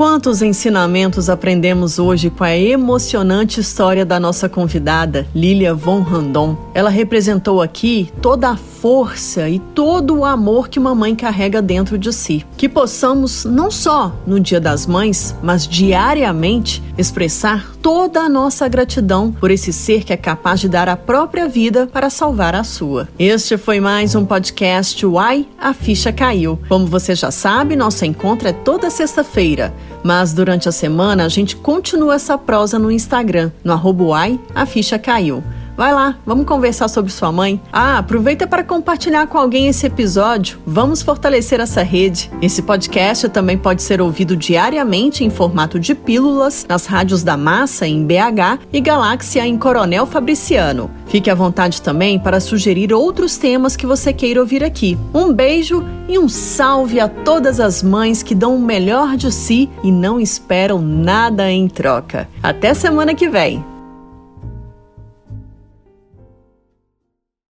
Quantos ensinamentos aprendemos hoje com a emocionante história da nossa convidada, Lilia von Randon. Ela representou aqui toda a força e todo o amor que uma mãe carrega dentro de si. Que possamos, não só no Dia das Mães, mas diariamente, expressar toda a nossa gratidão por esse ser que é capaz de dar a própria vida para salvar a sua. Este foi mais um podcast Uai, a ficha caiu. Como você já sabe, nosso encontro é toda sexta-feira. Mas durante a semana a gente continua essa prosa no Instagram, no arroba Uai, a ficha caiu. Vai lá, vamos conversar sobre sua mãe. Ah, aproveita para compartilhar com alguém esse episódio. Vamos fortalecer essa rede. Esse podcast também pode ser ouvido diariamente em formato de pílulas nas rádios da Massa em BH e Galáxia em Coronel Fabriciano. Fique à vontade também para sugerir outros temas que você queira ouvir aqui. Um beijo e um salve a todas as mães que dão o melhor de si e não esperam nada em troca. Até semana que vem.